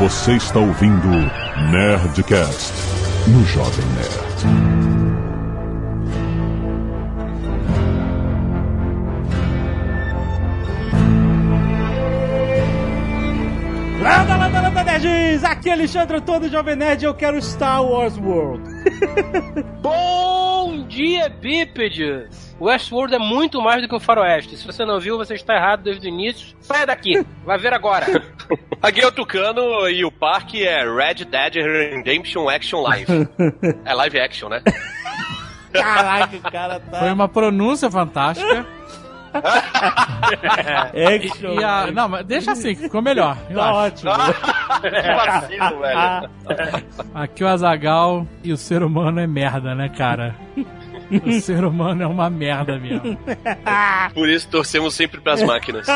Você está ouvindo Nerdcast no Jovem Nerd. Landa, landa, landa, nerds! Aqui é Alexandre Antônio, Jovem Nerd, e eu quero Star Wars World. Bom dia, bípedes! Westworld é muito mais do que o faroeste. Se você não viu, você está errado desde o início. Saia daqui! Vai ver agora! Aqui é o Tucano e o parque é Red Dead Redemption Action Live. É live action, né? Caraca, o cara tá... Foi uma pronúncia fantástica. Action. E a- não, mas deixa assim, que ficou melhor. Tá ótimo. que vacilo, velho. Aqui o Azagal e o ser humano é merda, né, cara? O ser humano é uma merda mesmo. Por isso torcemos sempre pras máquinas.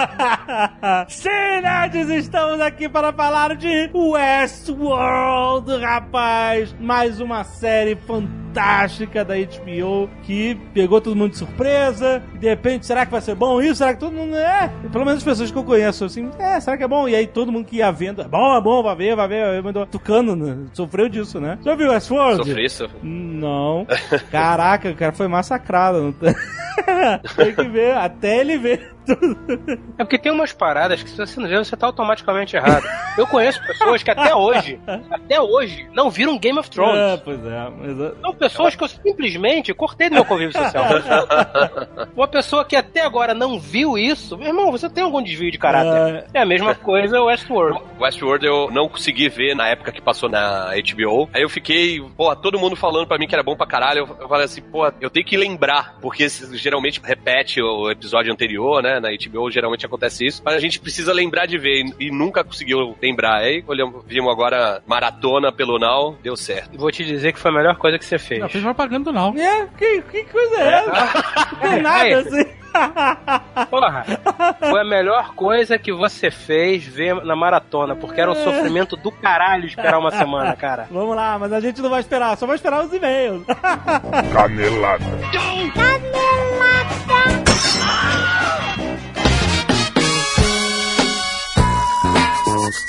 Sim, nerds, estamos aqui para falar de Westworld, rapaz! Mais uma série fantástica da HBO que pegou todo mundo de surpresa. E de repente, será que vai ser bom isso? Será que todo mundo é? Pelo menos as pessoas que eu conheço, assim, é, será que é bom? E aí todo mundo que ia vendo, é bom, é bom, vai ver, vai ver. vai ver. Tucano, né? sofreu disso, né? Já viu Westworld? Sofri isso. Não. Caraca, o cara foi massacrado. Tem que ver, até ele ver. É porque tem umas paradas que se você não vê, você tá automaticamente errado. Eu conheço pessoas que até hoje, até hoje, não viram Game of É, Thrones. pois é. Mas... São pessoas que eu simplesmente cortei do meu convívio social. Uma pessoa que até agora não viu isso, meu irmão, você tem algum desvio de caráter. É a mesma coisa o Westworld. Westworld eu não consegui ver na época que passou na HBO. Aí eu fiquei, pô, todo mundo falando pra mim que era bom pra caralho. Eu, eu falei assim, pô, eu tenho que lembrar, porque geralmente repete o episódio anterior, né? Na HBO geralmente acontece isso. Mas a gente precisa lembrar de ver e, e nunca conseguiu lembrar. Aí olhamos, vimos agora maratona pelo Now, deu certo. Vou te dizer que foi a melhor coisa que você fez. Não, fez propaganda não. É, que, que coisa é essa? Não tem nada Aí. assim. Porra, foi a melhor coisa que você fez ver na maratona, porque era um sofrimento do caralho esperar uma semana, cara. Vamos lá, mas a gente não vai esperar, só vai esperar os e-mails. Canelada.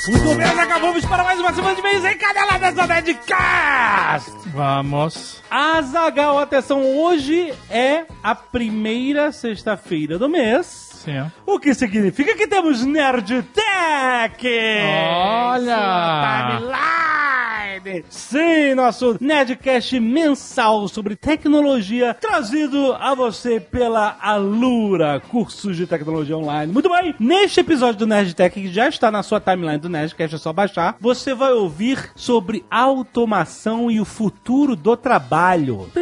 Muito bem, acabamos para mais uma semana de e-mails em Canelada da Nerdcast. Vamos. Azagal, atenção, hoje é a primeira sexta-feira do mês. Sim. O que significa que temos Nerd Tech! Olha! Timeline! Sim, nosso Nerdcast mensal sobre tecnologia, trazido a você pela Alura, cursos de tecnologia online. Muito bem, neste episódio do Nerd Tech, que já está na sua timeline do Nerdcast, é só baixar, você vai ouvir sobre automação e o futuro do trabalho.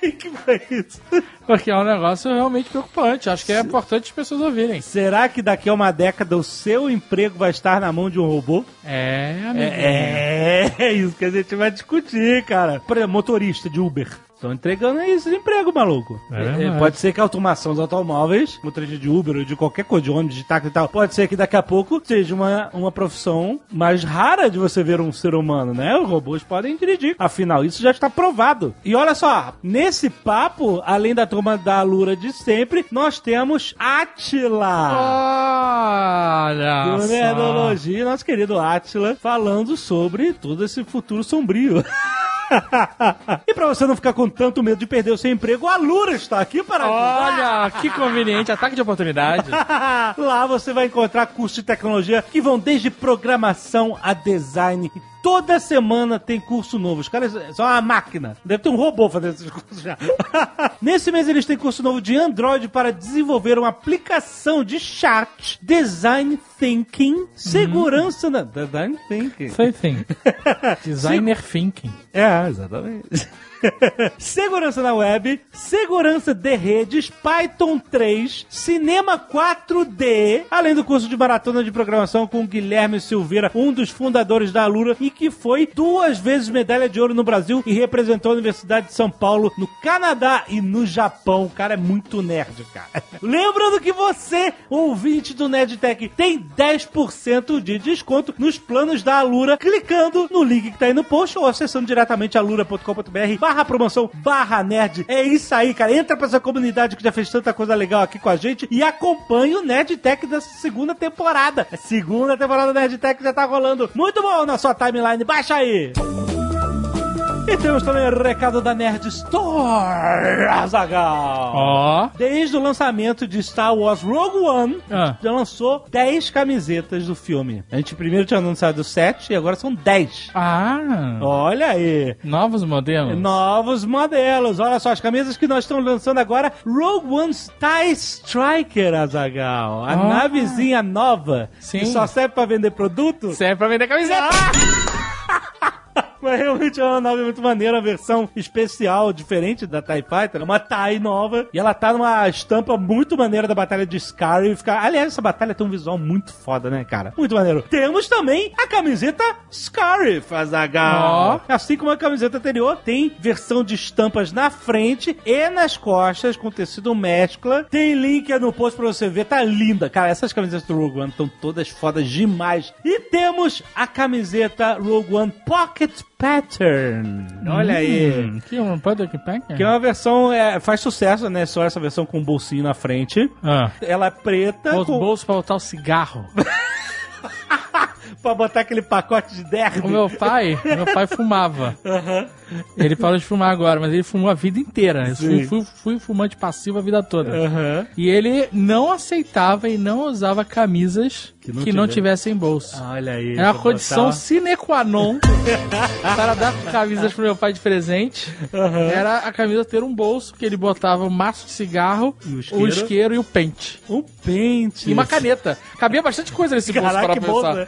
que foi isso? Porque é um negócio realmente preocupante. Acho que é importante as pessoas ouvirem. Será que daqui a uma década o seu emprego vai estar na mão de um robô? É, amigo. É, é isso que a gente vai discutir, cara. Por exemplo, motorista de Uber. Estão entregando esse emprego, maluco. É verdade. É, pode ser que a automação dos automóveis, motorista de Uber ou de qualquer coisa, de ônibus, de táxi e tal, pode ser que daqui a pouco seja uma, uma profissão mais rara de você ver um ser humano, né? Os robôs podem dirigir. Afinal, isso já está provado. E olha só, nesse papo, além da turma da Lura de sempre, nós temos Atila. Olha Do. Nerdologia, nosso querido Atila, falando sobre todo esse futuro sombrio. e pra você não ficar com tanto medo de perder o seu emprego, a Lura está aqui para ajudar. Olha, que conveniente. Ataque de oportunidade. Lá você vai encontrar cursos de tecnologia que vão desde programação a design. E toda semana tem curso novo. Os caras são uma máquina. Deve ter um robô fazendo esses cursos já. Nesse mês eles têm curso novo de Android para desenvolver uma aplicação de chat, design thinking, segurança na design thinking. Sim. Designer thinking. É, exatamente. segurança na web, segurança de redes, Python 3, cinema 4D, além do curso de maratona de programação com Guilherme Silveira, um dos fundadores da Alura e que foi duas vezes medalha de ouro no Brasil e representou a Universidade de São Paulo no Canadá e no Japão. O cara é muito nerd, cara. Lembrando que você, ouvinte do Nerdtech, tem 10% de desconto nos planos da Alura clicando no link que tá aí no post ou acessando diretamente alura.com.br barra promoção barra nerd. É isso aí, cara. Entra pra essa comunidade que já fez tanta coisa legal aqui com a gente e acompanhe o Nerd Tech dessa segunda temporada. A segunda temporada do Nerd Tech já tá rolando. Muito bom na sua timeline. Baixa aí! E temos também o recado da Nerd Store, Azagal. Ó. Desde o lançamento de Star Wars Rogue One, Ah. já lançou 10 camisetas do filme. A gente primeiro tinha anunciado 7 e agora são 10. Ah. Olha aí. Novos modelos. Novos modelos. Olha só, as camisas que nós estamos lançando agora. Rogue One TIE Striker, Azagal. A Ah. navezinha nova. Sim. Que só serve pra vender produto. Serve pra vender camiseta. Mas realmente é uma nave muito maneira, a versão especial, diferente da TIE Fighter. É uma TIE nova. E ela tá numa estampa muito maneira da batalha de Scarif. Aliás, essa batalha tem um visual muito foda, né, cara? Muito maneiro. Temos também a camiseta Scarif, Azagal. Assim como a camiseta anterior, tem versão de estampas na frente e nas costas, com tecido mescla. Tem link no post pra você ver. Tá linda. Cara, essas camisetas do Rogue One estão todas fodas demais. E temos a camiseta Rogue One Pocket Pattern. Olha aí. Hum, que um Public Pack? Que é uma versão, é, faz sucesso, né? Só essa versão com um bolsinho na frente. Ah. Ela é preta, Os com, bolsos pra botar o cigarro. pra botar aquele pacote de derby. O meu pai, meu pai fumava. Ele parou de fumar agora, mas ele fumou a vida inteira. Eu fui, fui, fui fumante passivo a vida toda. Aham. E ele não aceitava e não usava camisas que Que não, não tivessem bolso. Olha aí. É uma condição botar- sine qua non para dar camisas pro meu pai de presente. Era a camisa ter um bolso que ele botava um maço de cigarro, o isqueiro. o isqueiro e o pente. Um pente. E uma caneta. Cabia bastante coisa nesse bolso Caraca, para que bom, pensar. né?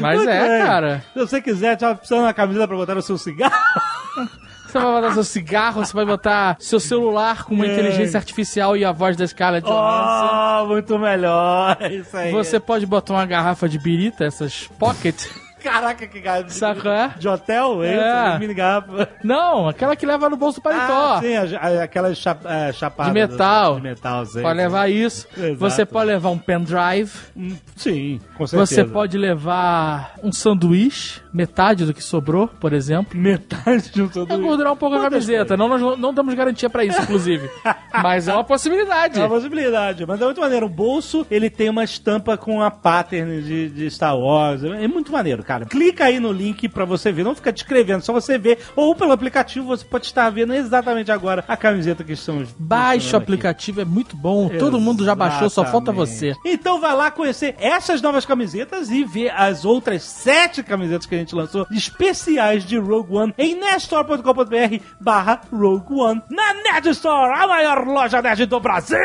Mas Muito é, bem. cara. Se você quiser, tava precisando de uma camisa pra botar no seu cigarro. Você vai botar seu cigarro, você vai botar seu celular com uma É. inteligência artificial e a voz da Scarlett Johansson. Oh, muito melhor. Isso aí. Você pode botar uma garrafa de birita, essas pocket. Caraca, que garrafa. de- Saco, é? De hotel, é. É. Mini garrafa. Não, aquela que leva no bolso do paletó. Ah, sim, a- a- aquelas cha, é, chapadas. De metal. De metal, sim. Pode levar isso. Exato. Você pode levar um pendrive. Hum, Sim, com certeza. Você pode levar um sanduíche, metade do que sobrou, por exemplo. Metade de um É gordurar um pouco a Quantas camiseta. Não, nós não damos garantia pra isso, inclusive. Mas é uma possibilidade. É uma possibilidade, mas é muito maneiro. O bolso, ele tem uma estampa com a pattern de, de Star Wars. É muito maneiro, cara. Clica aí no link pra você ver. Não fica descrevendo, só você ver. Ou pelo aplicativo você pode estar vendo exatamente agora a camiseta que estamos Baixe o mencionando aqui. aplicativo, é muito bom. Todo mundo já baixou, só falta Exatamente. você. Então vai lá conhecer essas novas camisetas e ver as outras sete camisetas que a gente lançou especiais de Rogue One em nerdstore.com.br barra Rogue One na Nerd Store, a maior loja nerd do Brasil!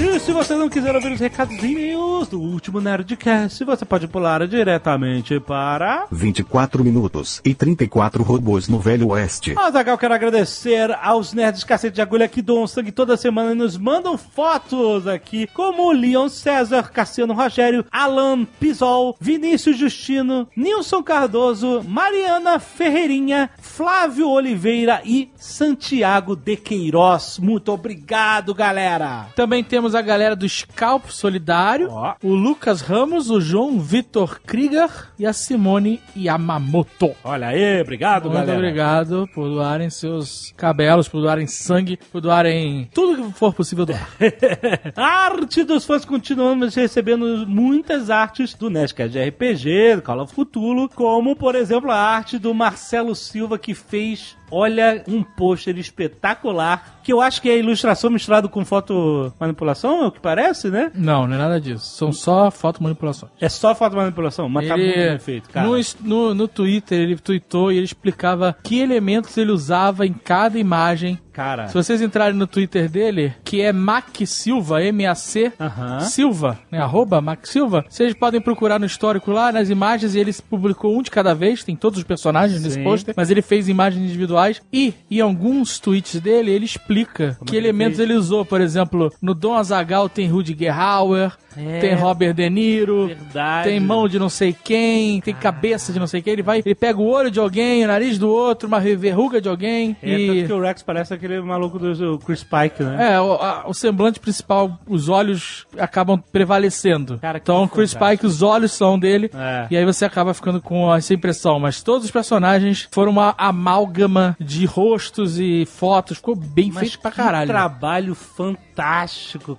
E se você não quiser ouvir os recadinhos do último Nerdcast, você pode pular diretamente para... 24 minutos e 34 robôs no Velho Oeste. Azagal, quero agradecer aos nerds cacete de agulha que doam sangue toda semana e nos mandam fotos aqui, como Leon César, Cassiano Rogério, Alan Pisol, Vinícius Justino, Nilson Cardoso, Mariana Ferreirinha, Flávio Oliveira e Santiago de Queiroz. Muito obrigado, galera! Também temos a galera do Scalp Solidário, Ó. o Lucas Ramos, o João Vitor Krieger e a Simone Yamamoto. Olha aí, obrigado, Muito galera. obrigado por doarem seus cabelos, por doarem sangue, por doarem tudo que for possível doar. Arte dos fãs continuamos recebendo muitas artes do Nerdcast de RPG, do Call of Cthulhu, como, por exemplo, a arte do Marcelo Silva que fez, olha, um pôster espetacular, que eu acho que é ilustração misturado com foto manipulação, é o que parece, né? Não, não é nada disso. São só foto manipulações. É só foto manipulação, mas tá muito bem feito, cara. no, no, no Twitter, ele tweetou e ele explicava que elementos ele usava em cada imagem. Cara, Se vocês entrarem no Twitter dele, que é Mac Silva, M-A-C. Silva, né? Arroba Mac Silva, vocês podem procurar no histórico lá, nas imagens, e ele publicou um de cada vez, tem todos os personagens nesse Sim. pôster, mas ele fez imagens individuais E em alguns tweets dele, ele explica que elementos ele usou. Por exemplo, no Dom Azagal tem Rudiger Hauer, É. tem Robert De Niro, Verdade. tem mão de não sei quem, tem cabeça de não sei quem. Ele vai, ele pega o olho de alguém, o nariz do outro, uma verruga de alguém. É, tanto e que o Rex parece aquele maluco do Chris Pike, né? é, o, a- o semblante principal, os olhos acabam prevalecendo. Cara, então, o Chris. Pike, os olhos são dele. É. E aí você acaba ficando com essa impressão. Mas todos os personagens foram uma amálgama de rostos e fotos. Ficou bem Mas feito pra caralho. trabalho fantástico,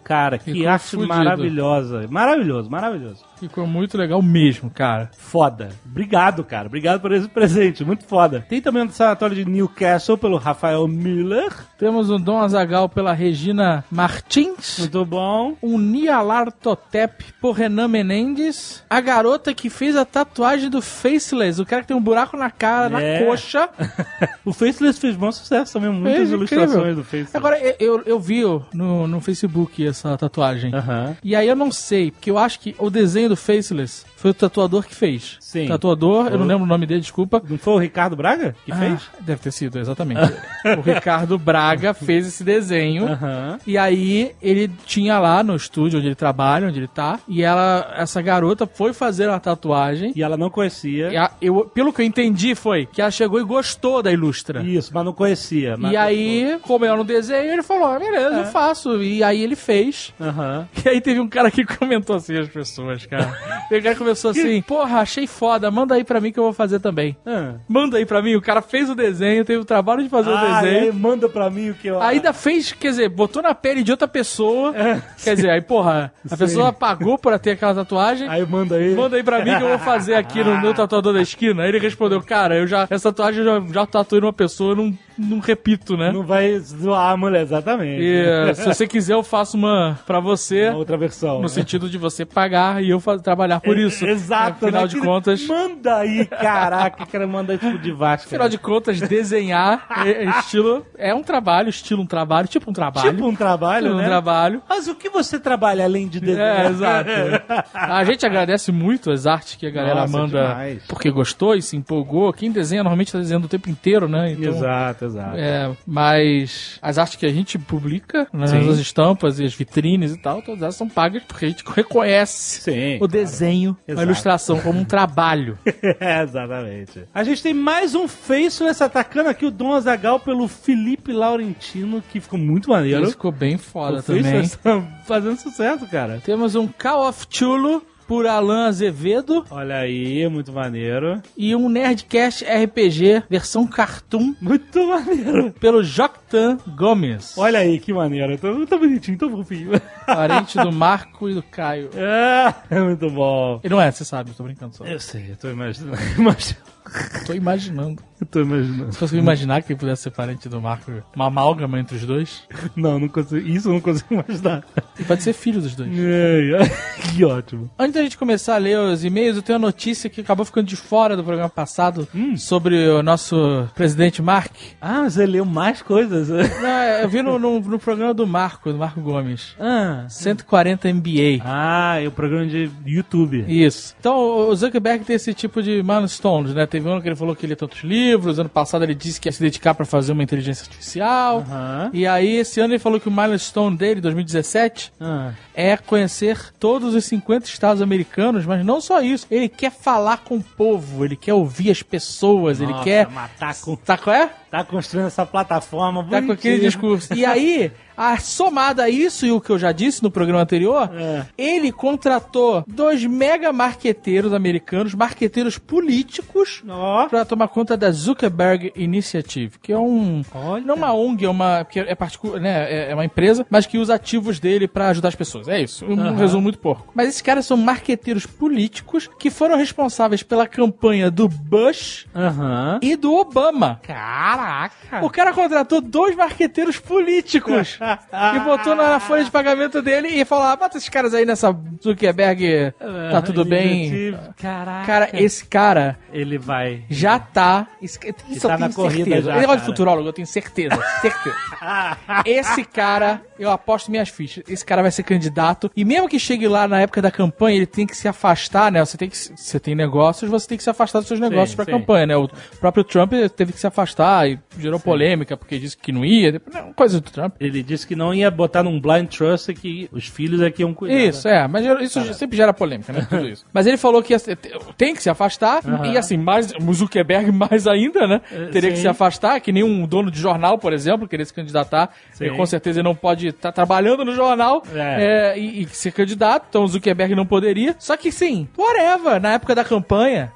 cara. Que Ficou arte fudido. maravilhosa. Maravilhoso, maravilhoso. Ficou muito legal mesmo, cara. Foda. Obrigado, cara. Obrigado por esse presente. Muito foda. Tem também o sanatório de Newcastle pelo Rafael Miller. Temos o Dom Azagal pela Regina Martins. Muito bom. Um Nialar Totep por Renan Menendez. A garota que fez a tatuagem do Faceless. O cara que tem um buraco na cara, É. na coxa. o Faceless fez bom sucesso também. Muitas Fez, ilustrações incrível. do Faceless. Agora, eu, eu vi no, no Facebook essa tatuagem. Aham. E aí eu não sei, porque eu acho que o desenho do Faceless foi o tatuador que fez. Sim. Tatuador, eu não lembro o nome dele, desculpa. Não foi o Ricardo Braga que fez? Ah, deve ter sido, exatamente. o Ricardo Braga fez esse desenho. Aham. E aí ele tinha lá no estúdio onde ele trabalha, onde ele tá, e ela, essa garota foi fazer uma tatuagem. E ela não conhecia. A- eu, pelo que eu entendi foi que ela chegou e gostou da ilustra. Isso, mas não conhecia. mas E aí, como ela no desenho, ele falou: ah, beleza, É. eu faço. E aí ele fez. Aham. E aí teve um cara que comentou assim as pessoas, cara. Teve um cara que começou assim, porra, achei foda, manda aí pra mim que eu vou fazer também. Ah. Manda aí pra mim, o cara fez o desenho, teve o trabalho de fazer Ah, o e aí desenho. manda pra mim o que eu... Ainda fez, quer dizer, botou na pele de outra pessoa. É. Quer dizer, aí, porra, a Sim. pessoa pagou pra ter aquela tatuagem. Aí manda aí. Manda aí pra mim que eu vou fazer aqui no meu tatuador da esquina. Aí ele respondeu, cara, eu já, essa tatuagem eu já, já tatuei numa pessoa, eu não, não repito, né? Não vai zoar a mulher, exatamente. E eh, se você quiser, eu faço uma pra você. Uma outra versão. No né? sentido de você pagar e eu trabalhar por isso. Exato. Afinal né? de contas, Manda aí, caraca. Quero mandar tipo de Vasco. afinal de contas, desenhar é, é estilo é um trabalho, estilo um trabalho, tipo um trabalho. Tipo um trabalho, Tipo um né? trabalho. Mas o que você trabalha além de desenhar? É, exato. A gente agradece muito as artes que a galera Nossa, manda demais. porque gostou e se empolgou. Quem desenha normalmente tá desenhando o tempo inteiro, né? Então, Exato, exato. É, mas as artes que a gente publica, né, as estampas e as vitrines e tal, todas elas são pagas porque a gente reconhece Sim. o desenho, a Exato. ilustração como um trabalho. É, exatamente. A gente tem mais um Faceless atacando aqui o Dom Azagal pelo Felipe Laurentino, que ficou muito maneiro. Isso ficou bem foda o também. Faceless tá fazendo sucesso, cara. Temos um Call of Chulo por Alan Azevedo Olha aí, muito maneiro. e um Nerdcast RPG versão cartoon Muito maneiro. pelo Joctan Gomes, Olha aí, que maneiro. Tá, tá bonitinho, tão fofinho. parente do Marco e do Caio. É, é muito bom. E não é, você sabe, eu tô brincando só. Eu sei, eu tô imaginando. Tô imaginando. Eu tô imaginando. Se fosse imaginar que ele pudesse ser parente do Marco, uma amálgama entre os dois, Não, não consigo. Isso eu não consigo imaginar. ele pode ser filho dos dois. Ai, ai, que ótimo. Antes da gente começar a ler os e-mails, eu tenho uma notícia que acabou ficando de fora do programa passado sobre o nosso presidente Mark. Ah, você leu mais coisas? Não, é, eu vi no, no, no programa do Marco, do Marco Gomes. Ah, 140 MBA. ah é o programa de YouTube. Isso. Então, o Zuckerberg tem esse tipo de milestones, né? Teve um ano que ele falou que ele lia tantos livros, ano passado ele disse que ia se dedicar pra fazer uma inteligência artificial. Aham. E aí, esse ano ele falou que o milestone dele, 2017, Ah, é conhecer todos os 50 estados americanos, mas não só isso. Ele quer falar com o povo, ele quer ouvir as pessoas, ele nossa, quer. mas tá, com- Tá qual é? Tá construindo essa plataforma Tá com aquele bonitinha. discurso. E aí, a, somado a isso e o que eu já disse no programa anterior, É. ele contratou dois mega marqueteiros americanos, marqueteiros políticos, Ó, pra tomar conta da Zuckerberg Initiative, que é um. Olha. Não uma ONG, é uma. Que é, particu- né, é- é uma empresa, mas que usa ativos dele pra ajudar as pessoas. É isso. Um Aham. resumo muito porco. Mas esses caras são marqueteiros políticos que foram responsáveis pela campanha do Bush Aham. e do Obama. Caraca. O cara contratou dois marqueteiros políticos e botou na, na folha de pagamento dele e falou: ah, bota esses caras aí nessa Zuckerberg, tá tudo bem. Caraca. Cara, esse cara Ele vai. já tá. Isso, isso tá eu na corrida certeza. já, Ele negócio de futurólogo, eu tenho certeza. Certeza. esse cara, eu aposto minhas fichas. Esse cara vai ser candidato. E mesmo que chegue lá na época da campanha, ele tem que se afastar, né? Você tem que. Você tem negócios, você tem que se afastar dos seus negócios Sim, pra sim. campanha, né? O próprio Trump teve que se afastar e gerou polêmica porque disse que não ia, depois, não, coisa do Trump. Ele disse que não ia botar num blind trust que os filhos é que iam cuidar. Isso, é, mas isso sempre gera polêmica, né? Tudo isso. Mas ele falou que ser- tem que se afastar, e assim, mais, o Zuckerberg mais ainda, né? Teria que sim. se afastar, que nem um dono de jornal, por exemplo, querer se candidatar. Sim. Com certeza ele não pode estar trabalhando no jornal É. é, e, e ser candidato, então o Zuckerberg não poderia. Só que sim, whatever, na época da campanha.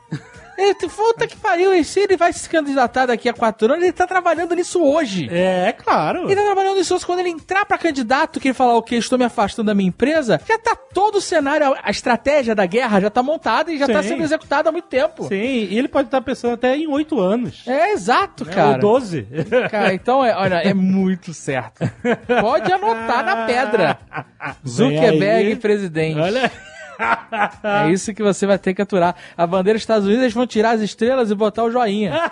Ele, puta que pariu, e se ele vai se candidatar daqui a quatro anos, ele tá trabalhando nisso hoje. É, é claro. Ele tá trabalhando nisso hoje. Quando ele entrar pra candidato, que ele falar, ok, estou me afastando da minha empresa, já tá todo o cenário, a estratégia da guerra já tá montada e já tá Sim. sendo executada há muito tempo. Sim, e ele pode estar pensando até em oito anos. É exato, né? cara. Ou doze. Cara, então, é, olha, é muito certo. Pode anotar na pedra. Zuckerberg presidente. Olha. É isso que você vai ter que aturar. A bandeira dos Estados Unidos, eles vão tirar as estrelas e botar o joinha.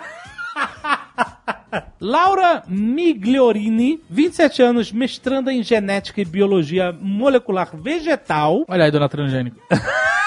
Laura Migliorini, 27 anos, mestranda em genética e biologia molecular vegetal. Olha aí, dona Transgênico.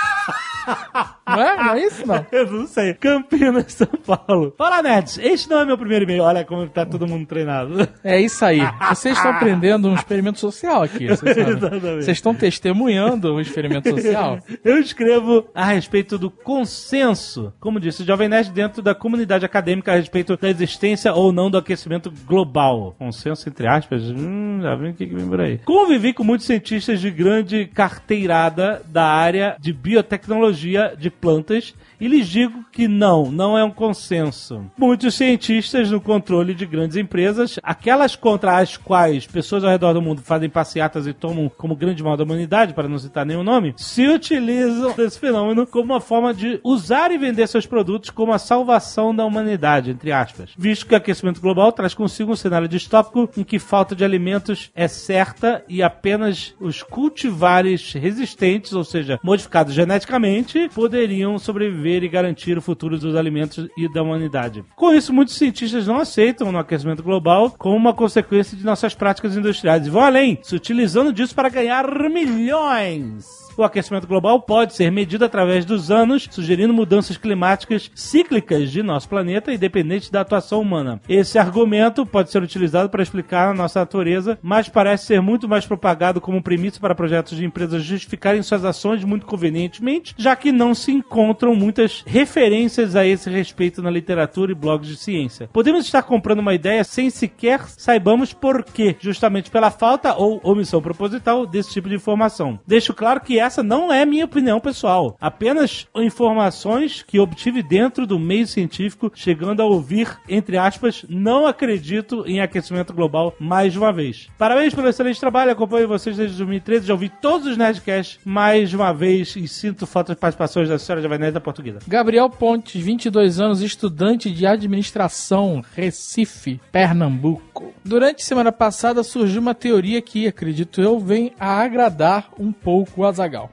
Não é? Não é isso, não? Eu não sei. Campinas, São Paulo. Olá, nerds. Este não é meu primeiro e-mail. Olha como tá todo mundo treinado. É isso aí. Vocês estão aprendendo um experimento social aqui. Vocês, estão testemunhando um experimento social. Eu escrevo a respeito do consenso, como disse o Jovem Nerd, dentro da comunidade acadêmica a respeito da existência ou não do aquecimento global. Consenso, entre aspas, hum, já vi o que, que vem por aí. Convivi com muitos cientistas de grande carteirada da área de biotecnologia de plantas e lhes digo que não, não é um consenso. Muitos cientistas no controle de grandes empresas, aquelas contra as quais pessoas ao redor do mundo fazem passeatas e tomam como grande mal da humanidade, para não citar nenhum nome, se utilizam desse fenômeno como uma forma de usar e vender seus produtos como a salvação da humanidade, entre aspas. Visto que o aquecimento global traz consigo um cenário distópico em que falta de alimentos é certa e apenas os cultivares resistentes, ou seja, modificados geneticamente, poderiam sobreviver e garantir o futuro dos alimentos e da humanidade. Com isso, muitos cientistas não aceitam o aquecimento global como uma consequência de nossas práticas industriais e vão além, se utilizando disso para ganhar milhões. O aquecimento global pode ser medido através dos anos, sugerindo mudanças climáticas cíclicas de nosso planeta, independente da atuação humana. Esse argumento pode ser utilizado para explicar a nossa natureza, mas parece ser muito mais propagado como premissa para projetos de empresas justificarem suas ações muito convenientemente, já que não se encontram muitas referências a esse respeito na literatura e blogs de ciência. Podemos estar comprando uma ideia sem sequer saibamos por quê, justamente pela falta ou omissão proposital desse tipo de informação. Deixo claro que essa não é minha opinião pessoal, apenas informações que obtive dentro do meio científico, chegando a ouvir, entre aspas, não acredito em aquecimento global mais uma vez. Parabéns pelo excelente trabalho, acompanho vocês desde 2013, já ouvi todos os Nerdcasts mais uma vez e sinto falta de participações da senhora Nerd da Portuguesa. Gabriel Pontes, 22 anos, estudante de administração, Recife, Pernambuco. Durante semana passada surgiu uma teoria que, acredito eu, vem a agradar um pouco o Azagal.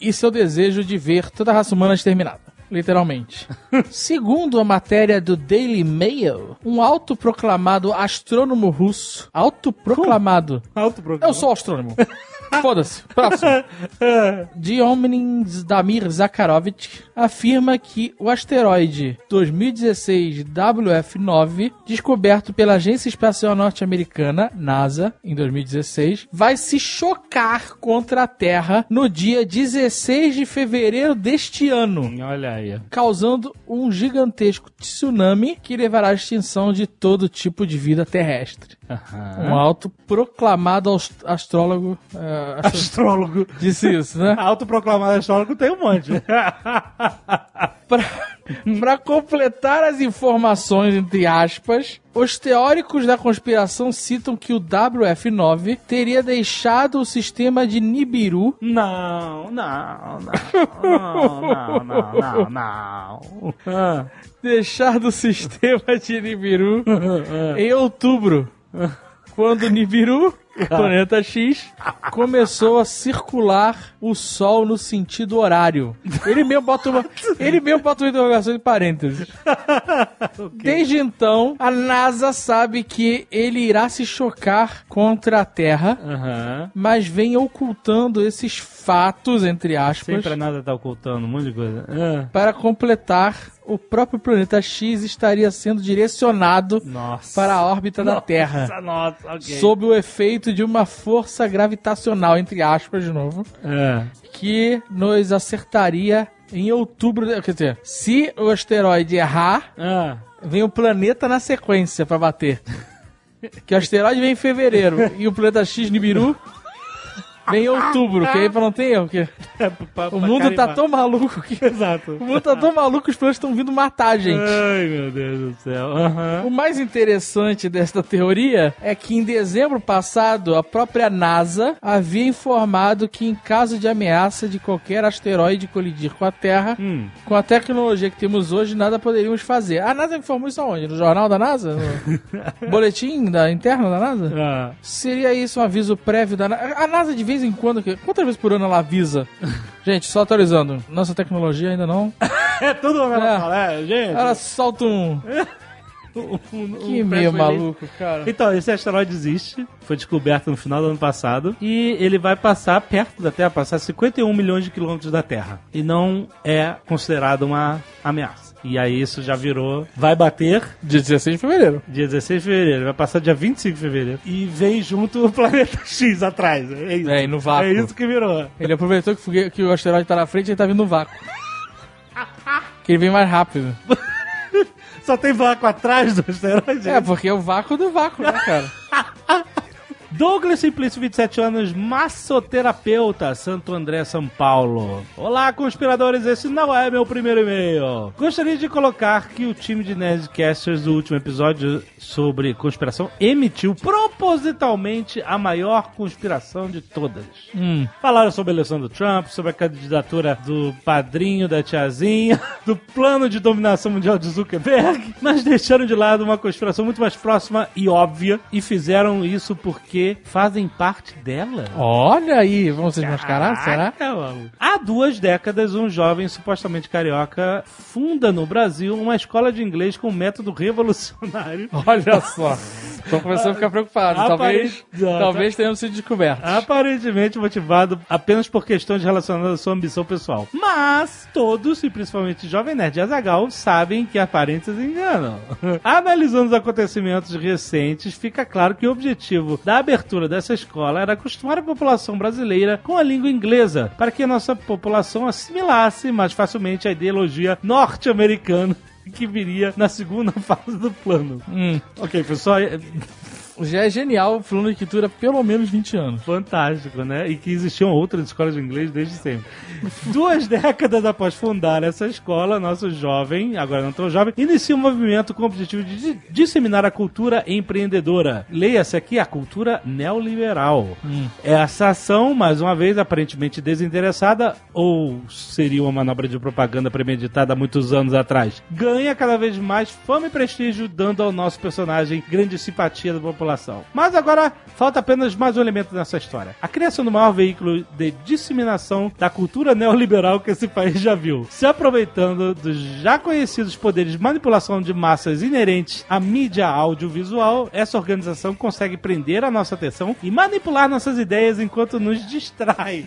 E seu desejo de ver toda a raça humana exterminada. Literalmente. Segundo a matéria do Daily Mail, um autoproclamado astrônomo russo. Autoproclamado. Alto programa. Eu sou astrônomo. Foda-se. Próximo. Diomenin Damir Zakharovich afirma que o asteroide 2016 WF9, descoberto pela Agência Espacial Norte-Americana, NASA, em 2016, vai se chocar contra a Terra no dia 16 de fevereiro deste ano Olha aí. causando um gigantesco tsunami que levará à extinção de todo tipo de vida terrestre. Um autoproclamado ast- astrólogo é, astro- Astrólogo. disse isso, né? Autoproclamado astrólogo tem um monte. Pra, pra completar as informações, entre aspas, os teóricos da conspiração citam que o WF9 teria deixado o sistema de Nibiru Não, não, não, não, não, não, não, não. Ah, deixado o sistema de Nibiru em outubro. Quando Nibiru planeta X, começou a circular o Sol no sentido horário. Ele mesmo bota uma, ele mesmo bota uma interrogação de parênteses. Desde então, a NASA sabe que ele irá se chocar contra a Terra, Aham. mas vem ocultando esses fatos, entre aspas, Sempre a NASA tá ocultando um monte de coisa. Ah. para completar, o próprio planeta X estaria sendo direcionado Nossa. para a órbita da Terra. Nossa, nossa, ok. Sob o efeito de uma força gravitacional, entre aspas, de novo, É. que nos acertaria em outubro. Quer dizer, se o asteroide errar, Ah. vem o planeta na sequência pra bater. Que o asteroide vem em fevereiro e o planeta X Nibiru vem em outubro, que aí pra não ter erro. Que É, o mundo tá tão maluco que. Exato. O mundo tá tão maluco que os planetas estão vindo matar a gente. Ai, meu Deus do céu. Aham. O mais interessante desta teoria é que em dezembro passado, a própria NASA havia informado que em caso de ameaça de qualquer asteroide colidir com a Terra, Hum. com a tecnologia que temos hoje, nada poderíamos fazer. A NASA informou isso aonde? No jornal da NASA? No boletim da, interno da NASA? Ah. Seria isso um aviso prévio da NASA? A NASA de vez em quando, que- quantas vezes por ano ela avisa? Gente, só atualizando, nossa tecnologia ainda não. É tudo uma ela É. fala, é, gente. Ela solta um... um- um- Que um meio maluco, cara. Então, esse asteroide existe, foi descoberto no final do ano passado, e ele vai passar perto da Terra, passar 51 milhões de quilômetros da Terra. E não é considerado uma ameaça. E aí isso já virou, vai bater Dia 16 de fevereiro. dia 16 de fevereiro, vai passar dia 25 de fevereiro, e vem junto o planeta X atrás. É isso, É, e no vácuo. É isso que virou. Ele aproveitou que, que o asteroide tá na frente e ele tá vindo no vácuo. que ele vem mais rápido. Só tem vácuo atrás do asteroide? É, porque é o vácuo do vácuo, né, cara? Douglas Simplício, 27 anos, massoterapeuta, Santo André, São Paulo. Olá, conspiradores, esse não é meu primeiro e-mail. Gostaria de colocar que o time de Nerdcasters do último episódio sobre conspiração emitiu propositalmente a maior conspiração de todas. Hum. Falaram sobre a eleição do Trump, sobre a candidatura do padrinho da tiazinha, do plano de dominação mundial de Zuckerberg, mas deixaram de lado uma conspiração muito mais próxima e óbvia e fizeram isso porque fazem parte dela. Olha aí, vamos se desmascarar, será? Maluco. Há duas décadas, um jovem supostamente carioca funda no Brasil uma escola de inglês com um método revolucionário. Olha só. Tô começando a ficar preocupado. Talvez, talvez tenhamos sido descobertos. Aparentemente motivado apenas por questões relacionadas à sua ambição pessoal. Mas todos, e principalmente Jovem Nerd e Azagal, sabem que aparências enganam. Analisando os acontecimentos recentes, fica claro que o objetivo da abertura dessa escola era acostumar a população brasileira com a língua inglesa, para que a nossa população assimilasse mais facilmente a ideologia norte-americana que viria na segunda fase do plano. Hum. Ok, pessoal, é Já é genial falando de escritura há pelo menos 20 anos. fantástico, né? E que existiam outras escolas de inglês desde sempre. Duas décadas após fundar essa escola, nosso jovem, agora não tão jovem, inicia um movimento com o objetivo de di- disseminar a cultura empreendedora. Leia-se aqui a cultura neoliberal. Essa ação, mais uma vez, aparentemente desinteressada, ou seria uma manobra de propaganda premeditada há muitos anos atrás, ganha cada vez mais fama e prestígio, dando ao nosso personagem grande simpatia da população. Mas agora falta apenas mais um elemento nessa história: a criação do maior veículo de disseminação da cultura neoliberal que esse país já viu, se aproveitando dos já conhecidos poderes de manipulação de massas inerentes à mídia audiovisual. Essa organização consegue prender a nossa atenção e manipular nossas ideias enquanto nos distrai.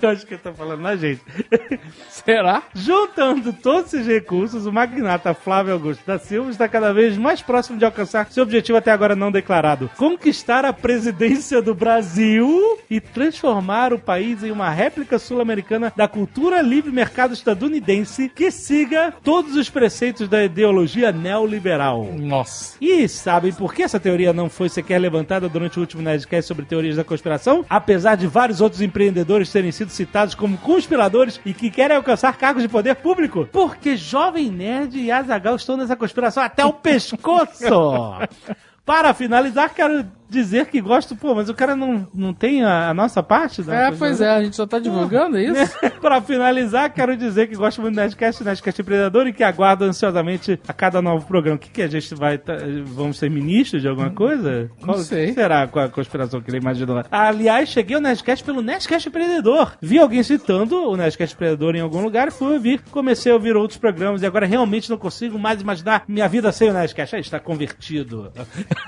Eu acho que ele tá falando na gente. Será? Juntando todos esses recursos, o magnata Flávio Augusto da Silva está cada vez mais próximo de alcançar seu objetivo até agora não declarado: conquistar a presidência do Brasil e transformar o país em uma réplica sul-americana da cultura livre mercado estadunidense que siga todos os preceitos da ideologia neoliberal. Nossa. E sabem por que essa teoria não foi sequer levantada durante o último Nerdcast sobre teorias da conspiração? Apesar de vários outros empreendedores terem sido citados como conspiradores e que querem alcançar cargos de poder público? Porque Jovem Nerd e Azagal estão nessa conspiração até o pescoço! Para finalizar, quero dizer que gosto, pô, mas o cara não, não tem a, a nossa parte? Da É, pois é, a gente só tá divulgando é isso? pra finalizar, quero dizer que gosto muito do Nerdcast, Nerdcast Predador e que aguardo ansiosamente a cada novo programa. O que, que a gente vai. tá- vamos ser ministros de alguma coisa? Qual sei. o que será com a conspiração que ele imaginou lá? Aliás, cheguei ao Nerdcast pelo Nerdcast Predador. Vi alguém citando o Nerdcast Predador em algum lugar e fui ouvir. Comecei a ouvir outros programas e agora realmente não consigo mais imaginar minha vida sem o Nerdcast. Aí está convertido.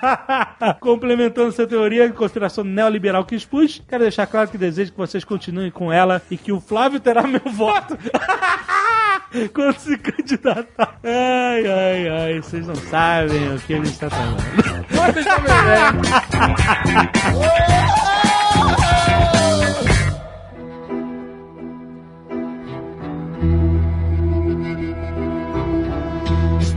Complementando essa teoria de conspiração neoliberal que expus, quero deixar claro que desejo que vocês continuem com ela e que o Flávio terá meu voto. Quando se candidatar. Ai, ai, ai, vocês não sabem o que ele está falando. Vocês estão bem, né?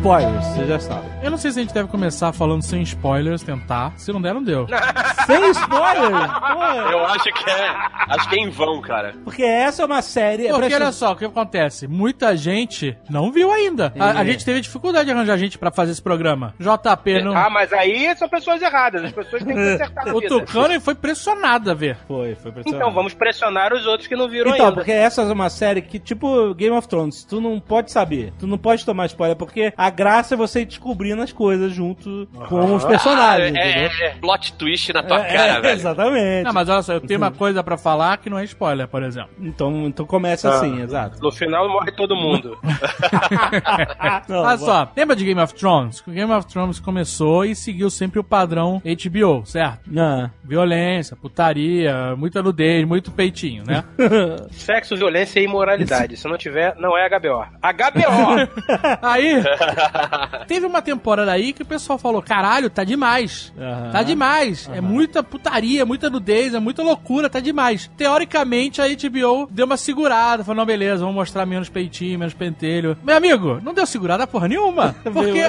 Spoilers, vocês já sabem. Eu não sei se a gente deve começar falando sem spoilers, tentar. Se não der, não deu. Sem spoilers? Pô, Eu acho que é. Acho que é em vão, cara. porque essa é uma série. Porque presta- olha só, o que acontece? Muita gente não viu ainda. A, a gente teve dificuldade de arranjar gente pra fazer esse programa. JP não. Ah, mas aí são pessoas erradas. As pessoas têm que acertar O vida. Tucano foi pressionado a ver. Foi, foi impressionante. Então vamos pressionar os outros que não viram Então, ainda. porque essa é uma série que, tipo Game of Thrones, tu não pode saber, tu não pode tomar spoiler, porque a graça é você ir descobrindo as coisas junto com os personagens, Ah, entendeu? é, é, plot twist na tua É, cara, é, velho. Exatamente. Não, mas olha só, eu tenho uma coisa pra falar que não é spoiler, por exemplo. Então, então começa assim, exato. No final morre todo mundo. Não, Olha só, lembra de Game of Thrones? O Game of Thrones começou e seguiu sempre o padrão HBO, certo? Não. Violência, putaria, muita nudez, muito peitinho, né? Sexo, violência e imoralidade. Se não tiver, não é HBO. HBO! Aí, teve uma temporada aí que o pessoal falou: caralho, tá demais. Aham. Tá demais. É muita putaria, muita nudez, é muita loucura, tá demais. Teoricamente, a HBO deu uma segurada. Falou: não, beleza, vamos mostrar menos peitinho, menos pentelho. Meu amigo, não deu segurada porra nenhuma. Porque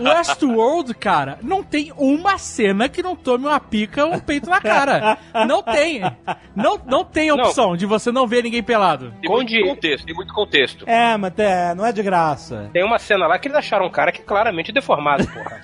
Westworld, cara, não tem uma cena que não tome uma pica ou um peito na cara. Não tem. Não, não tem opção de você não ver ninguém pelado. Tem muito Onde- contexto, tem muito contexto. É, mas é, não é de graça. Tem uma cena lá que eles acharam um cara que é claramente deformado, porra.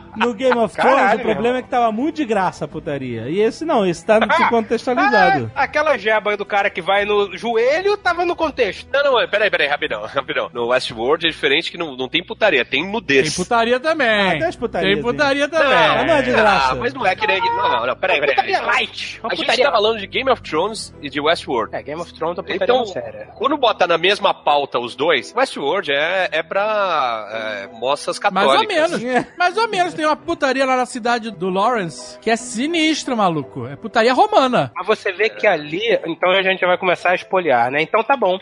No Game of Thrones, Caralho, o problema é que tava muito de graça a putaria. E esse não, esse tá contextualizado. Ah, aquela jeba aí do cara que vai no joelho tava no contexto. Não, não, peraí, peraí, rapidão, rapidão. No Westworld é diferente que não, não tem putaria, tem nudez. Tem putaria também. Ah, putarias, Tem putaria também. Mas não é de graça. Ah, mas não é que nem. Não, não, não, peraí, peraí. Putaria light. A gente putaria tá falando de Game of Thrones e de Westworld. É, Game of Thrones é putaria Então, séria. quando bota na mesma pauta os dois, Westworld é, é pra é, moças Mais ou católicas. menos. Mais ou menos. Tem uma putaria lá na cidade do Lawrence que é sinistra, maluco. É putaria romana. Mas você vê que ali, então a gente vai começar a espoliar, né? Então tá bom.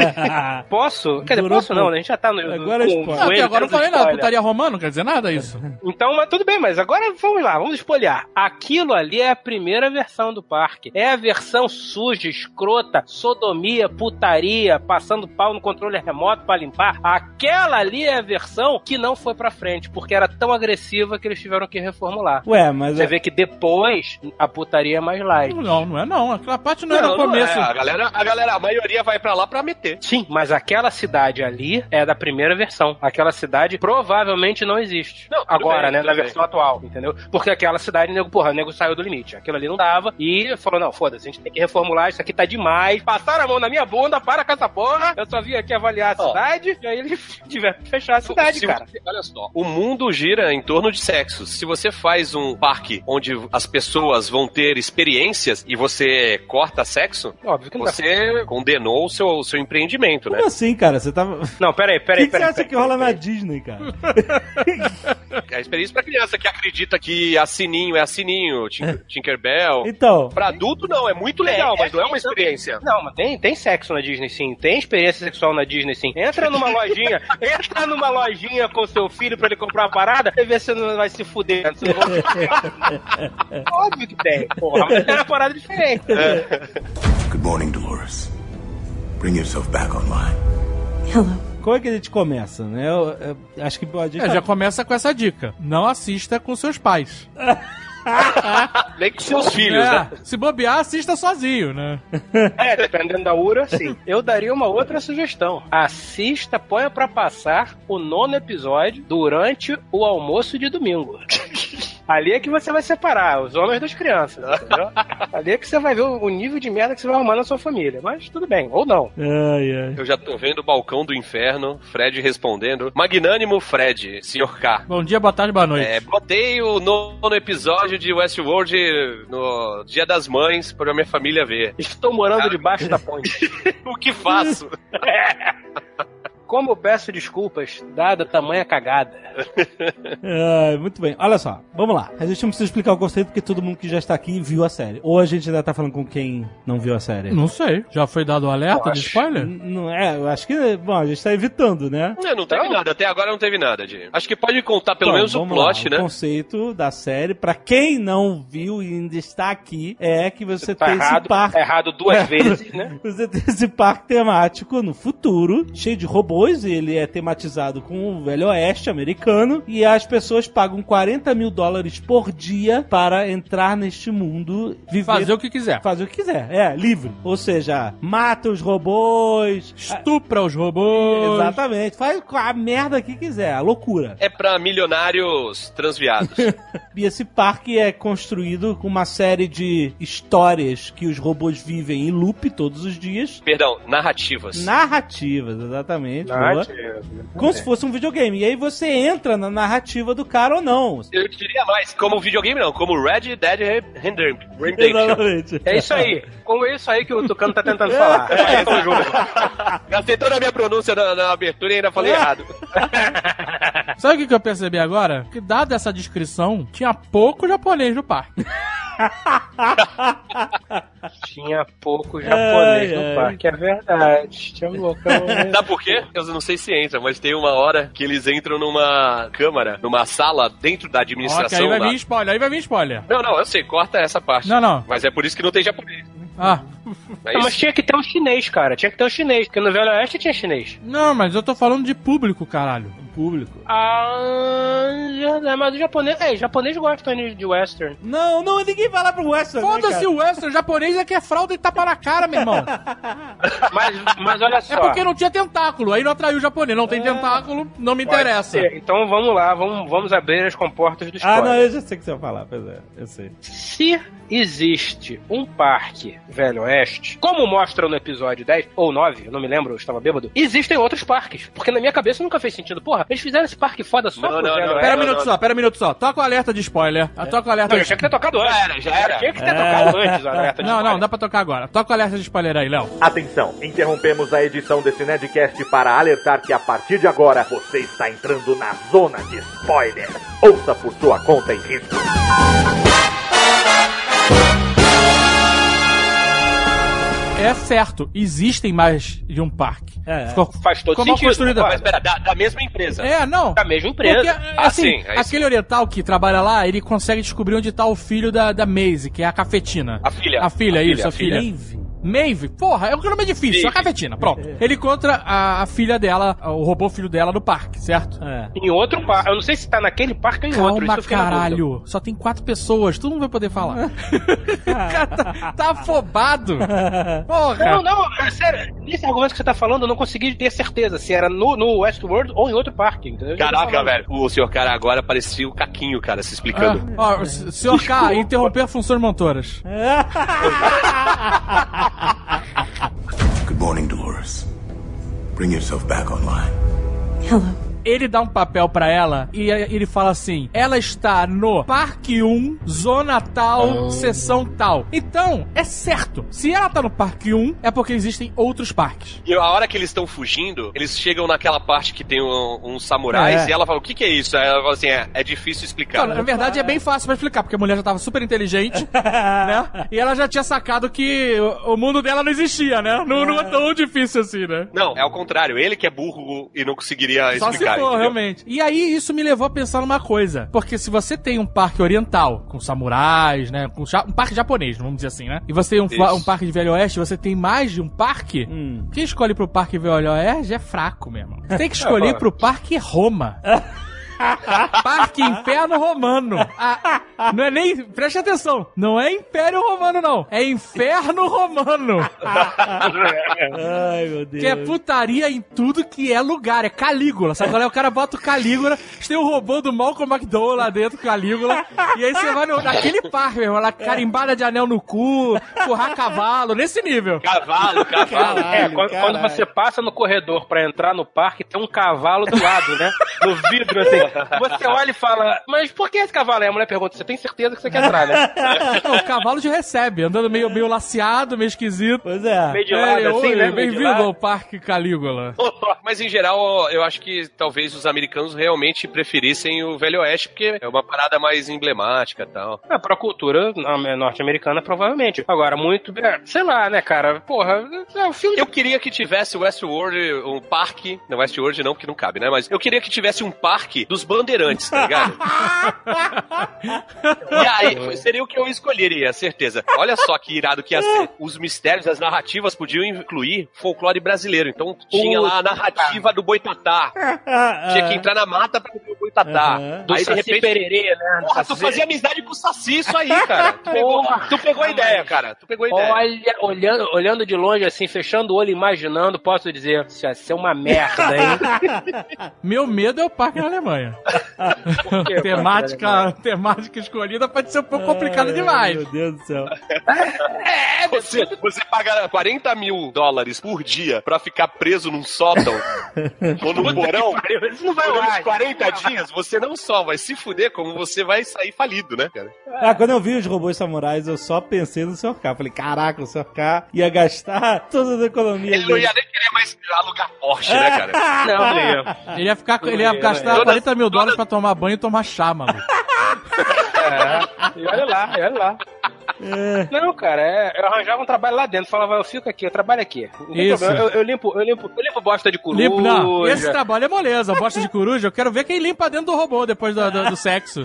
Posso? Quer dizer, posso não, né? A gente já tá no. Agora com é o spoiler. Não, até joelho agora não falei nada. Putaria romana não quer dizer nada isso. Então, mas tudo bem, mas agora vamos lá, vamos espolhar. Aquilo ali é a primeira versão do parque. É a versão suja, escrota, sodomia, putaria, passando pau no controle remoto pra limpar. Aquela ali é a versão que não foi pra frente, porque era tão agressiva que eles tiveram que reformular. Ué, mas Você é- vê que depois a putaria é mais light. Não, não é não. Aquela parte não, era no começo. é. A galera, a galera, a maioria vai pra lá pra meter. Sim, mas aquela cidade ali é da primeira versão. Aquela cidade provavelmente não existe. Não, Agora, bem, né? Na bem. versão atual, entendeu? Porque aquela cidade, nego, porra, o nego saiu do limite. Aquilo ali não dava. E falou: não, foda-se, a gente tem que reformular, isso aqui tá demais. Passaram a mão na minha bunda, para com essa porra. Eu só vim aqui avaliar a cidade. E aí eles tiveram que fechar a cidade, Se cara. olha só, o mundo gira em torno de sexos. Se você faz um parque onde as pessoas vão ter experiências e você corta sexo, Óbvio que não dá. você condenou o seu, o seu empreendimento, né? Como assim, cara? Você tava. O Não, peraí, que, peraí, que você peraí. acha que rola na Disney, cara? É a experiência pra criança que acredita que a Sininho é a Sininho, Tin- Tinkerbell. Então, Pra adulto, não, é muito legal, É, mas não é é, uma experiência. Não, mas tem, tem sexo na Disney sim. Tem experiência sexual na Disney sim. Entra numa lojinha, entra numa lojinha com seu filho pra ele comprar uma parada e vê se você não vai se fuder. Você não vai- Óbvio que tem, porra. Mas é uma parada diferente. Good morning, Dolores. Bring yourself back online. Hello. como é que a gente começa, né? Eu, eu acho que pode. É, já começa com essa dica. Não assista com seus pais. Nem com seus filhos, É, né? Se bobear, assista sozinho, né? É, dependendo da URA, sim. Eu daria uma outra sugestão. Assista, ponha pra passar o nono episódio durante o almoço de domingo. Ali é que você vai separar os homens das crianças, entendeu? Ali é que você vai ver o nível de merda que você vai arrumar na sua família. Mas tudo bem, ou não. Ai, ai. Eu já tô vendo o balcão do inferno, Fred respondendo. Magnânimo Fred, Sr. K. Bom dia, boa tarde, boa noite. É, botei o nono episódio de Westworld no Dia das Mães pra minha família ver. Estou morando debaixo da ponte. O que faço? Como eu peço desculpas, dada tamanha cagada. Ai, muito bem. Olha só, vamos lá. A gente não precisa explicar o conceito porque todo mundo que já está aqui viu a série. Ou a gente ainda tá falando com quem não viu a série? Não sei. Já foi dado o alerta Eu de acho. spoiler? Não é, eu acho que, bom, a gente tá evitando, né? Não, não teve Então? nada. Até agora não teve nada, de. Acho que pode contar pelo Então, menos o plot, lá. né? O conceito da série, pra quem não viu e ainda está aqui, é que você Tá tem errado, esse parque. tá errado duas vezes, né? Você tem esse parque temático no futuro, cheio de robôs, e ele é tematizado com o Velho Oeste americano, e as pessoas pagam 40 mil dólares por dia para entrar neste mundo, viver, Fazer o que quiser. fazer o que quiser. É, livre. Ou seja, mata os robôs. Estupra os robôs. Exatamente. Faz a merda que quiser, a loucura. É pra milionários transviados. E esse parque é construído com uma série de histórias que os robôs vivem em loop todos os dias. Perdão, narrativas. Narrativas, exatamente. Narrativa. Como se fosse um videogame. E aí você entra na narrativa do cara ou não. Eu diria mais, como videogame não, como Red Dead Redemption. É isso aí. Como é isso aí que o Tucano tá tentando falar. É, tamo junto. Gastei toda a minha pronúncia na, na abertura e ainda falei errado. Sabe o que que eu percebi agora? Que dada essa descrição, tinha pouco japonês no parque. Tinha pouco japonês Ai, no ai. parque, é verdade. Tinha loucão. Sabe por quê? Eu não sei se entra, mas tem uma hora que eles entram numa câmara, numa sala dentro da administração. aí vai lá. vir spoiler, aí vai vir spoiler. Não, não, eu sei, corta essa parte. Não, não. Mas é por isso que não tem japonês. Ah, É Não, mas tinha que ter um chinês, cara. Tinha que ter um chinês, porque no Velho Oeste tinha chinês. não, mas eu tô falando de público, caralho. Público. Ah, é, mas o japonês. É, japonês gosta de western. Não, não, ninguém vai lá pro Western. né, Foda-se cara? o western, japonês é que é fralda e tapa na cara, meu irmão. Mas, mas olha só. É porque não tinha tentáculo, aí não atraiu o japonês. Não tem tentáculo, não me Pode interessa. ser. Então vamos lá, vamos, vamos abrir as comportas do Ah, não, eu já sei o que você vai falar. Pois é, eu sei. Se existe um parque Velho Oeste, como mostra no episódio 10 ou 9, eu não me lembro, eu estava bêbado, existem outros parques. Porque na minha cabeça nunca fez sentido. Porra, eles fizeram esse parque foda só Não, pro não, não, Oeste. Pera um não, minuto não. só, pera um minuto só. Toca o alerta de spoiler. Toca o alerta Não, de tinha que ter tocado antes. Já era, já era. Tinha que ter É. tocado antes, o alerta de Não, não, spoiler. dá pra tocar agora. Toca o alerta de spoiler aí, Léo. Atenção, interrompemos a edição desse Nerdcast para alertar que a partir de agora você está entrando na zona de spoiler. Ouça por sua conta e risco. É certo, existem mais de um parque. É, é. Ficou, Faz todo mal sentido. construído. Mas pera, da, da mesma empresa. É, não. Da mesma empresa. Porque, Ah, assim, sim, aí aquele oriental que trabalha lá, ele consegue descobrir onde tá o filho da, da Maisie, que é a cafetina. A filha. A filha, A isso, filha, a a filha. Maeve. Porra, é o nome é difícil, a Maeve. cafetina, pronto. Ele encontra a, a filha dela, o robô filho dela no parque, certo? É. Em outro parque. Eu não sei se tá naquele parque ou em outro. Isso Calma, na dúvida. caralho. Só tem quatro pessoas, tu não vai poder falar. o cara tá, tá afobado. Porra. Não, não, é sério. Nesse argumento que você tá falando, eu não consegui ter certeza se era no, no Westworld ou em outro parque. entendeu? Caraca, velho. O senhor cara agora parecia o Caquinho, cara, se explicando. Ah, ó, senhor K, interromper funções montoras. Good morning, Dolores. Bring yourself back online. Hello. Ele dá um papel pra ela e ele fala assim: ela está no Parque 1, Zona Tal, Seção Tal. Então, é certo. Se ela tá no Parque 1, é porque existem outros parques. E a hora que eles estão fugindo, eles chegam naquela parte que tem um- uns samurais É. e ela fala: O que, que é isso? Aí ela fala assim: É, é difícil explicar. Na verdade é bem fácil pra explicar, porque a mulher já tava super inteligente, né? E ela já tinha sacado que o, mundo dela não existia, né? Não, não é tão difícil assim, né? Não, é ao contrário. Ele que é burro e não conseguiria Só se explicar. For, entendeu? realmente. E aí, isso me levou a pensar numa coisa. Porque se você tem um parque oriental, com samurais, né? Com um parque japonês, vamos dizer assim, né? E você tem um, um parque de Velho Oeste, você tem mais de um parque. Hum. Quem escolhe pro Parque Velho Oeste é fraco mesmo. Você tem que escolher pro Parque Roma. parque Inferno Romano. A- Não é nem. Preste atenção. Não é Império Romano, não. É Inferno Romano. Ai, meu Deus. Que é putaria em tudo que é lugar. É Calígula. Sabe qual é? O cara bota o Calígula. Tem o robô do Malcolm McDowell lá dentro, Calígula. E aí você vai no, naquele par, meu irmão. Lá, carimbada de anel no cu, empurrar cavalo. Nesse nível. Cavalo, cavalo. É, quando, quando você passa no corredor pra entrar no parque, tem um cavalo do lado, né? No vidro, assim. Você olha e fala, mas por que esse cavalo? Aí a mulher pergunta, você tem certeza que você quer entrar, né? Não, o cavalo te recebe, andando meio, meio laceado, meio esquisito. Pois é. Meio de lado, É, assim, né? Bem-vindo ao Parque Calígula. Mas em geral, eu acho que talvez os americanos realmente preferissem o Velho Oeste, porque é uma parada mais emblemática e tal. É, pra cultura na- norte-americana, provavelmente. Agora, muito. é, sei lá, né, cara? Porra, é um filme Eu queria que tivesse o Westworld, um parque. Não, Westworld não, porque não cabe, né? Mas eu queria que tivesse um parque dos bandeirantes, tá ligado? e aí, seria o que eu escolheria, certeza. Olha só que irado que ia ser. Os mistérios, as narrativas podiam incluir folclore brasileiro. Então tinha lá a narrativa do boitatá. Tinha que entrar na mata pra ver o boitatá. Do Aí, de repente, Pererê, né? Porra, tu fazia amizade com o Saci, isso aí, cara. Tu pegou, tu pegou a ideia, cara. Tu pegou a ideia. Olha, olhando, olhando de longe, assim, fechando o olho, imaginando, posso dizer, isso ia ser uma merda, hein? Meu medo é o parque na Alemanha. Quê, temática, temática escolhida pode ser um pouco complicada Ai, demais. Meu Deus do céu. Você, você paga 40 mil dólares por dia pra ficar preso num sótão ou num porão Isso não vai durante lá. 40 dias, você não só vai se fuder, como você vai sair falido, né, cara? Ah, quando eu vi os robôs samurais, eu só pensei no Sr. K. Falei, caraca, o Sr. K ia gastar todas as economias Ele não ia nem querer mais alugar Porsche, né, cara? Não, não ia. Ele ia, ficar, ele ia gastar Todas- 40 mil dólares pra tomar banho e tomar chá, maluco. É, e olha lá, e olha lá. Não, cara, é, eu arranjava um trabalho lá dentro, falava, eu fico aqui, eu trabalho aqui. Isso. Eu, eu limpo, eu limpo, eu limpo bosta de coruja. Limpo, não, esse trabalho é moleza. Bosta de coruja, eu quero ver quem limpa dentro do robô depois do, do- do sexo.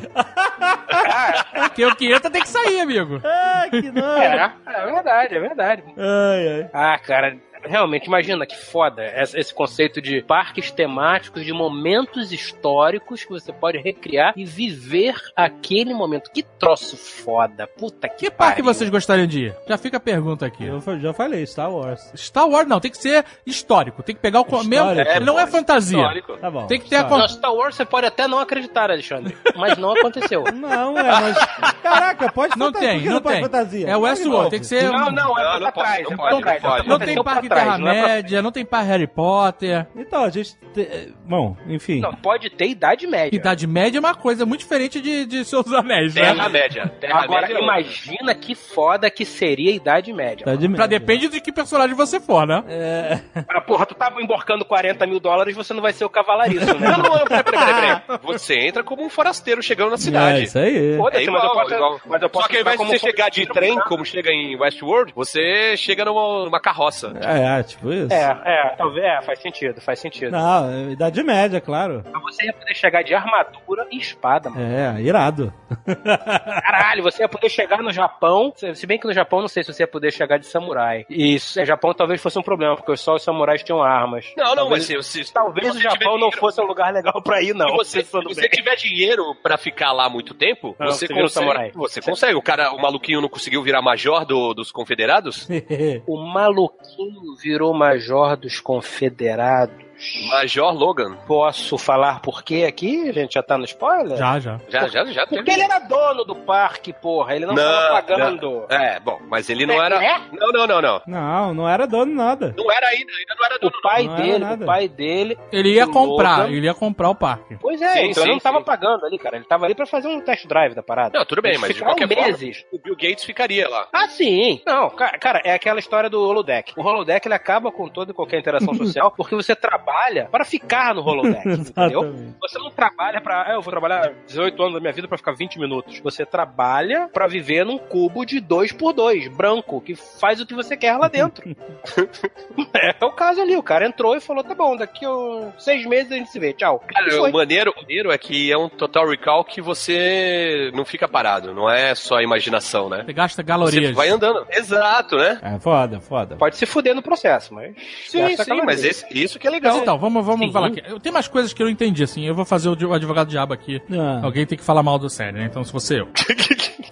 Porque o que entra tem que sair, amigo. Ah, que não. É, é verdade, é verdade. Ai, ai. Ah, cara, realmente, imagina que foda esse conceito de parques temáticos, de momentos históricos que você pode recriar e viver aquele momento. Que troço foda. Puta que Que parque pariu. vocês gostariam de ir? Já fica a pergunta aqui. Eu já falei, Star Wars. Star Wars não, tem que ser histórico. Tem que pegar o mesmo. Histórico. Ele não é fantasia. Histórico. Tá bom. Tem que ter a Star- Não, Star Wars você pode até não acreditar, Alexandre, mas não aconteceu. Não, é, mas. Caraca, pode Não fantasia. tem, não pode tem. fantasia? É o Westworld, Não, tem que ser. Não, não, é Não, pra não pode, trás, não é não. Não parque não é pra- Terra-média, não tem parque Harry Potter. Então, a gente. te- Bom, enfim. Não, pode ter idade média. Idade Média é uma coisa muito diferente de, de Seus Anéis, né? Terra-média. Terra-média Agora, é outra. imagina que foda que seria a idade média. Tá de Pra depende de que personagem você for, né? É. Ah, porra, tu tava emborcando 40 mil dólares, você não vai ser o cavalariço, né? Não, não, não, peraí, peraí, peraí. Você entra como um forasteiro chegando na É, cidade. isso aí. Foda-se, É mas eu posso, igual. mas eu posso Só que ao invés de você chegar de trem, né? como chega em Westworld, você chega numa, numa carroça. É, é, tipo isso. É, é, talvez, é, faz sentido, faz sentido. Não, idade média, claro. Mas você ia poder chegar de armadura e espada, mano. É, irado. Caralho, você ia poder chegar no Japão, se bem que no Japão não sei se você ia poder chegar de samurai. E isso, é, Japão talvez fosse um problema, porque só os samurais tinham armas. Não, não, talvez, mas se, se, Talvez se o Japão não dinheiro- fosse um lugar legal pra ir, não. Se você, se você bem. tiver dinheiro pra ficar lá muito tempo, Não, você você consegue. samurai. Você consegue. O cara, o maluquinho não conseguiu virar major do- dos confederados? O maluquinho virou major dos confederados. Major Logan. Posso falar por quê aqui? A gente já tá no spoiler? Já, já. Já, já, já. Porque ele era dono do parque, porra. Ele não, Não, tava pagando. É, bom, mas ele não É, era. né? Não, não, não, não. Não, não era dono nada. Não era ainda, ainda não era O dono. pai não dele, o pai dele. Ele ia o comprar, Logan- ele ia comprar o parque. Pois é, Sim, então sim, ele não tava sim. pagando ali, cara. Ele tava ali pra fazer um test drive da parada. Não, tudo bem, Eles mas de qualquer forma, meses. o Bill Gates ficaria lá. Ah, sim. Não, ca- cara, é aquela história do holodeck. O holodeck ele acaba com toda e qualquer interação social porque você trabalha para ficar no holodeck, entendeu? Você não trabalha pra. ah, eu vou trabalhar 18 anos da minha vida pra ficar 20 minutos. Você trabalha pra viver num cubo de 2 por 2 branco, que faz o que você quer lá dentro. é, o caso ali. O cara entrou e falou: tá bom, daqui a seis meses a gente se vê, tchau. Cara, o maneiro, o maneiro é que é um total recall que você não fica parado, não é só imaginação, né? Você gasta Você galorias. vai andando. Exato, né? É foda, foda. Pode se fuder no processo, mas. Sim, sim, calorias. mas esse, isso que é legal. Mas então, vamos, vamos Sim. falar aqui. Eu- Tem mais coisas que eu não entendi, assim. Eu vou fazer o, o advogado diabo aqui. Ah. Alguém tem que falar mal do série, né? Então, se você eu.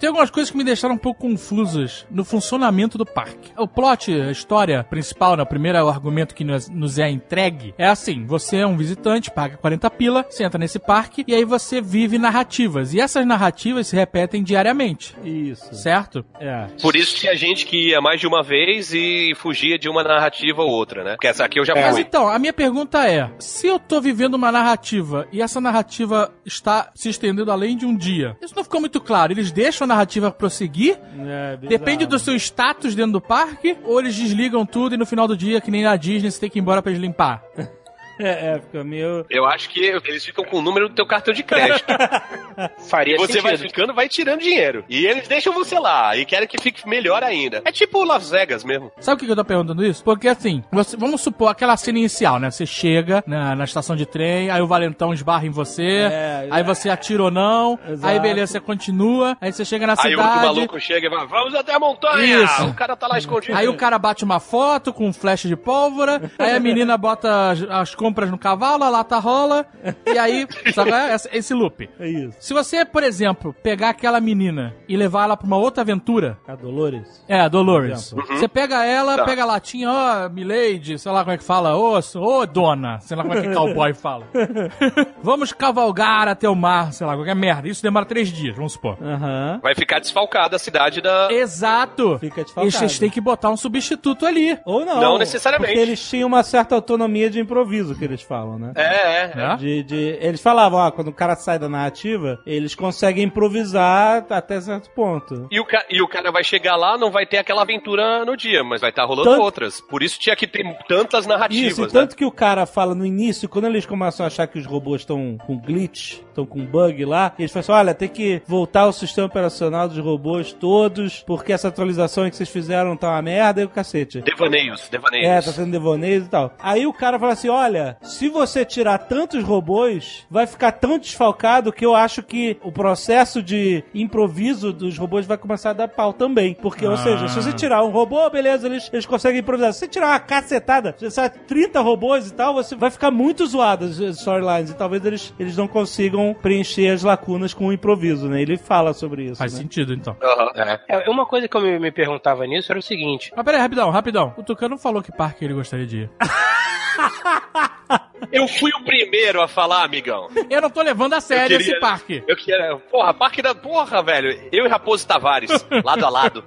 Tem algumas coisas que me deixaram um pouco confusas no funcionamento do parque. O plot, a história principal, né, o primeiro argumento que nos, nos é entregue, é assim: você é um visitante, paga 40 pila, você entra nesse parque e aí você vive narrativas. E essas narrativas se repetem diariamente, Isso. certo? É. Por isso tinha gente que ia mais de uma vez e fugia de uma narrativa ou outra, né? Porque essa aqui eu já Mas fui. então, a minha pergunta é: se eu tô vivendo uma narrativa e essa narrativa está se estendendo além de um dia, isso não ficou muito claro. Eles deixam a narrativa prosseguir? É. Depende do seu status dentro do parque? Ou eles desligam tudo e no final do dia, que nem na Disney, você tem que ir embora pra eles limpar? É, é, fica meio. Eu acho que eles ficam com o número do teu cartão de crédito. Faria você vai sentido. ficando, vai tirando dinheiro. E eles deixam você lá e querem que fique melhor ainda. É tipo Las Vegas mesmo. Sabe por que eu tô perguntando isso? Porque assim, você- vamos supor aquela cena inicial, né? Você chega na, na estação de trem, aí o valentão esbarra em você, É, aí você atira ou não, Exato. aí beleza, você continua, aí você chega na Aí o outro cidade. maluco chega e vai, vamos até a montanha! Isso. O cara tá lá escondido. Aí o cara bate uma foto com um flash de pólvora, aí a menina bota as, as compras no cavalo, a lata rola, e aí, sabe é? Esse, loop. É isso. Se você, por exemplo, pegar aquela menina e levar ela pra uma outra aventura, A Dolores? é, a Dolores. Exemplo. Você pega ela, Tá. pega a latinha, ó, Milady, sei lá como é que fala, ô, ô, dona, sei lá como é que cowboy fala. Vamos cavalgar até o mar, sei lá, qualquer merda. Isso demora três dias, vamos supor. Aham. Vai ficar desfalcada a cidade da. Exato. Fica E desfalcado. vocês têm que botar um substituto ali. Ou não. Não necessariamente. Porque eles tinham uma certa autonomia de improviso, que eles falam, né? É, é. Né? De, de- eles falavam, ó, quando o cara sai da narrativa, eles conseguem improvisar até certo ponto. E o, ca- e o cara vai chegar lá, não vai ter aquela aventura no dia, mas vai estar rolando Tanto- outras. Por isso tinha que ter tantas narrativas. Isso, e né? tanto que o cara fala no início, quando eles começam a achar que os robôs estão com glitch, estão com bug lá, eles falam assim, olha, tem que voltar o sistema operacional dos robôs todos, porque essa atualização que vocês fizeram tá uma merda e o cacete. Devaneios, devaneios. É, tá sendo devaneios e tal. Aí o cara fala assim: olha, se você tirar tantos robôs, vai ficar tão desfalcado que eu acho que o processo de improviso dos robôs vai começar a dar pau também. Porque, ou seja, se você tirar um robô, beleza, eles, eles conseguem improvisar. Se você tirar uma cacetada, se você tirar 30 robôs e tal, você vai ficar muito zoado as as storylines. E talvez eles, eles não consigam preencher as lacunas com o improviso, né? Ele fala sobre isso. Faz né? sentido, então. É. É, uma coisa que eu me, me perguntava nisso era o seguinte: Mas peraí, rapidão, rapidão. O Tucano falou que parque ele gostaria de ir. Eu fui o primeiro a falar, amigão. Eu não tô levando a sério queria- esse parque. Eu queria. Porra, parque da. Porra, velho. Eu e Raposo Tavares, lado a lado.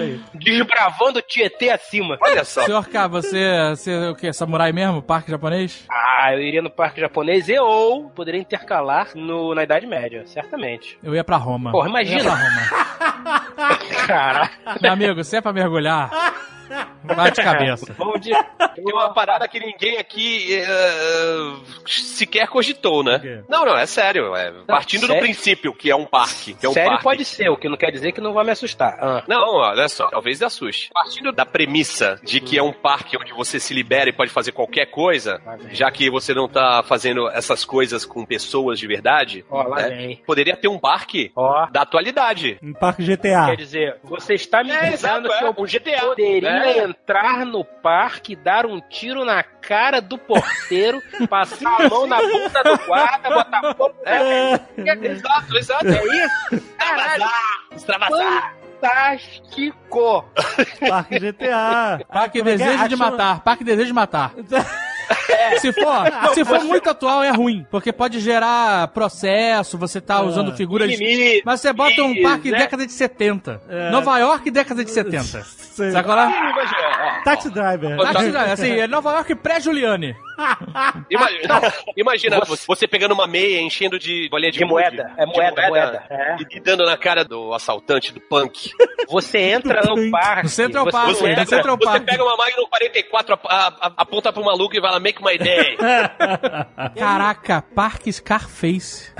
Aí. desbravando o Tietê acima. Olha só. Senhor K, você, você é o quê? Samurai mesmo? Parque japonês? Ah, eu iria no parque japonês e ou poderia intercalar no, na Idade Média, certamente. Eu ia pra Roma. Porra, imagina. Eu ia pra Roma. Cara, Meu amigo, se é pra mergulhar, vai de cabeça. vamos de. Tem uma parada que ninguém aqui eh, sequer cogitou, né? Não, não, é sério. é partindo do sério? princípio que é um parque. Que é um Sério parque. pode ser, o que não quer dizer que não vai me assustar. Ah. Não, olha só, talvez assuste. Partindo da premissa de que é um parque onde você se libera e pode fazer qualquer coisa, já que você não tá fazendo essas coisas com pessoas de verdade, lá né, poderia ter um parque Ó. da atualidade. Um parque GTA. Quer dizer, você está me É, dizendo exato, que é, eu GTA, poderia né? entrar no parque, dar um tiro na cara do porteiro, passar a mão na bunda do guarda, botar fogo. É, Exato, exato. é isso? Caralho, Extravasar. fantástico! Parque GTA. Parque Como é é? Desejo de Matar. Parque Desejo de Matar. Se for, se for muito atual, é ruim. Porque pode gerar processo, você tá usando figuras. Mimimi, Mas você bota um parque né? década de 70. É. Nova York, década de 70. Sei. Sabe qual é? Taxi Driver. Tá- Assim, assim, é Nova York pré-Juliane. Imagina, imagina você, você pegando uma meia, enchendo de bolinha de, De moeda, é de moeda, moeda, é. E dando na cara do assaltante, do punk. Você entra no parque. No Central você Park, entra- no Central Você pega uma Magnum 44, a- a- a- aponta pro maluco e vai lá, make my day. Caraca, Parque Scarface.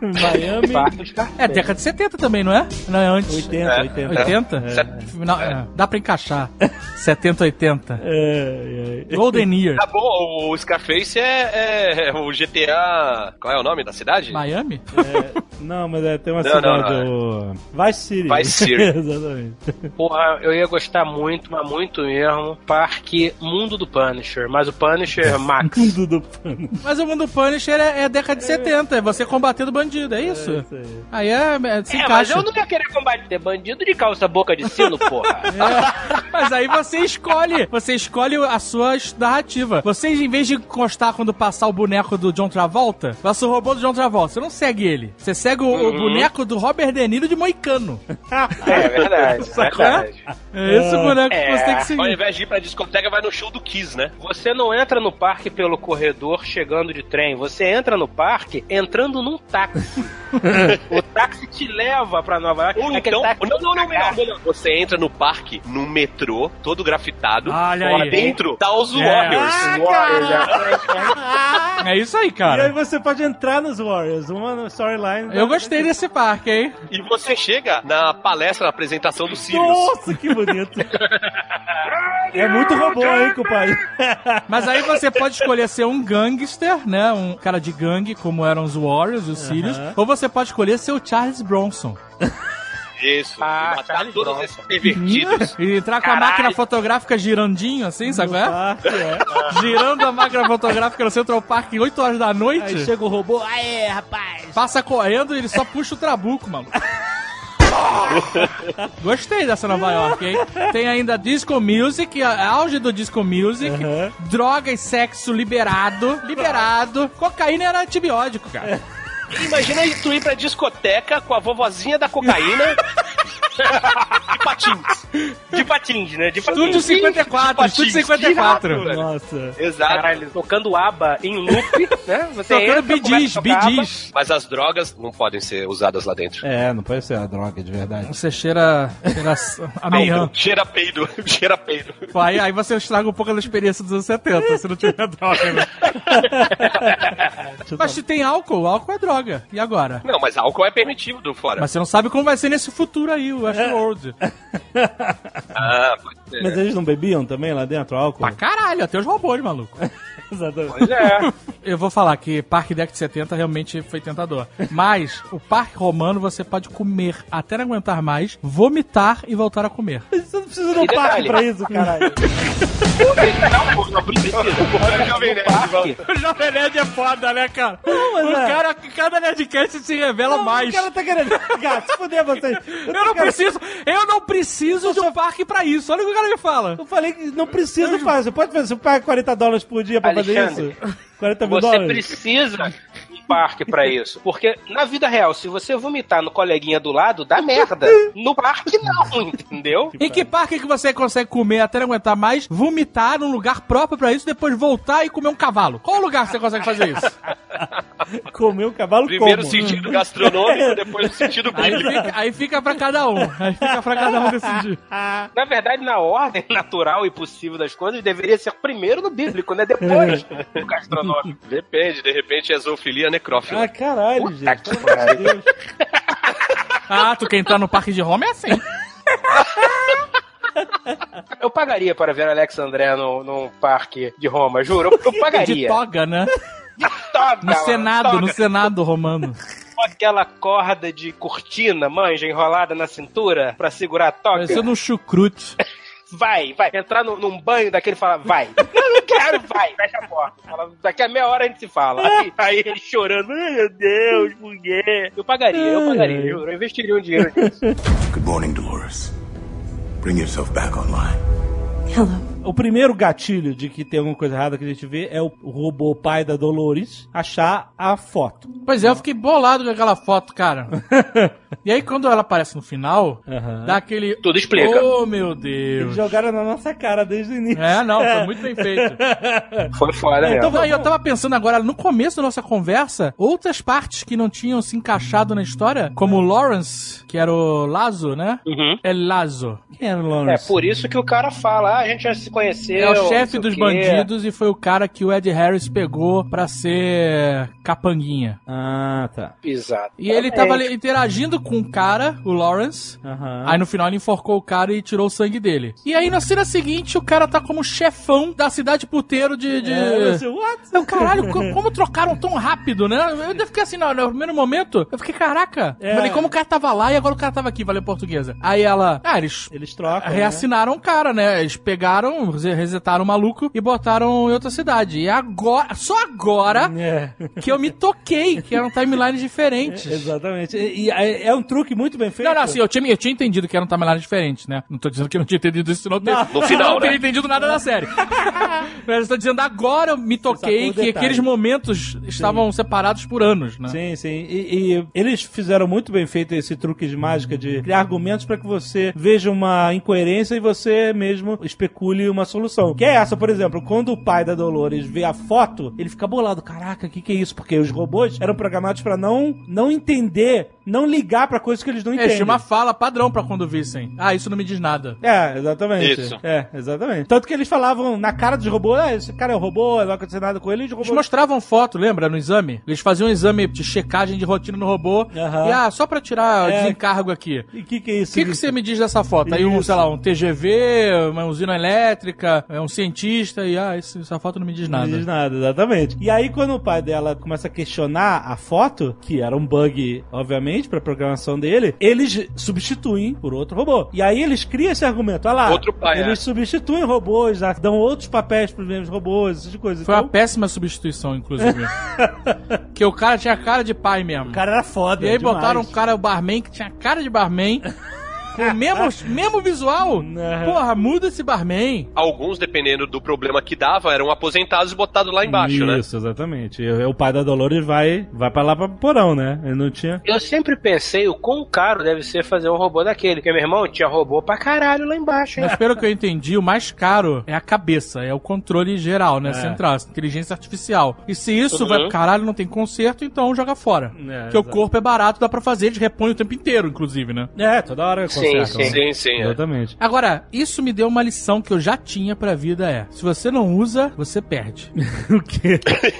Miami. Do. É década de 70 também, não é? Não é antes. 80, É. 80. 80? É. Final- é, dá pra encaixar. 70, 80. É, é. Golden Year. Tá bom, o Scarface é, é o GTA. Qual é o nome da cidade? Miami? É, não, mas é, tem uma Não, cidade, não, o... Vice City. Vice City. Exatamente. Porra, eu ia gostar muito, mas muito mesmo. Parque Mundo do Punisher. Mas o Punisher Max. Mundo do pano. Mas o mundo Punisher é, é década de 70, é você combatendo bandido, é isso? É isso aí. Aí é, é, se É, mas eu não ia querer combater bandido de calça boca de sino, porra. É, mas aí você escolhe, você escolhe a sua narrativa. Você, em vez de encostar quando passar o boneco do John Travolta, passa o robô do John Travolta, você não segue ele. Você segue o, o boneco do Robert De Niro de Moicano. É verdade, Sacou? verdade. É esse o boneco que É. você tem que Ao seguir. invés de ir pra discoteca, vai no show do Kiss, né? Você não entra no parque pelo corredor chegando de trem. Você entra no parque entrando num táxi. o táxi te leva pra Nova York. Ou Aquele então. Não, não, não, melhor, melhor. Você entra no parque, num metrô, todo grafitado. Olha lá aí. dentro tá os É. Warriors. É isso aí, E aí cara. você pode entrar nos Warriors, uma no storyline. Eu gostei desse parque, hein? E você chega na palestra, na apresentação do Sirius. Nossa, que bonito. é muito robô, hein, compadre? Mas aí você pode escolher ser um gangster, né? Um cara de gangue, como eram os Warriors, os Sirius. Ou você pode escolher ser o Charles Bronson. Isso. Ah, e matar Charles todos Bronson. esses pervertidos. E entrar com a máquina fotográfica girandinho, assim, sabe qual é? Parque, é. Girando a máquina fotográfica no Central Park 8 horas da noite. Aí chega o robô, aê, rapaz. Passa correndo e ele só puxa o trabuco, mano. Gostei dessa Nova York, hein? Tem ainda Disco Music, a- auge do Disco Music, droga e sexo liberado, liberado. Cocaína era antibiótico, cara. Imagina tu ir pra discoteca com a vovozinha da cocaína. de patins. De patins, né? De Estúdio patins. 54, patins, Estúdio que 54. irado, velho. Nossa. Exato. Caralho, tocando aba em loop, né? Você Tocando entra, bidis, bidis. Mas as drogas não podem ser usadas lá dentro. É, não pode ser a droga de verdade. Você cheira, cheira amanhã. Cheira peido, cheira peido. Aí, aí você estraga um pouco da experiência dos anos 70, se não tiver droga, né? Mas se tem álcool, álcool é droga. E agora? Não, mas álcool é permitido do fora. Mas você não sabe como vai ser nesse futuro aí, o Westworld. Ah, pode ser. Mas eles não bebiam também lá dentro álcool? Pra caralho, até os robôs, maluco. Exatamente. Pois é. Eu vou falar que Parque Deck de 70 realmente foi tentador. Mas o Parque Romano você pode comer até não aguentar mais, vomitar e voltar a comer. Você não precisa de um E parque detalhe. pra isso, caralho. Não, não precisa. No parque, O Jovem Nerd é foda, né, cara? mas o é. cara, cada Nerdcast se revela Não, mais. O cara tá querendo. Gato, se fuder vocês. Eu não preciso, eu não preciso de um parque pra isso. Olha o que o cara me fala. Eu falei que não precisa do parque. Você pode fazer. Você paga 40 dólares por dia pra fazer Alexandre, isso? 40 mil Você dólares? precisa de um parque pra isso. Porque na vida real, se você vomitar no coleguinha do lado, dá merda. No parque não, entendeu? Em que parque que você consegue comer até não aguentar mais, vomitar num lugar próprio pra isso, depois voltar e comer um cavalo? Qual lugar que você consegue fazer isso? Comer um cavalo Primeiro como? sentido gastronômico, depois o sentido Aí bíblico. fica, aí fica pra cada um. Aí fica pra cada um decidir. Na verdade, na ordem natural e possível das coisas, deveria ser primeiro no bíblico, né? Depois no gastronômico. Depende, de repente é zoofilia necrófila. Ah, caralho, Puta gente. que de. Ah, tu quer entrar no parque de Roma é assim. Eu pagaria para ver Alex André no, no parque de Roma, juro. Eu, eu De pagaria. toga, né? Toga, No Senado, toga. no Senado romano. Com aquela corda de cortina, manja, enrolada na cintura pra segurar a toga. Parecendo um chucrute. Vai, vai. Entrar num, num banho daquele e falar, vai. Eu não quero, vai. Fecha a porta. Fala, daqui a meia hora a gente se fala. Aí, aí ele chorando, meu Deus, por quê? Eu pagaria, eu pagaria, juro. Eu investiria um dinheiro nisso. Good morning, Dolores. Bring yourself back online. O primeiro gatilho de que tem alguma coisa errada que a gente vê é o robô pai da Dolores achar a foto. Pois é, eu fiquei bolado com aquela foto, cara. E aí, quando ela aparece no final, Aham. dá aquele. Tudo explica. Oh, meu Eles Deus. jogaram na nossa cara desde o início. É, não, foi muito bem feito. Foi foda mesmo. Então, aí eu tava pensando agora, no começo da nossa conversa, outras partes que não tinham se encaixado na história, como o Lawrence, que era o Lazo, né? Uhum. É Lazo. Quem era o É Lawrence? por isso que o cara fala, ah, a gente já se conheceu. É o chefe dos bandidos e foi o cara que o Ed Harris pegou pra ser capanguinha. Ah, tá. Exato. E ele tava ali interagindo com o cara, o Lawrence. Aí no final ele enforcou o cara e tirou o sangue dele. E aí na cena seguinte o cara tá como chefão da cidade puteiro de. de... É, você, what? Eu, caralho, co- como trocaram tão rápido, né? Eu ainda fiquei assim, no, no primeiro momento, eu fiquei, caraca. É. Falei, como o cara tava lá e agora o cara tava aqui, valeu portuguesa. Aí ela, ah, eles Eles trocam. né? reassinaram o cara, né? Eles pegaram, rese- resetaram o maluco e botaram em outra cidade. E agora, só agora É. que eu me toquei que eram timelines diferentes. Exatamente. E, e é, é um truque muito bem feito. Não, não, assim, eu tinha, eu tinha entendido que eram timelines diferentes, né? Não tô dizendo que eu não tinha entendido isso, senão eu teria- No final, não teria né? entendido nada da série. Mas eu tô dizendo agora eu me toquei que aqueles momentos estavam separados por anos, né? Sim, sim. E, e eles fizeram muito bem feito esse truque de mágica de criar argumentos pra que você veja uma incoerência e você mesmo especule uma solução. Que é essa, por exemplo, quando o pai da Dolores vê a foto, ele fica bolado. Caraca, o que, que é isso? Porque os robôs eram programados pra não, não entender, não ligar pra coisas que eles não É, entendem. tinha uma fala padrão pra quando vissem. Ah, isso não me diz nada. É, exatamente. Isso. É, exatamente. Tanto que eles falavam na cara dos robôs, ah, esse cara é um robô, não vai acontecer nada com ele, e os Eles mostravam foto, lembra, no exame? Eles faziam um exame de checagem de rotina no robô. Aham. E, ah, só pra tirar É. desencargo aqui. E o que, que é O isso? que, que você me diz dessa foto? Aí um, Isso. sei lá, um TGV, uma usina elétrica, é um cientista e, ah, essa foto não me diz nada. Não diz nada, exatamente. E aí, quando o pai dela começa a questionar a foto, que era um bug, obviamente, pra programação dele, eles substituem por outro robô. E aí eles criam esse argumento. Olha lá. Outro pai, Eles é. substituem robôs, dão outros papéis pros mesmos robôs, essas coisas. Foi uma Então, péssima substituição, inclusive. que o cara tinha cara de pai mesmo. o cara era foda. e aí demais. botaram um cara, o barman, que tinha cara de barman. com o mesmo, mesmo visual. Não. Porra, muda esse barman. Alguns, dependendo do problema que dava, eram aposentados e botados lá embaixo, né? Isso, exatamente. E o pai da Dolores vai, vai pra lá pra porão, né? Ele não tinha. Eu sempre pensei o quão caro deve ser fazer um robô daquele. Porque, meu irmão, tinha robô pra caralho lá embaixo, hein? Mas pelo que eu entendi, o mais caro é a cabeça, é o controle geral, né? É. Central, inteligência artificial. E se isso Uhum. vai pro caralho, não tem conserto, então joga fora. É, Porque o corpo é barato, dá pra fazer, eles repõem o tempo inteiro, inclusive, né? É, toda hora Sim, conserta. sim. né? Sim, sim. é. Exatamente. Agora, isso me deu uma lição que eu já tinha pra vida é: se você não usa, você perde. o quê?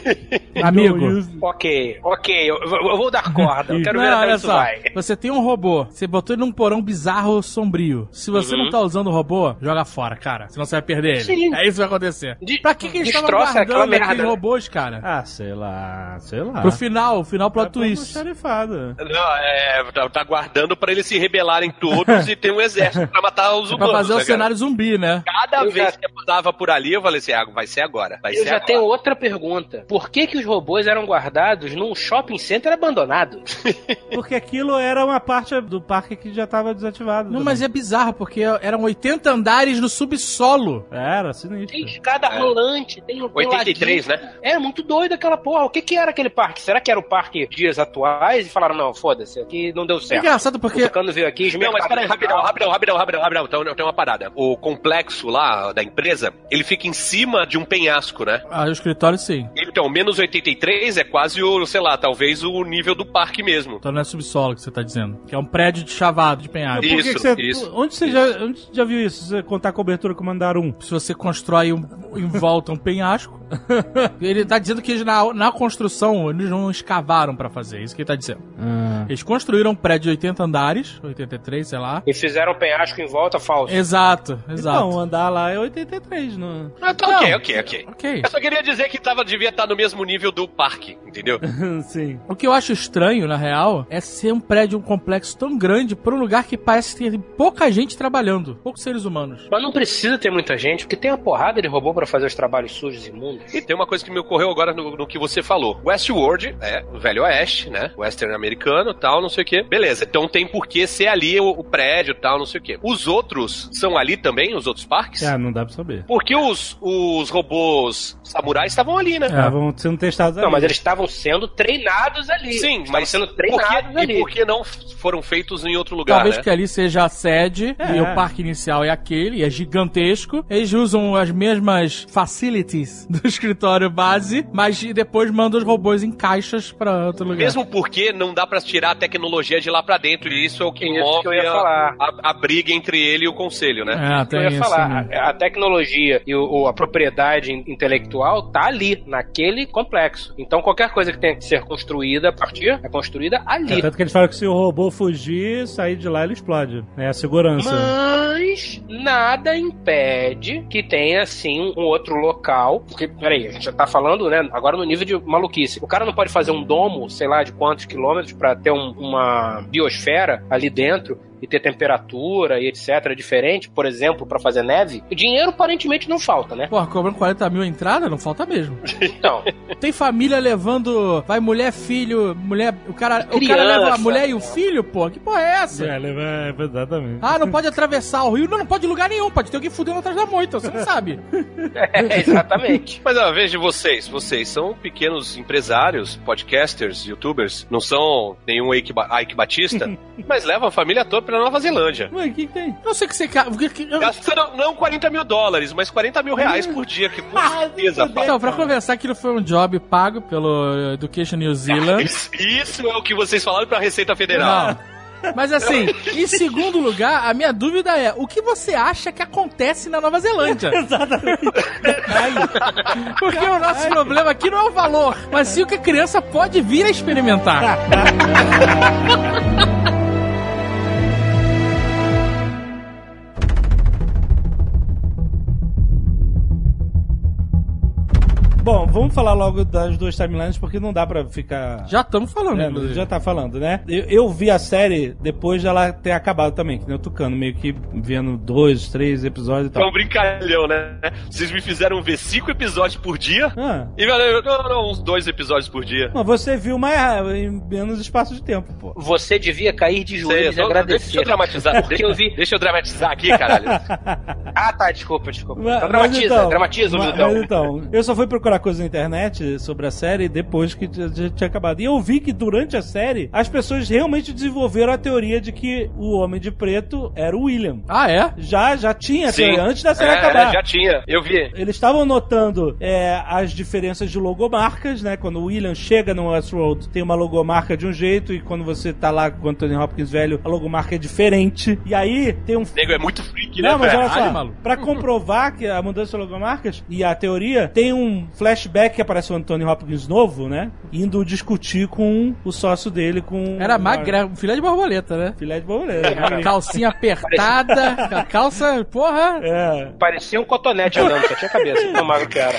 Amigo. Ok, ok, eu, eu vou dar corda. Eu quero ver Não, até olha onde isso só, vai. você tem um robô, você botou ele num porão bizarro sombrio. Se você Uhum. não tá usando o robô, joga fora, cara. Senão você vai perder ele. Sim. É isso que vai acontecer. De- pra que, que eles estavam guardando aqueles robôs, cara? Ah, sei lá, sei lá. Pro final, o final plot É pra twist. Não, é, tá, tá guardando pra eles se rebelarem todos e ter um exército pra matar os Pra humanos. fazer o né, cara? cenário zumbi, né? Cada Eu vez já- que eu passava por ali, eu falei assim, ah, vai ser agora. Vai Eu ser já agora. tenho outra pergunta. Por que, que os robôs eram guardados num shopping center abandonado? Porque aquilo era uma parte do parque que já tava desativado. Não, também. mas é bizarro, porque eram 80 andares no subsolo. Era sinistro. Tem escada rolante, tem um 83, ladinho. né? É muito doido aquela porra. O que que era aquele parque? Será que era o parque dias atuais? E falaram, não, foda-se, aqui não deu É certo. engraçado O porque. Tucano veio aqui, Não, mas peraí, rapidão, rapidão, rapidão, rapidão, rapidão. Então, tem uma parada. O complexo lá da empresa, ele fica em cima de um penhasco, né? Ah, o escritório sim. Então, menos 83 é quase o, sei lá, talvez o nível do parque mesmo. Então não é subsolo que você tá dizendo. Que é um prédio de chavado, de penhasco. Isso, Por que que você, isso, onde você já, onde já viu isso? Você contar a cobertura com mandar um? Se você constrói um- em volta um penhasco. ele tá dizendo que eles, na, na construção eles não escavaram pra fazer. Isso que ele tá dizendo. Eles construíram um prédio de 80 andares, 83, sei lá. E fizeram um penhasco em volta falso. Exato, exato. Então, andar lá é 83, não. Ah, tá ok, ok, ok. Ok. Eu só queria dizer que tava, devia estar no mesmo nível do parque, entendeu? Sim. O que eu acho estranho, na real, é ser um prédio, um complexo tão grande pra um lugar que parece ter pouca gente trabalhando. Poucos seres humanos. Mas não precisa ter muita gente, porque tem uma porrada de robô pra fazer os trabalhos sujos e imundos. E tem uma coisa que me ocorreu agora no, no que você falou. Westworld, é, o Velho Oeste, né? Western americano tal, não sei o quê. Beleza, então tem por que ser ali o, o prédio tal, não sei o quê. Os outros são ali também, os outros parques? Ah, não dá pra saber. Porque os, os robôs samurais estavam ali, né? É, estavam sendo testados Não, ali. mas eles estavam sendo treinados ali. Sim, Estavam mas sendo treinados que, ali. e por que não foram feitos em outro lugar, Talvez né? que ali seja a sede É. e o parque inicial é aquele, e é gigantesco. Eles usam as mesmas facilities do escritório base, mas depois mandam os robôs em caixas pra outro lugar. Mesmo porque não dá pra tirar a tecnologia de lá pra dentro, e isso é o que Isso que move eu ia a, falar. a- a briga entre ele e o conselho, né? É, Eu tem ia isso. falar, né? a, a tecnologia e o- a propriedade in- intelectual tá ali, naquele complexo. Então qualquer coisa que tenha que ser construída a partir, é construída ali. É, tanto que eles falam que se o robô fugir, sair de lá, ele explode. É a segurança. Mas nada impede que tenha, sim, um outro local. Porque, peraí, a gente já tá falando, né? Agora no nível de maluquice. O cara não pode fazer um domo, sei lá, de quantos quilômetros pra ter um- uma biosfera ali dentro e ter temperatura e etc. diferente, por exemplo, pra fazer neve. O dinheiro aparentemente não falta, né? Porra, cobrando 40 mil a entrada, não falta mesmo. Então, Tem família levando. Vai mulher, filho, mulher. O cara, o cara Criança. leva a mulher e o filho, pô. Que porra é essa? É, vai- exatamente. Ah, não pode atravessar o rio? Não, não pode ir lugar nenhum. Pode ter alguém fudendo atrás da moita, você não sabe. é, exatamente. Mas ó, veja vocês, vocês são pequenos empresários, podcasters, youtubers, não são nenhum Ike, Ba- Ike Batista, mas levam a família toda pra Nova Zelândia. Ué, o que, que tem? Eu sei que você. ca- que- que- eu- Gastando não 40 mil dólares, mas 40 mil reais por dia, que com certeza. Então, pra conversar, aquilo foi um job pago pelo Education New Zealand. Isso, isso é o que vocês falaram pra Receita Federal. Não. Mas assim, em segundo lugar, a minha dúvida é: o que você acha que acontece na Nova Zelândia? Exatamente. Porque o nosso problema aqui não é o valor, mas sim o que a criança pode vir a experimentar. Bom, vamos falar logo das duas timelines, porque não dá pra ficar. Já estamos falando, É, inclusive. já tá falando, né? Eu, eu vi a série depois de ela ter acabado também, que nem o Tucano, meio que vendo dois, três episódios e É um tal. brincalhão, né? Vocês me fizeram ver cinco episódios por dia Ah, e valeu, não, não, uns dois episódios por dia. mas você viu mais em menos espaço de tempo, pô. Você devia cair de Sei, joelhos e só- agradecer. Deixa eu dramatizar. Porque eu vi. Deixa eu dramatizar aqui, caralho. Ah, tá, desculpa, desculpa. Mas- Então mas dramatiza, então, dramatiza, mas, Judão. mas então, eu só fui procurar coisas na internet sobre a série depois que já tinha acabado. E eu vi que durante a série, as pessoas realmente desenvolveram a teoria de que o Homem de Preto era o William. Ah, é? Já, já tinha a Sim. teoria, antes da série É, acabar. já tinha, eu vi. Eles estavam notando é, as diferenças de logomarcas, né? Quando o William chega no Westworld, tem uma logomarca de um jeito, e quando você tá lá com o Anthony Hopkins velho, a logomarca é diferente. E aí tem um O nego é muito freak, né, não, mas olha só, pra comprovar que a mudança de logomarcas e a teoria, tem um flashback que aparece o Anthony Hopkins novo, né? Indo discutir com o sócio dele, com... Era magrelo, filé de borboleta, né? Filé de borboleta. né? Calcinha apertada, a calça, porra. É. Parecia um cotonete andando, só tinha cabeça, tão magro que era.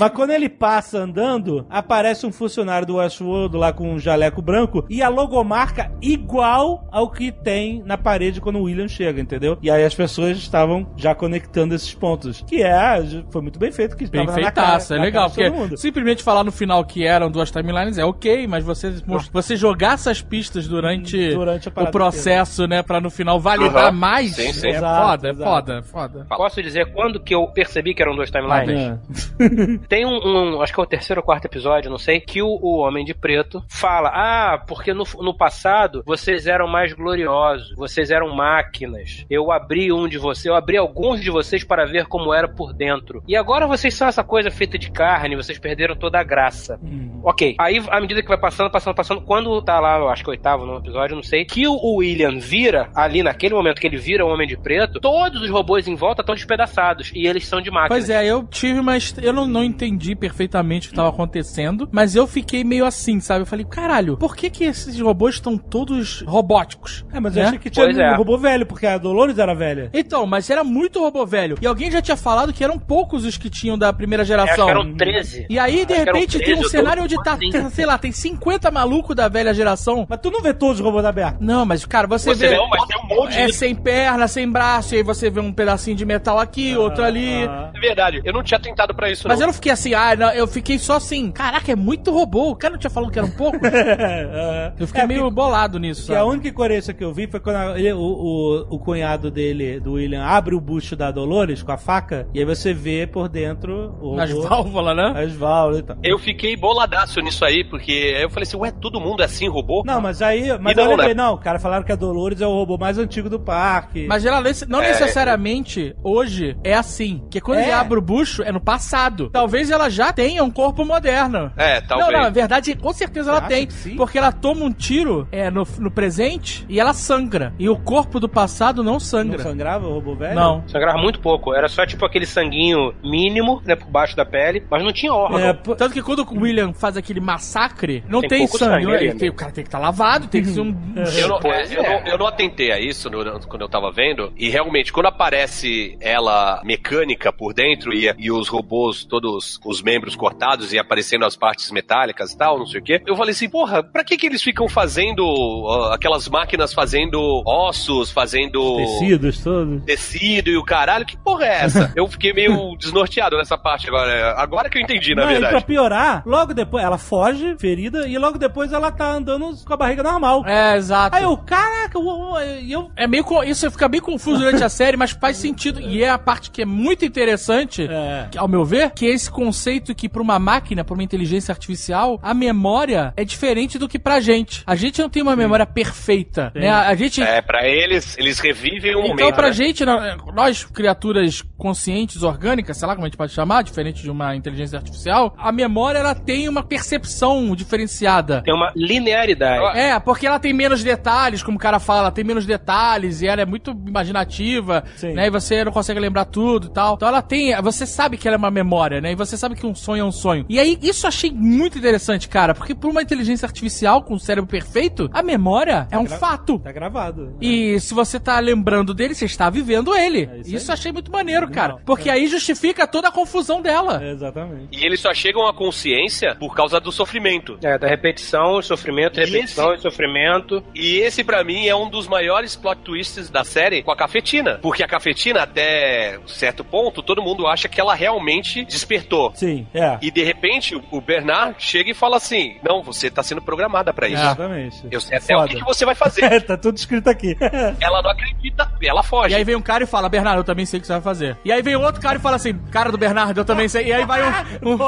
Mas quando ele passa andando, aparece um funcionário do Westworld lá com um jaleco branco e a logomarca igual ao que tem na parede quando o William chega, entendeu? E aí as pessoas estavam já conectando esses pontos. Que é, foi muito bem feito, que Bem estava na feitaço, cara- é legal, porque mundo. simplesmente falar no final que eram duas timelines é ok, mas você, você jogar essas pistas durante, Durante a o processo, né, pra no final validar Uhum. mais, Sim, sim. é Exato, foda, é exato. foda, é foda. Posso dizer quando que eu percebi que eram dois timelines? É. Tem um, um- acho que é o terceiro ou quarto episódio, não sei, que o, o Homem de Preto fala: Ah, porque no, no passado vocês eram mais gloriosos, vocês eram máquinas. Eu abri um de vocês, eu abri alguns de vocês para ver como era por dentro. E agora vocês são essa coisa feita de carne, vocês perderam toda a graça. Hum. Ok, aí à medida que vai passando, passando, passando, quando tá lá, eu acho que oitavo no episódio, não sei, que o o William vira, ali naquele momento que ele vira o Homem de Preto, todos os robôs em volta estão despedaçados e eles são de máquinas. Pois é, eu tive, mas eu não, não entendi perfeitamente o que estava acontecendo, mas eu fiquei meio assim, sabe? Eu falei, caralho, por que que esses robôs estão todos robóticos? É, mas eu Né? achei que tinha Pois um é. robô velho, porque a Dolores era velha. Então, mas era muito robô velho. E alguém já tinha falado que eram poucos os que tinham da primeira Acho geração. que eram 13. E aí, de repente, tem 13 um ou cenário 12, onde tá, assim. tem, sei lá, tem 50 malucos da velha geração. Mas tu não vê todos os robôs abertos. Não, mas, cara, você, Você vê. não, mas tem um monte É de... sem perna, sem braço, e aí você vê um pedacinho de metal aqui, outro ali. Ah. É verdade, eu não tinha tentado pra isso, Mas não. eu não fiquei assim, ah, não, eu fiquei só assim, caraca, é muito robô. O cara não tinha falado que era um pouco? eu fiquei É, meio porque- bolado nisso. Que a sabe? única incoerência que eu vi foi quando a- ele- o, o, o cunhado dele, do William, abre o bucho da Dolores com a faca e aí você vê por dentro o Nas robô, válvulas, né? as válvulas e tal. Eu fiquei boladaço nisso aí, porque eu falei assim, ué, todo mundo é assim, robô? Não, mas aí. Mas E eu não, lembrei, né? não, cara, falaram que a Dolores é o robô mais antigo do parque. Mas ela não É. necessariamente hoje é assim. Porque quando É. ele abre o bucho, é no passado. Talvez ela já tenha um corpo moderno. É, talvez. Não, não, na verdade, com certeza ela tem. Porque ela toma um tiro é, no, no presente e ela sangra. E o corpo do passado não não sangra. sangrava o robô velho? Não. Sangrava muito pouco. Era só tipo aquele sanguinho mínimo, né, por baixo da pele, mas não tinha órgão. É, Tanto que quando o William faz aquele massacre, não Tem tem, sangue. sangue né? Ele tem- o cara tem que estar lavado, tem que ser um. Eu não, é, eu, é. não, eu não atentei a isso no- quando eu tava vendo. E realmente, quando aparece ela mecânica por dentro e, e os robôs, todos os membros cortados e aparecendo as partes metálicas e tal, não sei o quê, eu falei assim, porra, pra que que eles ficam fazendo ó, aquelas máquinas fazendo ossos, fazendo Tecidos todos. tecido e o caralho? Que porra é essa? eu fiquei meio desnorteado nessa parte agora. Agora que eu entendi, na Não, e pra verdade. piorar, logo depois ela foge, ferida, e logo depois ela tá andando com a barriga normal. É, exato. Aí eu, caraca, eu, eu, É meio isso fica bem confuso durante a série, mas faz sentido e é a parte que é muito interessante, É. ao meu ver, que é esse conceito que pra uma máquina, pra uma inteligência artificial, a memória é diferente do que pra gente. A gente não tem uma memória perfeita, né? A, a gente É, pra eles, eles revivem um então, momento. pra né? gente, nó- nós, criaturas conscientes, orgânicas, sei lá como a gente pode chamar, diferente de uma inteligência artificial, a memória, ela tem uma percepção diferenciada. Tem uma linearidade. É, porque ela tem menos detalhes, como o cara fala, ela tem menos detalhes e ela é muito imaginativa, Sim. né? E você não consegue lembrar tudo e tal. Então ela tem, você sabe que ela é uma memória, né? E você sabe que um sonho é um sonho. E aí, isso eu achei muito interessante, cara, porque por uma inteligência artificial com um cérebro perfeito, a memória é um fato. tá gravado. E se você tá lembrando dele, você está vivendo ele. É isso isso achei muito maneiro, cara. Porque aí justifica toda a confusão dela. É, exatamente. E eles só chegam à consciência por causa do sofrimento. É, da repetição, sofrimento, E repetição esse- e sofrimento. E esse, pra mim, é um dos maiores plot twists da série com a cafetina. Porque a cafetina, até certo ponto, todo mundo acha que ela realmente despertou. Sim, é. E de repente, o- Bernard chega e fala assim: Não, você tá sendo programada pra isso. Exatamente. Eu sei até o que, Foda. que você vai fazer. tá tudo escrito aqui. ela não acredita, ela foge. E aí vem um cara e fala, Bernardo, eu também sei o que você vai fazer. E aí vem outro cara e fala assim, cara do Bernardo, eu também sei. E aí vai um. um-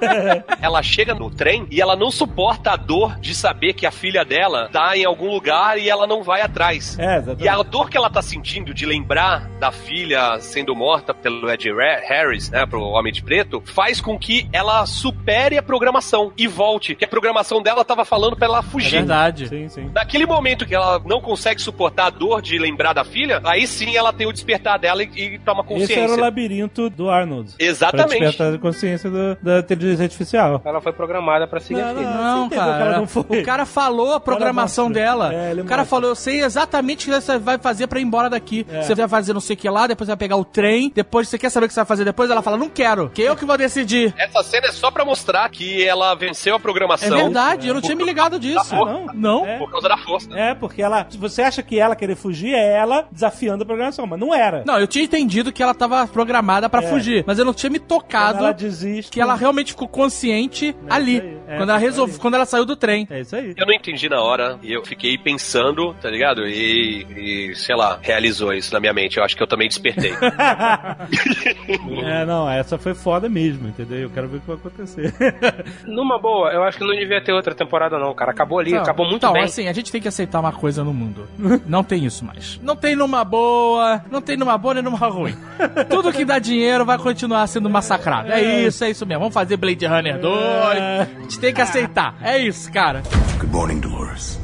é. Ela chega no trem e ela não suporta a dor de saber que a filha dela tá em algum lugar e ela não vai atrás. É, exatamente. E a dor que ela tá sentindo de lembrar da filha sendo morta pelo Ed Harris, né, pro Homem de Preto, faz com que ela supere a programação e volte. Que a programação dela tava falando pra ela É fugir. verdade. Sim, sim. Naquele momento que ela não consegue suportar a dor de lembrar da filha, aí sim ela tem o despertar dela e, e toma Esse era o consciência. labirinto do Arnold. Pra Exatamente. despertar a consciência do- da inteligência artificial. Ela foi programada pra seguir Não, a filha. não. Não, cara. ela não foi? O cara falou a programação dela. É, o cara mostra. falou, eu sei exatamente o que você vai fazer pra ir embora daqui. É. Você vai fazer não sei o que lá, depois vai pegar o trem, depois você quer saber o que você vai fazer depois? Ela fala, não quero, que eu que vou decidir. Essa cena é só pra mostrar que ela venceu a É programação. verdade, eu não tinha me ligado disso. Ah, não? Não? É. Por causa da força. É, porque ela. Se você acha que ela querer fugir, é ela desafiando a programação, mas não era. Não, eu tinha entendido que ela tava programada pra É. fugir, mas eu não tinha me Quando tocado ela desiste. que ela realmente ficou consciente ali, isso aí. É, quando ela isso resolveu, aí. quando ela saiu do trem. É isso aí. Eu não entendi na hora e eu fiquei pensando, tá ligado? E, e, sei lá, realizou isso na minha mente. Eu acho que eu também despertei. é, não, essa foi foda mesmo, entendeu? Eu quero ver o que vai acontecer. Numa boa, eu acho que não devia ter outra temporada, não, cara. Acabou ali, Não, acabou muito então, bem. assim, a gente tem que aceitar uma coisa no mundo. Não tem isso mais. Não tem numa boa, não tem numa boa nem numa ruim. Tudo que dá dinheiro vai continuar sendo massacrado. É isso, é isso mesmo. Vamos fazer Blade Runner 2. A gente tem que aceitar. É isso, cara. Good morning, Dolores.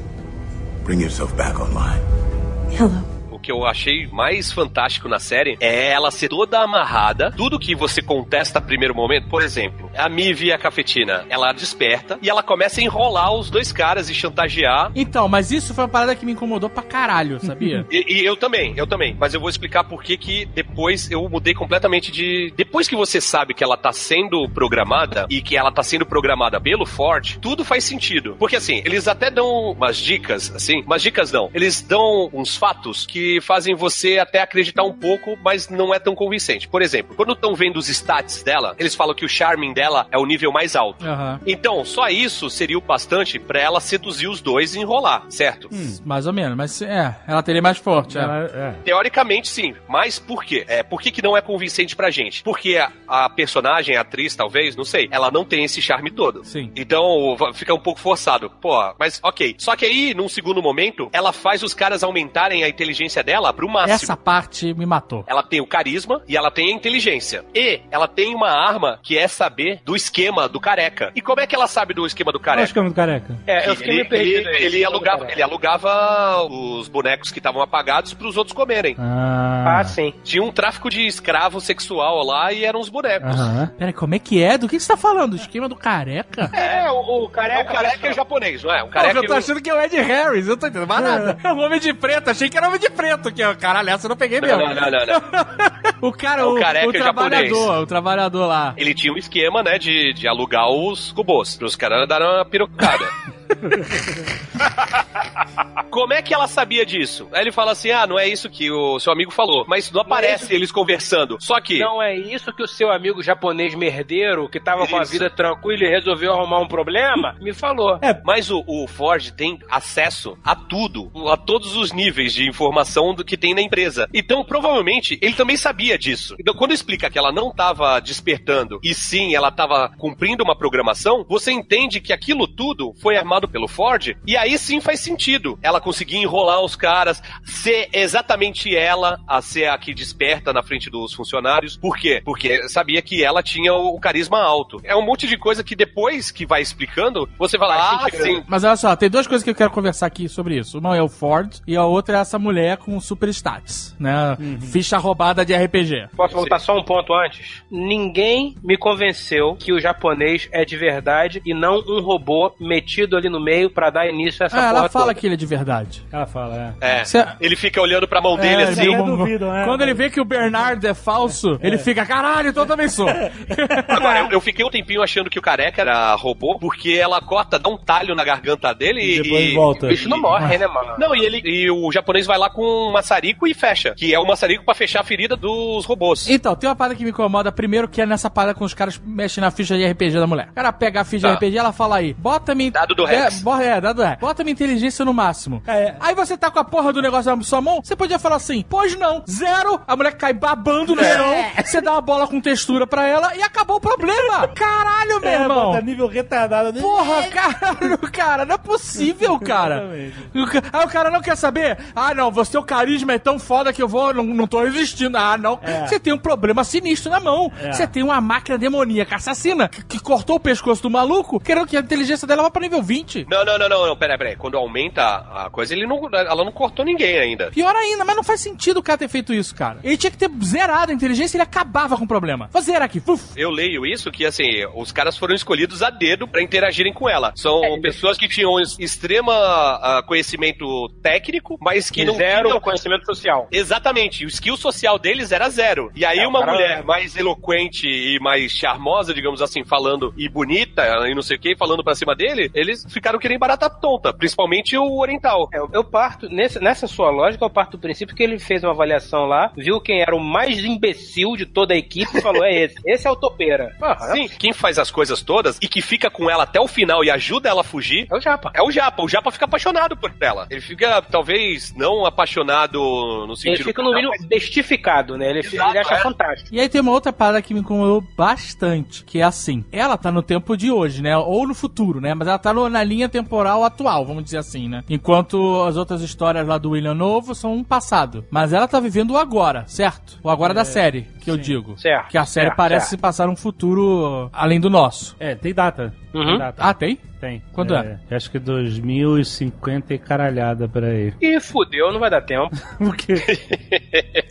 Bring yourself back online. o que eu achei mais fantástico na série é ela ser toda amarrada. Tudo que você contesta a primeiro momento, por exemplo, a Mive e a cafetina, ela desperta e ela começa a enrolar os dois caras e chantagear. Então, mas isso foi uma parada que me incomodou pra caralho, sabia? E, e eu também, eu também. Mas eu vou explicar por que que depois eu mudei completamente de. Depois que você sabe que ela tá sendo programada e que ela tá sendo programada pelo Ford, tudo faz sentido. Porque assim, eles até dão umas dicas, assim, umas dicas não. Eles dão uns fatos que fazem você até acreditar um pouco, mas não é tão convincente. Por exemplo, quando estão vendo os stats dela, eles falam que o charming dela é o nível mais alto. Aham. Então, só isso seria o bastante pra ela seduzir os dois e enrolar, certo? Mais ou menos, mas é, ela teria mais forte. é. Ela- é. Teoricamente, sim. Mas por quê? É, por que, que não é convincente pra gente? Porque a, a personagem, a atriz, talvez, não sei, ela não tem esse charme todo. Sim. Então fica um pouco forçado. Pô, mas ok. Só que aí, num segundo momento, ela faz os caras aumentarem a inteligência dela pro máximo. Essa parte me matou. Ela tem o carisma e ela tem a inteligência. E ela tem uma arma que é saber do esquema do careca. E como é que ela sabe do esquema do careca? Acho que é muito careca. É, eu fiquei ele, meio perdido. ele, ele alugava, ele alugava os bonecos que estavam apagados pros outros comerem. Ah, Ah, sim. Tinha um tráfico de escravo sexual lá e eram os bonecos. Aham. Peraí, como é que é? Do que você tá falando? O esquema do careca? É, o, o É, o careca. careca é japonês, não é? O careca eu tô achando que é o Ed Harris, eu tô entendendo mais nada. É o homem de preto, achei que era o homem de preto, que é caralho, essa eu não peguei Não, mesmo. não, não, não, não. O cara, É o o, careca o trabalhador, japonês. o trabalhador lá. Ele tinha um esquema, né, de, de alugar os robôs, pros caras darem uma pirocada. Como é que ela sabia disso? Aí ele fala assim: ah, não é isso que o seu amigo falou. Mas não aparece eles conversando. Só que. Não é isso que o seu amigo japonês merdeiro, que tava com a Isso. vida tranquila e resolveu arrumar um problema, me falou. É, mas o, o Ford tem acesso a tudo, a todos os níveis de informação do que tem na empresa. Então, provavelmente, ele também sabia disso. Então, quando explica que ela não estava despertando e sim ela estava cumprindo uma programação, você entende que aquilo tudo foi armado pelo Ford e aí sim faz sentido. Ela conseguir enrolar os caras, ser exatamente ela a ser a que desperta na frente dos funcionários. Por quê? Porque sabia que ela tinha o carisma alto. É um monte de coisa que depois que vai explicando, você fala, ah, sentido. sim, Mas olha só, tem duas coisas que eu quero conversar aqui sobre isso. Uma é o Ford e a outra é essa mulher com super stats, né? Ficha roubada de RPG. Posso voltar só um ponto antes? Ninguém me convenceu que o japonês é de verdade e não um robô metido ali no meio pra dar início a essa Ah, porra ela fala toda. que ele é de verdade. Ela fala, é. É. Cê- Ele fica olhando pra mão dele É, assim. ele- até duvido, né? Quando ele vê que o Bernardo é falso, ele fica, caralho, então eu também sou. Agora, eu, eu fiquei um tempinho achando que o careca era robô, porque ela corta, dá um talho na garganta dele E e. depois e- volta. O bicho não morre, né, mano? Não, e ele e o japonês vai lá com um maçarico e fecha. Que é o maçarico pra fechar a ferida dos robôs. Então, tem uma parada que me incomoda primeiro, que é nessa parada com os caras mexem na ficha de RPG da mulher. O cara pega a ficha Tá. de RPG e ela fala aí, bota minha... Dado do é, Rex. bo- É, dado do Rex. Bota minha inteligência no máximo. É. Aí você tá com a porra do negócio na sua mão, você podia falar assim, pois não, zero, a mulher cai babando no chão, você dá uma bola com textura pra ela e acabou o problema. Caralho, meu É, irmão. bota nível retardado. Porra, caralho, cara, não é possível, cara. Aí o cara não quer saber. Ah, não, você, o carisma é tão foda que eu vou, não, não tô resistindo. Ah, não. É. Você tem um problema sinistro na mão. É. Você tem uma máquina demoníaca assassina que, que cortou o pescoço do maluco, querendo que a inteligência dela vá pra nível 20. Não, não, não, não, não, pera, pera. Quando aumenta a coisa, ele não, ela não cortou ninguém ainda. Pior ainda, mas não faz sentido o cara ter feito isso, cara. Ele tinha que ter zerado a inteligência e ele acabava com o problema. Vou zerar aqui. Fuf. Eu leio isso que, assim, os caras foram escolhidos a dedo pra interagirem com ela. São pessoas que tinham extrema ah, conhecimento técnico, mas que não zero tinham... conhecimento social. Exatamente, o skill social deles era zero. E aí É, uma mulher mais eloquente e mais charmosa, digamos assim, falando, e bonita, e não sei o que, falando pra cima dele, eles ficaram querendo barata tonta, principalmente o oriental. É, eu- eu parto, nesse- nessa sua lógica, eu parto do princípio que ele fez uma avaliação lá, viu quem era o mais imbecil de toda a equipe e falou: é esse. Esse é o topeira. Porra, Sim, quem faz as coisas todas e que fica com ela até o final e ajuda ela a fugir É o Japa. é o Japa. O Japa fica apaixonado por ela. Ele fica, talvez, não apaixonado no sentido. Ele fica no mínimo bestificado, né? Ele, Exato, ele acha é. fantástico. E aí tem uma outra parada que me incomodou bastante, que é assim. Ela tá no tempo de hoje, né? Ou no futuro, né? Mas ela tá no- na linha temporal atual, vamos dizer assim, né? Enquanto as outras histórias lá do William Novo são um passado. Mas ela tá vivendo o agora, certo? O agora da série, que eu digo. Certo, Que a série certo, parece certo. se passar um futuro além do nosso. É, tem data. Uhum. Tem data. Ah, tem? Tem. Quando é? Acho que 2050 e caralhada por aí. E fudeu, não vai dar tempo. Porque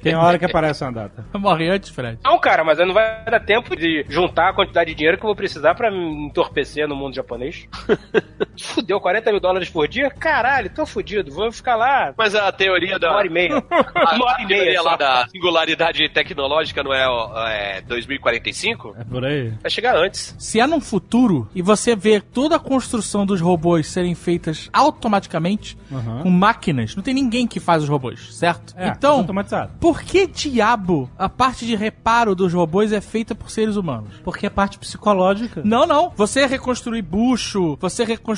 Tem hora que aparece uma data. Morre antes, Fred. Não, cara, mas não vai dar tempo de juntar a quantidade de dinheiro que eu vou precisar pra me entorpecer no mundo japonês. Fudeu, 40 mil dólares por dia? Caralho, tô fudido. Vou ficar lá Mas a teoria da. uma hora e meia. A, Uma hora a e meia lá só. da singularidade tecnológica não é, é 2045? É por aí. Vai chegar antes. Se é num futuro e você vê toda a construção dos robôs serem feitas automaticamente Uhum. com máquinas, não tem ninguém que faz os robôs, certo? É, então, automatizado. por que diabo a parte de reparo dos robôs é feita por seres humanos? Porque é parte psicológica. Não, não. Você reconstruir bucho, você reconstruir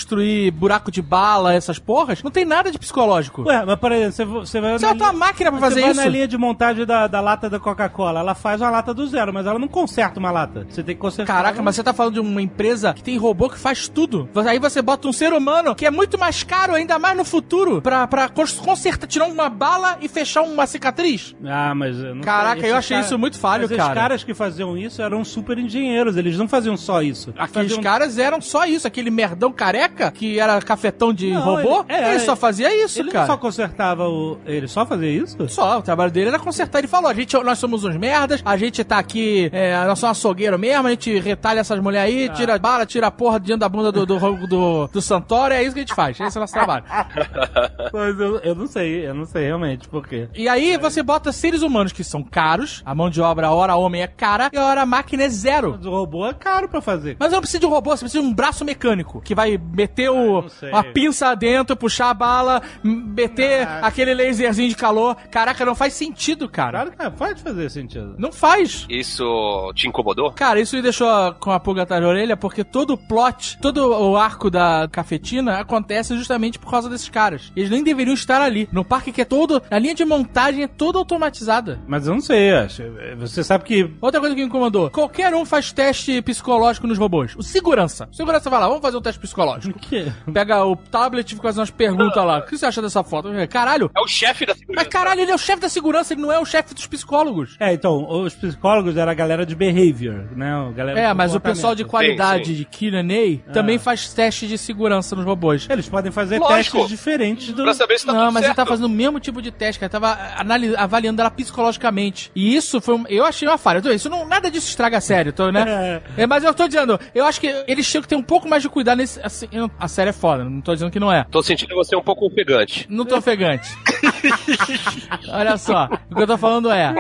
buraco de bala, essas porras, não tem nada de psicológico. Ué, mas peraí, você, você vai. Você vai ter uma máquina pra você fazer vai isso? na linha de montagem da, da lata da Coca-Cola. Ela faz uma lata do zero, mas ela não conserta uma lata. Você tem que consertar. Caraca, mas você tá falando de uma empresa que tem robô que faz tudo. Aí você bota um ser humano que é muito mais caro, ainda mais no futuro, pra, pra cons- consertar, tirar uma bala e fechar uma cicatriz. Ah, mas. eu não Caraca, sei, eu achei isso muito falho, mas cara. Os caras que faziam isso eram super engenheiros. Eles não faziam só isso. Eles Aqueles faziam- caras eram só isso, aquele merdão careca que era cafetão de Não, robô, ele- é, ele só fazia isso, Ele cara. não só consertava o. Ele só fazia isso? Só, o trabalho dele era consertar. Ele falou: a gente, nós somos uns merdas, a gente tá aqui, é, nós somos açougueiro mesmo, a gente retalha essas mulheres aí, Ah. tira bala, tira a porra de dentro da bunda do, do, do, do Santoro, é isso que a gente faz. Esse é o nosso trabalho. Mas eu, eu não sei, eu não sei realmente por quê. E aí você bota seres humanos que são caros, a mão de obra, a hora homem é cara, e a hora máquina é zero. Mas o robô é caro pra fazer. Mas eu não preciso de um robô, você precisa de um braço mecânico que vai meter o, sei. uma pinça dentro, puxar a bala, meter Ah. aquele laserzinho de calor. Caraca, não faz sentido, cara. Claro que pode fazer sentido. Não faz. Isso te incomodou? Cara, isso me deixou com a pulga atrás da orelha, porque todo o plot, todo o arco da cafetina acontece justamente por causa desses caras. Eles nem deveriam estar ali. No parque que é todo. A linha de montagem é toda automatizada. Mas eu não sei, acho. Você sabe que. Outra coisa que me incomodou: qualquer um faz teste psicológico nos robôs. O segurança. O segurança vai lá, vamos fazer um teste psicológico. Que Pega o tablet e fica fazendo umas perguntas lá. O que você acha dessa foto? Caralho. É o chefe da segurança. Mas caralho, ele é o chefe da segurança, ele não é o chefe dos psicólogos. É, então, os psicólogos era a galera de behavior, né? A galera É, mas o pessoal de qualidade sim. de Q&A também faz teste de segurança nos robôs. Eles podem fazer Lógico. testes diferentes do. Pra saber se tá não, tudo mas certo. ele tá fazendo o mesmo tipo de teste, cara. Ele tava anali- avaliando ela psicologicamente. E isso foi um, Eu achei uma falha. Isso não, nada disso estraga a série, tô, né? É, mas eu tô dizendo, eu acho que eles tinham que ter um pouco mais de cuidado nesse. Assim, eu- a série é foda, não tô dizendo que não é. Tô sentindo você um pouco ofegante. Não tô ofegante. Olha só, o que eu tô falando é: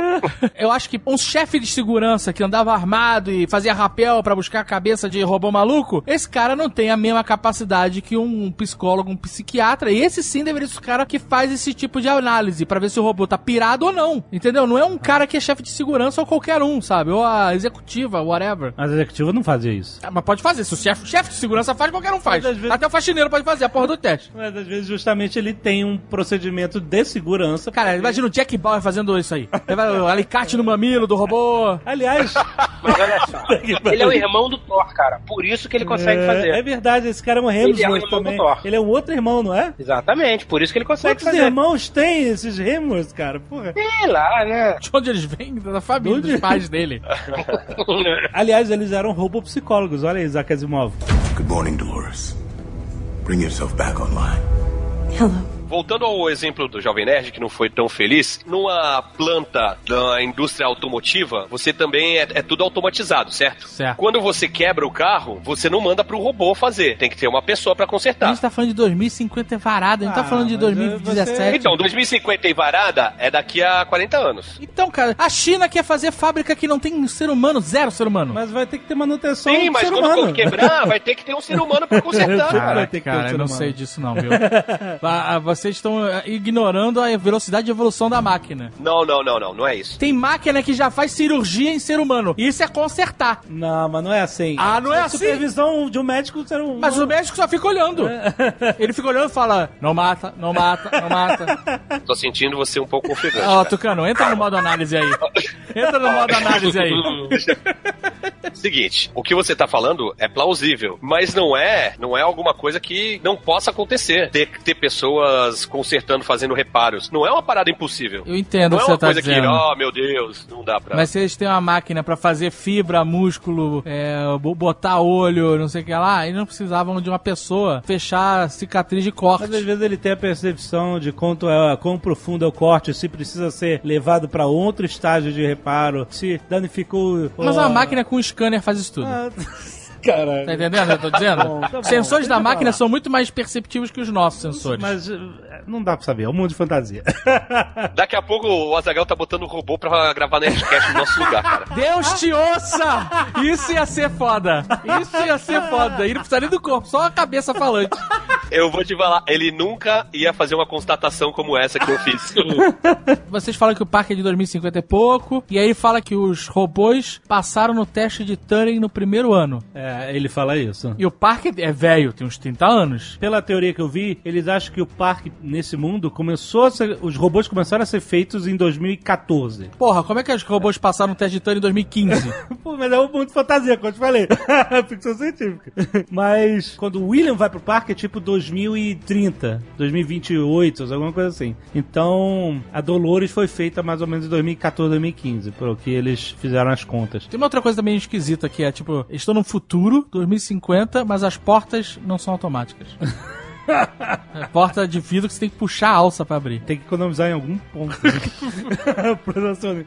eu acho que um chefe de segurança que andava armado e fazia rapel pra buscar a cabeça de robô maluco, esse cara não tem a mesma capacidade que um psicólogo, um psiquiatra. E esse sim deveria ser o cara que faz esse tipo de análise pra ver se o robô tá pirado ou não. Entendeu? Não é um cara que é chefe de segurança ou qualquer um, sabe? Ou a executiva, whatever. Mas a executiva não fazia isso. Ah, Mas pode fazer. Se o chefe, chefe de segurança faz, qualquer um faz. Vezes- Até o faxineiro pode fazer a porra do teste. Mas às vezes, justamente, ele tem um procedimento de segurança. Cara, imagina o Jack Bauer fazendo isso aí. O alicate no mamilo do robô. Aliás, Mas olha só, ele é o irmão do Thor, cara. Por isso que ele consegue é, fazer. é verdade, esse cara é um Ele é o Hemsworth irmão do também. Thor. Ele é um outro irmão, não é? Exatamente, por isso que ele consegue Quantos fazer. irmãos tem esses Hemsworths, cara? Porra. Sei lá, né? De onde eles vêm? Da família, Onde? dos pais dele. Aliás, eles eram robopsicólogos. Olha aí, Isaac Asimov. Good morning, Dolores. Bring yourself back online. Hello. Voltando ao exemplo do Jovem Nerd, que não foi tão feliz, numa planta da indústria automotiva, você também é, é tudo automatizado, certo? Certo. Quando você quebra o carro, você não manda pro robô fazer. Tem que ter uma pessoa pra A consertar. gente tá falando de 2050 é varado, a gente Ah, tá falando de mas, é, 2017. Então, 2050 e varada é daqui a 40 anos. Então, cara, a China quer fazer fábrica que não tem ser humano, zero ser humano. Mas vai ter que ter manutenção Sim, mas ser quando humano. for quebrar, vai ter que ter um ser humano pra consertar. Cara, Cara, ter que ter cara, um eu não humano. sei disso não, viu? Ah, ah, Vocês estão ah, ignorando a velocidade de evolução da máquina. Não, não, não, não, não é isso. Tem máquina que já faz cirurgia em ser humano. Isso é consertar. Não, mas não é assim. Ah, não é assim? supervisão de um médico ser um. Mas o médico só fica olhando. Ele fica olhando e fala: não mata, não mata, não mata. Tô sentindo você um pouco ofegante. Ó, cara. Tucano, entra no modo análise aí. Entra no modo análise aí. Seguinte, o que você tá falando é plausível, mas não é, não é alguma coisa que não possa acontecer. Ter, ter pessoas consertando, fazendo reparos. Não é uma parada impossível. Eu entendo Não o é que uma você tá coisa dizendo. que, oh meu Deus, não dá pra. Mas se eles têm uma máquina pra fazer fibra, músculo, é, bo- botar olho, não sei o que lá, eles não precisavam de uma pessoa fechar cicatriz de corte. Mas às vezes ele tem a percepção de quanto é, quão profundo é o corte, se precisa ser levado pra outro estágio de reparo, se danificou. Mas ó, uma máquina com scanner faz isso tudo. Ah, Caralho. Tá entendendo o que eu tô dizendo? bom, tá bom. Os sensores da máquina falar. são muito mais perceptíveis que os nossos sensores. Mas eh, não dá pra saber, é um mundo de fantasia. Daqui a pouco o Azagal tá botando o robô pra gravar Nerdcast no nosso lugar, cara. Deus te ouça! Isso ia ser foda. Isso ia ser foda. E não precisaria do corpo, só a cabeça falante. Eu vou te falar, ele nunca ia fazer uma constatação como essa que eu fiz. Vocês falam que o parque é de 2050 é pouco, e aí ele fala que os robôs passaram no teste de Turing no primeiro ano. é, ele fala isso. E o parque é velho, tem uns 30 anos. Pela teoria que eu vi, eles acham que o parque nesse mundo começou a ser, os robôs começaram a ser feitos em 2014. Porra, como é que os robôs passaram no teste de Turing em 2015? Pô, mas é um mundo de fantasia, como eu te falei. Ficção científica. Mas quando o William vai pro parque é tipo 2030, 2028, alguma coisa assim. Então, a Dolores foi feita mais ou menos em 2014, 2015, pelo que eles fizeram as contas. Tem uma outra coisa também esquisita que é, tipo, estão no futuro, 2050, mas as portas não são automáticas. É porta de vidro que você tem que puxar a alça pra abrir. Tem que economizar em algum ponto. Sony.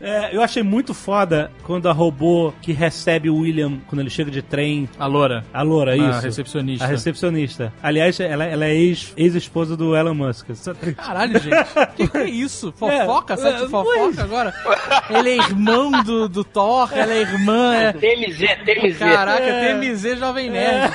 É, eu achei muito foda quando a robô que recebe o William quando ele chega de trem. A loura. A Loura, A isso. recepcionista. A recepcionista. Aliás, ela, ela é ex- ex-esposa do Elon Musk. Caralho, gente. Que que é isso? Fofoca? É, Sete é, fofoca pois. agora? Ele é irmão do, do Thor, ela é irmã. É... TMZ, TMZ. Caraca, É. TMZ Jovem Nerd.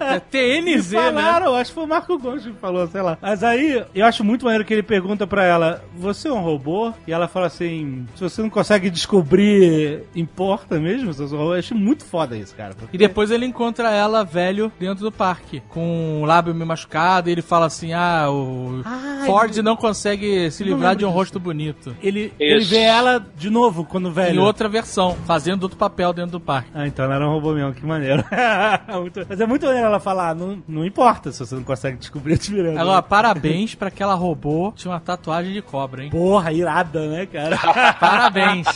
É, TNZ, Né? falaram, acho que foi o Marco Gomes que falou, sei lá. Mas aí, eu acho muito maneiro que ele pergunta pra ela, você é um robô? E ela fala assim, se você não consegue descobrir, importa mesmo? robô? Eu achei muito foda isso, cara. porque- E depois ele encontra ela velho dentro do parque, com o lábio meio machucado, e ele fala assim: Ah, o Ah, Ford não consegue se livrar de um disso. rosto bonito. Ele, ele vê ela de novo quando velho. Em outra versão, fazendo outro papel dentro do parque. Ah, então ela era um robô mesmo, que maneiro. Muito- Mas é muito maneiro ela falar, "Ah, não, não importa se você não consegue descobrir a diferença. Agora, parabéns pra aquela robô tinha uma tatuagem de cobra, hein? Porra, irada, né, cara? Parabéns.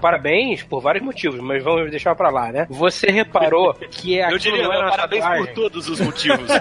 Parabéns por vários motivos, mas vamos deixar pra lá, né? Você reparou que é Eu diria, não era uma parabéns tatuagem? por todos os motivos.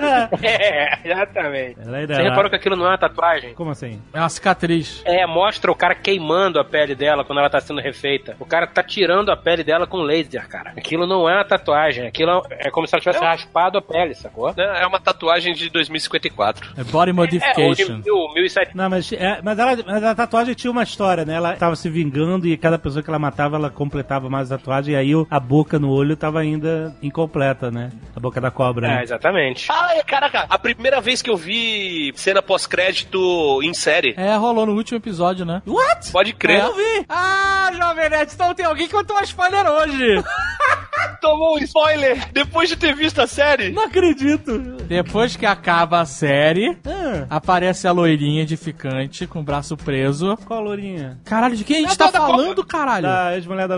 É, exatamente. Ela é Você irada. reparou que aquilo não é uma tatuagem? Como assim? É uma cicatriz. É, mostra o cara queimando a pele dela quando ela tá sendo refeita. O cara tá tirando a pele dela com laser, cara. Aquilo não é uma tatuagem. Aquilo é como se ela tivesse Não. raspado a pele, sacou? É uma tatuagem de 2054. É body É, o modification. de mil- 1007. Não, mas, é, mas, ela, mas a tatuagem tinha uma história, né? Ela tava se vingando e cada pessoa que ela matava, ela completava mais a tatuagem. E aí o- a boca no olho tava ainda incompleta, né? A boca da cobra. É, né? exatamente. Ai, caraca, a primeira vez que eu vi cena pós-crédito em série. É, rolou no último episódio, né? What? Pode crer. É. vi! Ah, Jovem Nerd, então tem alguém que contou uma spoiler hoje. Tomou um spoiler depois de ter visto a série. Não acredito! Depois que acaba a série, Ah, aparece a loirinha edificante com o braço preso. qual a lourinha? Caralho, de quem a gente É tá falando, caralho? Da ex-mulher da?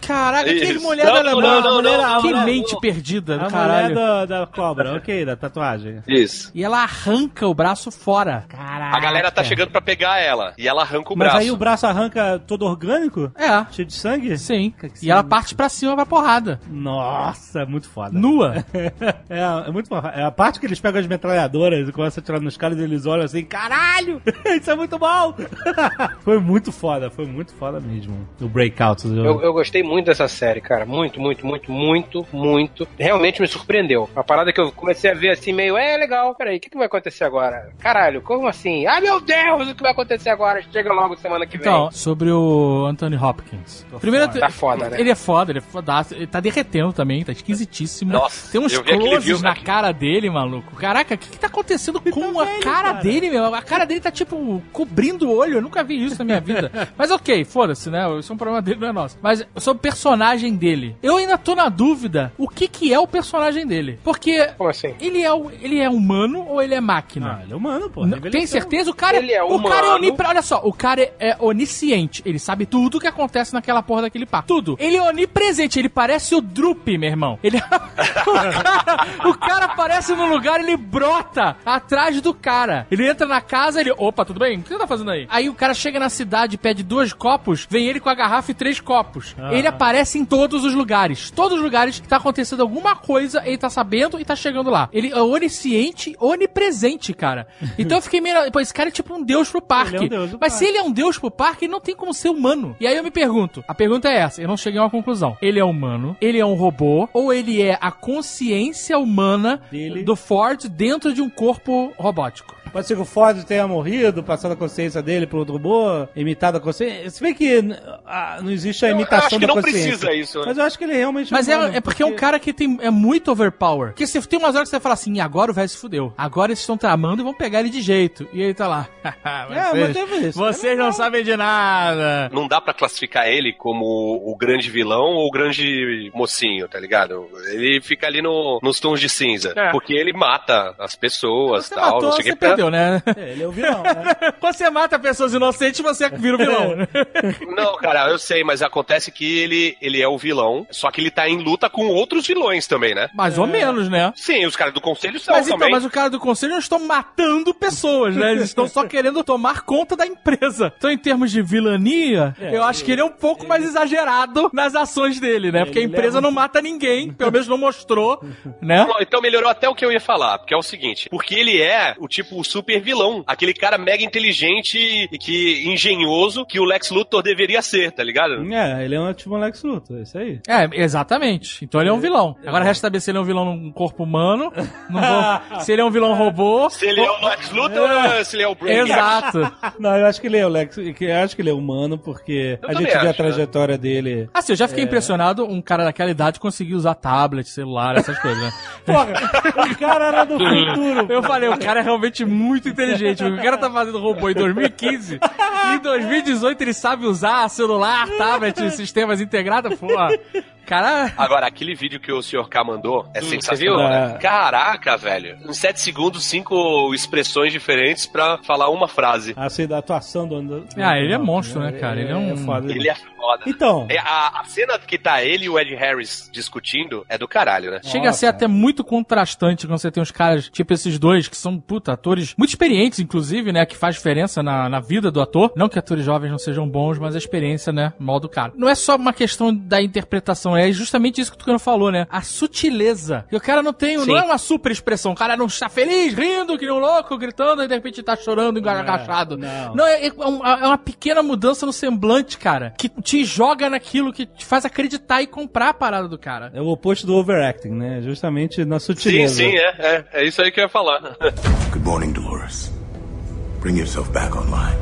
Caraca, que Isso. mulher Não, da não, alemã. não, não, não, que mente não. perdida A caralho. mulher da, da cobra, ok, da tatuagem. Isso. E ela arranca o braço fora. Caraca. A galera tá chegando pra pegar ela. E ela arranca o Mas braço. aí o braço arranca todo orgânico? É, Cheio de sangue? sim. Que E ela parte pra cima pra porrada. Nossa, é muito foda. Nua. É, é muito foda. É a parte que eles pegam as metralhadoras e começam a atirar nos caras e eles olham assim, caralho, isso é muito bom. foi muito foda, foi muito foda mesmo. O Breakout. Eu, eu gostei muito dessa série, cara. Muito, muito, muito, muito, muito. Realmente me surpreendeu. Uma parada que eu comecei a ver assim, meio, é legal, peraí, o que, que vai acontecer agora? Caralho, como assim? Ai meu Deus, o que vai acontecer agora? Chega logo semana que vem. Então, sobre o Anthony Hopkins. Primeiro, Tá foda, né? Ele é foda, ele é fodaço. Ele tá derretendo também, tá esquisitíssimo. Nossa, Tem uns closes na cara dele, maluco. Caraca, o que, que tá acontecendo com o também, ele, cara, cara. dele, meu, a cara dele tá tipo cobrindo o olho. Eu nunca vi isso na minha vida. Mas ok, foda-se, né? Isso é um problema dele, não é nosso. Mas sobre o personagem dele, eu ainda tô na dúvida o que que é o personagem dele. Porque Como assim? ele é, ele é humano ou ele é máquina? Ah, ele é humano, pô. Não, tem certeza? O cara, Ele é o cara é humano. onipre... Olha só, o cara é, é onisciente. Ele sabe tudo que acontece naquela porra daquele parque. Tudo. Ele é onipresente. Ele parece o Drup, meu irmão. Ele... o, cara, o cara aparece no lugar, ele brota atrás do cara. Ele entra na casa, ele... Opa, tudo bem? O que você tá fazendo aí? Aí o cara chega na cidade, pede dois copos, vem ele com a garrafa e três copos. Ele aparece em todos os lugares. Todos os lugares que tá acontecendo alguma coisa, ele tá sabendo e tá chegando lá. Ele é onisciente, onipresente, cara. Então eu fiquei meio... Pô, esse cara é tipo um deus pro parque. É um deus Mas parque. se ele é um deus pro parque, ele não tem como ser humano. E aí eu me pergunto, a pergunta é essa, eu não cheguei a uma conclusão. Ele é humano, ele é um robô, ou ele é a consciência humana Dele. Do Ford dentro de um corpo robótico? Pode ser que o Ford tenha morrido, passando a consciência dele pro outro robô, imitado a consciência. Se bem que ah, não existe a Eu- eu imitação acho que da não consciência. precisa isso, né? Mas eu acho que ele realmente Mas é, é porque é um cara que tem, é muito overpower. Porque você tem umas horas que você fala assim, "E agora o velho se fudeu. Agora eles estão tramando e vão pegar ele de jeito. E ele tá lá. É, mas teve isso. Vocês não sabem de nada. Não dá pra classificar ele como o grande vilão ou o grande mocinho, tá ligado? Ele fica ali no, nos tons de cinza. É. Porque ele mata as pessoas Você tal, matou, não sei o você que. pra- né? É, ele é o vilão, né? Quando você mata pessoas inocentes, você vira o vilão. né? Não, cara, eu sei, mas acontece que ele, ele é o vilão, só que ele tá em luta com outros vilões também, né? Mais ou menos, né? Sim, os caras do conselho são Mas então, também. mas o cara do conselho não estão matando pessoas, né? Eles estão só querendo tomar conta da empresa. Então, em termos de vilania, É, eu acho que ele é um pouco mais exagerado nas ações dele, né? Porque a Ele empresa leva- não mata ninguém, pelo menos não mostrou, né? Então melhorou até o que eu ia falar, porque é o seguinte, porque ele é o tipo super vilão, aquele cara mega inteligente e que engenhoso que o Lex Luthor deveria ser, tá ligado? É, ele é um tipo Lex Luthor, é isso aí. É, exatamente. Então ele é um vilão. Agora resta saber se ele é um vilão num corpo humano, vou- se ele é um vilão robô. Se ele é o Lex Luthor ou se ele é o Brainiac? Exato. Não, eu acho que ele é o Lex, eu acho que ele é humano, porque Eu a gente vê a acho, né? trajetória dele. Assim, eu já fiquei impressionado um cara daquela idade conseguir usar tablet, celular, essas coisas, né? Porra, o cara era do futuro. Eu falei, o cara é realmente muito inteligente. O cara tá fazendo robô em 2015 e em 2018 ele sabe usar celular, tablet, sistemas integrados. Pô, cara. Agora, aquele vídeo que o Sr. K mandou é Hum, sensacional, você viu? né? É. Caraca, velho. Em 7 segundos, cinco expressões diferentes pra falar uma frase. Assim, da atuação do... Ah, ele é monstro, né, cara? Ele é um- foda. Ele é foda. Então, É, A, a cena que tá ele e o Ed Harris discutindo é do caralho, né? Chega a ser até muito contrastante quando você tem uns caras, tipo esses dois, que são, puta, atores muito experientes, inclusive, né? Que faz diferença na, na vida do ator. Não que atores jovens não sejam bons, mas a experiência, né? Mal do cara. Não é só uma questão da interpretação, é justamente isso que o Tucano falou, né? A sutileza. E o cara não tem, Sim. não é uma super expressão. O cara não está feliz, rindo, que nem um louco, gritando, e de repente tá chorando, agachado. não. Não, é, é é uma pequena mudança no semblante, cara, que te joga naquilo, que te faz acreditar e comprar a parada do cara. é o oposto do overacting, né? Justamente na Sim, sutileza. sim, é, é. É isso aí que eu ia falar. Good morning, Dolores. Bring yourself back online.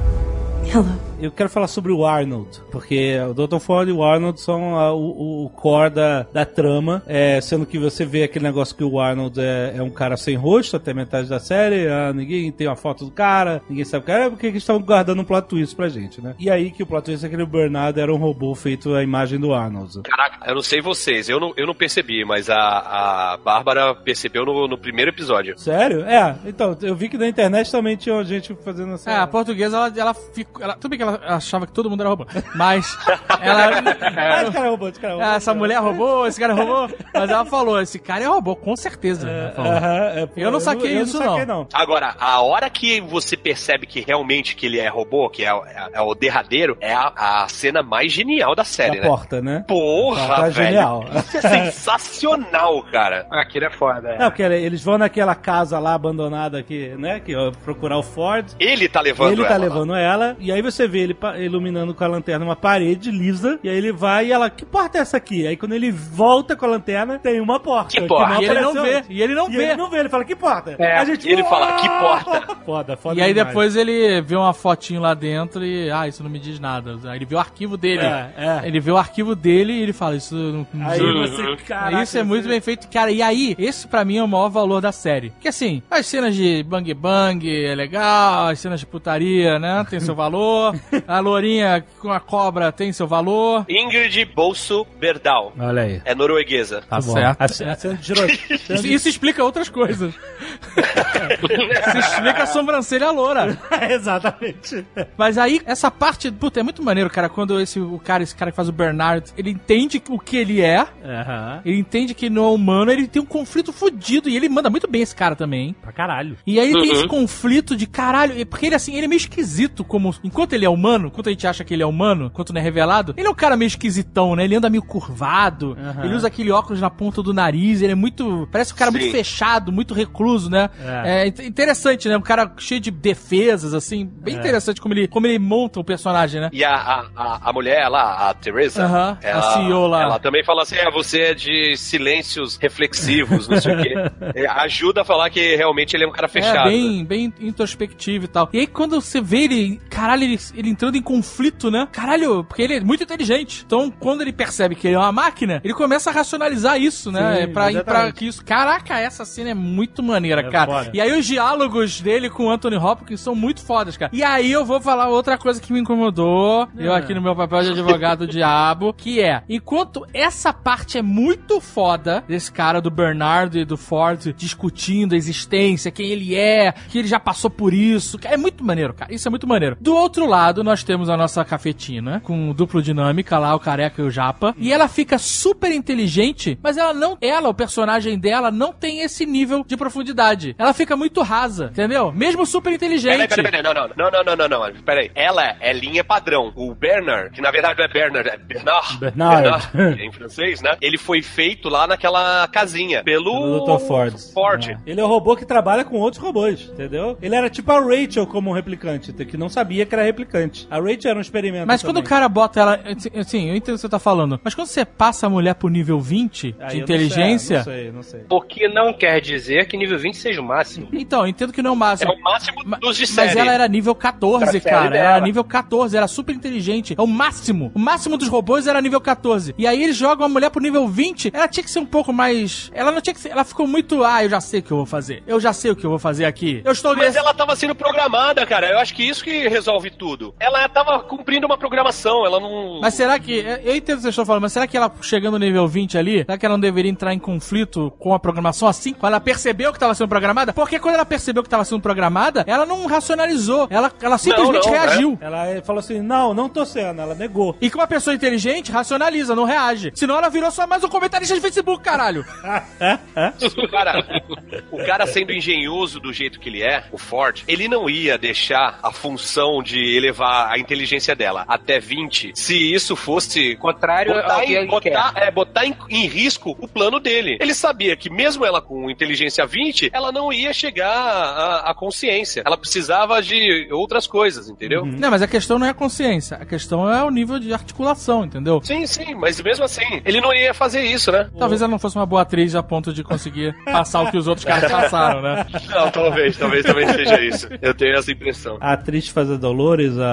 Hello. Eu quero falar sobre o Arnold, porque o Dr. Ford e o Arnold são a- o, o core da, da trama, é, sendo que você vê aquele negócio que o Arnold é, é um cara sem rosto até metade da série, ah, ninguém tem uma foto do cara, ninguém sabe o cara, é porque eles estão guardando um plot twist pra gente, né? E aí que o plot twist é que o Bernardo era um robô feito a imagem do Arnold. Caraca, eu não sei vocês, eu não, eu não percebi, mas a, a Bárbara percebeu no, no primeiro episódio. Sério? É, então, eu vi que na internet também tinha gente fazendo essa... É, a portuguesa, ela, ela ficou. Ela, tudo bem que ela achava que todo mundo era robô. Mas ela. Ah, esse cara é robô, esse cara é robô. Ah, essa mulher roubou, esse cara roubou. Mas ela falou: esse cara é robô, com certeza. Ela falou. Aham, é, pô, Eu não saquei eu isso, não. Saquei, não. não. Agora, a hora que você percebe que realmente que ele é robô, que é, é- é o derradeiro, é a, a cena mais genial da série, Da né? porta, né? Porra, Tá velho. genial. Isso é sensacional, cara. Aquilo é foda. é. Não, porque eles vão naquela casa lá abandonada aqui, né? Que procurar o Ford. Ele tá levando ele tá ela lá. levando ela, e aí você vê vê ele iluminando com a lanterna uma parede lisa, e aí ele vai e ela, que porta é essa aqui? Aí quando ele volta com a lanterna, tem uma porta. Que porta? não E ele não vê, e ele não E vê. ele não vê, ele fala, que porta? É, a gente, e ele fala, "Que porta?" Foda, foda E aí demais. depois ele vê uma fotinho lá dentro e, ah, isso não me diz nada. Aí ele vê o arquivo dele. É, é. Ele vê o arquivo dele e ele fala, isso não Aí diz você, caraca, isso é muito você- bem feito, cara. E aí, esse pra mim é o maior valor da série. Que assim, as cenas de bang bang é legal, as cenas de putaria, né? Tem seu valor. A lourinha com a cobra tem seu valor. Ingrid Bolso Berdal. Olha aí. É norueguesa. Tá bom. certo. Isso, explica outras coisas. isso explica a sobrancelha loura. Exatamente. Mas aí, essa parte, puta, é muito maneiro, cara, quando esse, o cara, esse cara que faz o Bernard, ele entende o que ele é, Aham. ele entende que não é humano, ele tem um conflito fudido, e ele manda muito bem esse cara também. Pra caralho. E aí tem esse conflito de caralho, e- porque ele assim, ele é meio esquisito como, enquanto ele é humano, enquanto a gente acha que ele é humano, enquanto não é revelado, ele é um cara meio esquisitão, né? Ele anda meio curvado, Aham. ele usa aquele óculos na ponta do nariz, ele é muito, parece um cara Sim. muito fechado, muito recluso, né? É. É, int- interessante, né? Um cara cheio de defesas, assim, bem É. interessante como ele, como ele monta o personagem, né? E a, a, a, a mulher lá, a Teresa, a ela, CEO lá. ela também fala assim: é, você é de silêncios reflexivos, não sei o quê. É, ajuda a falar que realmente ele é um cara fechado. É, bem, bem introspectivo e tal. E aí, quando você vê ele, caralho, ele, ele entrando em conflito, né? Caralho, porque ele é muito inteligente. Então, quando ele percebe que ele é uma máquina, ele começa a racionalizar isso, né? Sim, É pra, pra que isso. Caraca, essa cena é muito maneira, É cara. foda. E aí, os diálogos dele com o Anthony Hopkins são muito fodas, cara. E aí, eu vou falar outra coisa que me incomodou. Eu Ah. aqui no meu papel de advogado do diabo, que é, enquanto essa parte é muito foda desse cara do Bernardo e do Ford discutindo a existência, quem ele é, que ele já passou por isso. É muito maneiro, cara. Isso é muito maneiro. Do outro lado, lado nós temos a nossa cafetina com duplo dinâmica lá, o careca e o japa. E ela fica super inteligente, mas ela não. Ela, o personagem dela, não tem esse nível de profundidade. Ela fica muito rasa, entendeu? Mesmo super inteligente. Peraí, peraí, peraí, não, não, não, não, não, não, não, peraí. Ela é linha padrão. O Bernard, que na verdade não é Bernard, é Bernard. Bernard. Bernard em francês, né? Ele foi feito lá naquela casinha pelo. Dr. Ford. Ford. É. Ele é um robô que trabalha com outros robôs, entendeu? Ele era tipo a Rachel como um replicante, que não sabia que era replicante. A Rachel era um experimento. Mas quando o também. cara bota ela. Assim, eu entendo o que você tá falando. Mas quando você passa a mulher pro nível 20 Aí de inteligência. Não sei, não sei. O que não quer dizer que nível 20 seja o máximo. Então, eu entendo que não é o É máximo. o máximo dos de Mas série. ela era nível 14, Pra cara. Ela era nível 14, era super inteligente. É o máximo. O máximo dos robôs era nível 14. E aí eles jogam a mulher pro nível 20. Ela tinha que ser um pouco mais. Ela não tinha que ser. Ela ficou muito. Ah, eu já sei o que eu vou fazer. Eu já sei o que eu vou fazer aqui. Eu estou Mas nesse- ela tava sendo programada, cara. Eu acho que isso que resolve tudo. Ela tava cumprindo uma programação, ela não. Mas será que. Eu entendo o que vocês estão falando, mas será que ela chegando no nível 20 ali, será que ela não deveria entrar em conflito com a programação assim? Quando ela percebeu que estava sendo programada? Porque quando ela percebeu que estava sendo programada, ela não racionalizou. Ela, ela simplesmente não, reagiu. Ela eh, falou assim: não, não tô sendo. Ela negou. E que uma pessoa inteligente racionaliza, não reage. Senão ela virou só mais um comentarista de Facebook, caralho. É? É? O cara, o cara sendo engenhoso do jeito que ele é, o Ford, ele não ia deixar a função de elevar a inteligência dela até 20 se isso fosse Contrário ao botar, que em, ele botar, quer. é, botar em, em risco o plano dele. Ele sabia que mesmo ela com inteligência 20, ela não ia chegar à, à consciência. Ela precisava de outras coisas, entendeu? Não, mas a questão não é a consciência. A questão é o nível de articulação, entendeu? Sim, sim, mas mesmo assim, ele não ia fazer isso, né? Talvez ela não fosse uma boa atriz a ponto de conseguir passar o que os outros caras passaram, né? Não, talvez, talvez também seja isso. Eu tenho essa impressão. A atriz faz a Dolores, a.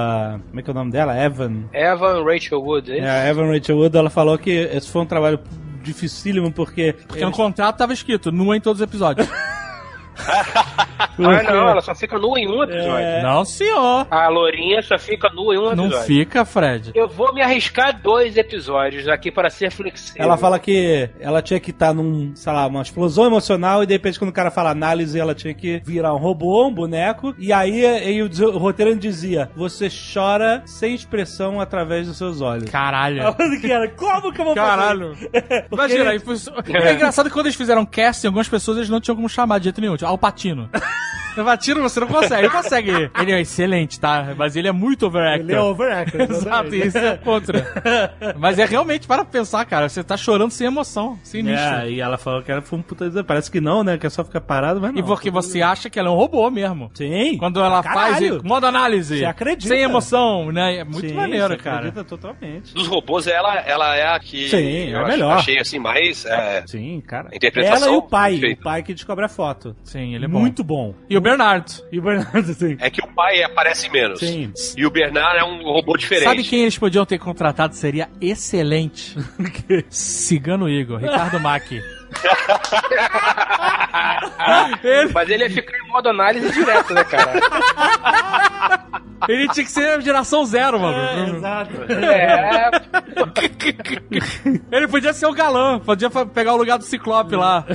Como é que é o nome dela? Evan. Evan Rachel Wood, é É, isso? a Evan Rachel Wood, ela falou que esse foi um trabalho dificílimo porque. Porque no contrato tava escrito, nua em todos os episódios. Ah, não, ela só fica nua em um episódio. É. Não, senhor. A Lourinha só fica nua em um Não episódio. fica, Fred. Eu vou me arriscar dois episódios aqui para ser flexível. Ela fala que ela tinha que estar num, sei lá, uma explosão emocional e de repente quando o cara fala análise, ela tinha que virar um robô, um boneco. E aí, aí o, o roteiro dizia: você chora sem expressão através dos seus olhos. Caralho. Que era, como que eu vou Caralho. fazer? Imagina, aí foi... é engraçado que quando eles fizeram casting, algumas pessoas eles não tinham como chamar de jeito nenhum. Al Patino. Levar tiro você não consegue. Ele consegue. Ele é excelente, tá? Mas ele é muito overactor. Ele é overactor. Exato, isso é contra. Mas é realmente, para pensar, cara, você tá chorando sem emoção, sinistro. É, e ela falou que ela foi um puta. Parece que não, né? Que é só ficar parado, mas não. E porque você acha que ela é um robô mesmo. Sim. Quando ela faz Caralho. e- modo análise, Você acredita. sem emoção, né? É muito Sim, maneiro, você cara. acredita totalmente. Dos robôs, ela, ela é a que Sim, é eu a ach- melhor. achei assim mais. é, Sim, cara. A interpretação Ela e o pai. O pai que descobre a foto. Sim, ele é bom. Muito bom. E o Bernardo. E o Bernardo, sim. É que o pai aparece menos. Sim. E o Bernard é um robô diferente. Sabe quem eles podiam ter contratado? Seria excelente. Cigano Igor, Ricardo Mack. Mas ele ia ficar em modo análise direto, né, cara? Ele tinha que ser geração zero, mano. Exato. É, Ele podia ser o galã, podia pegar o lugar do Ciclope lá.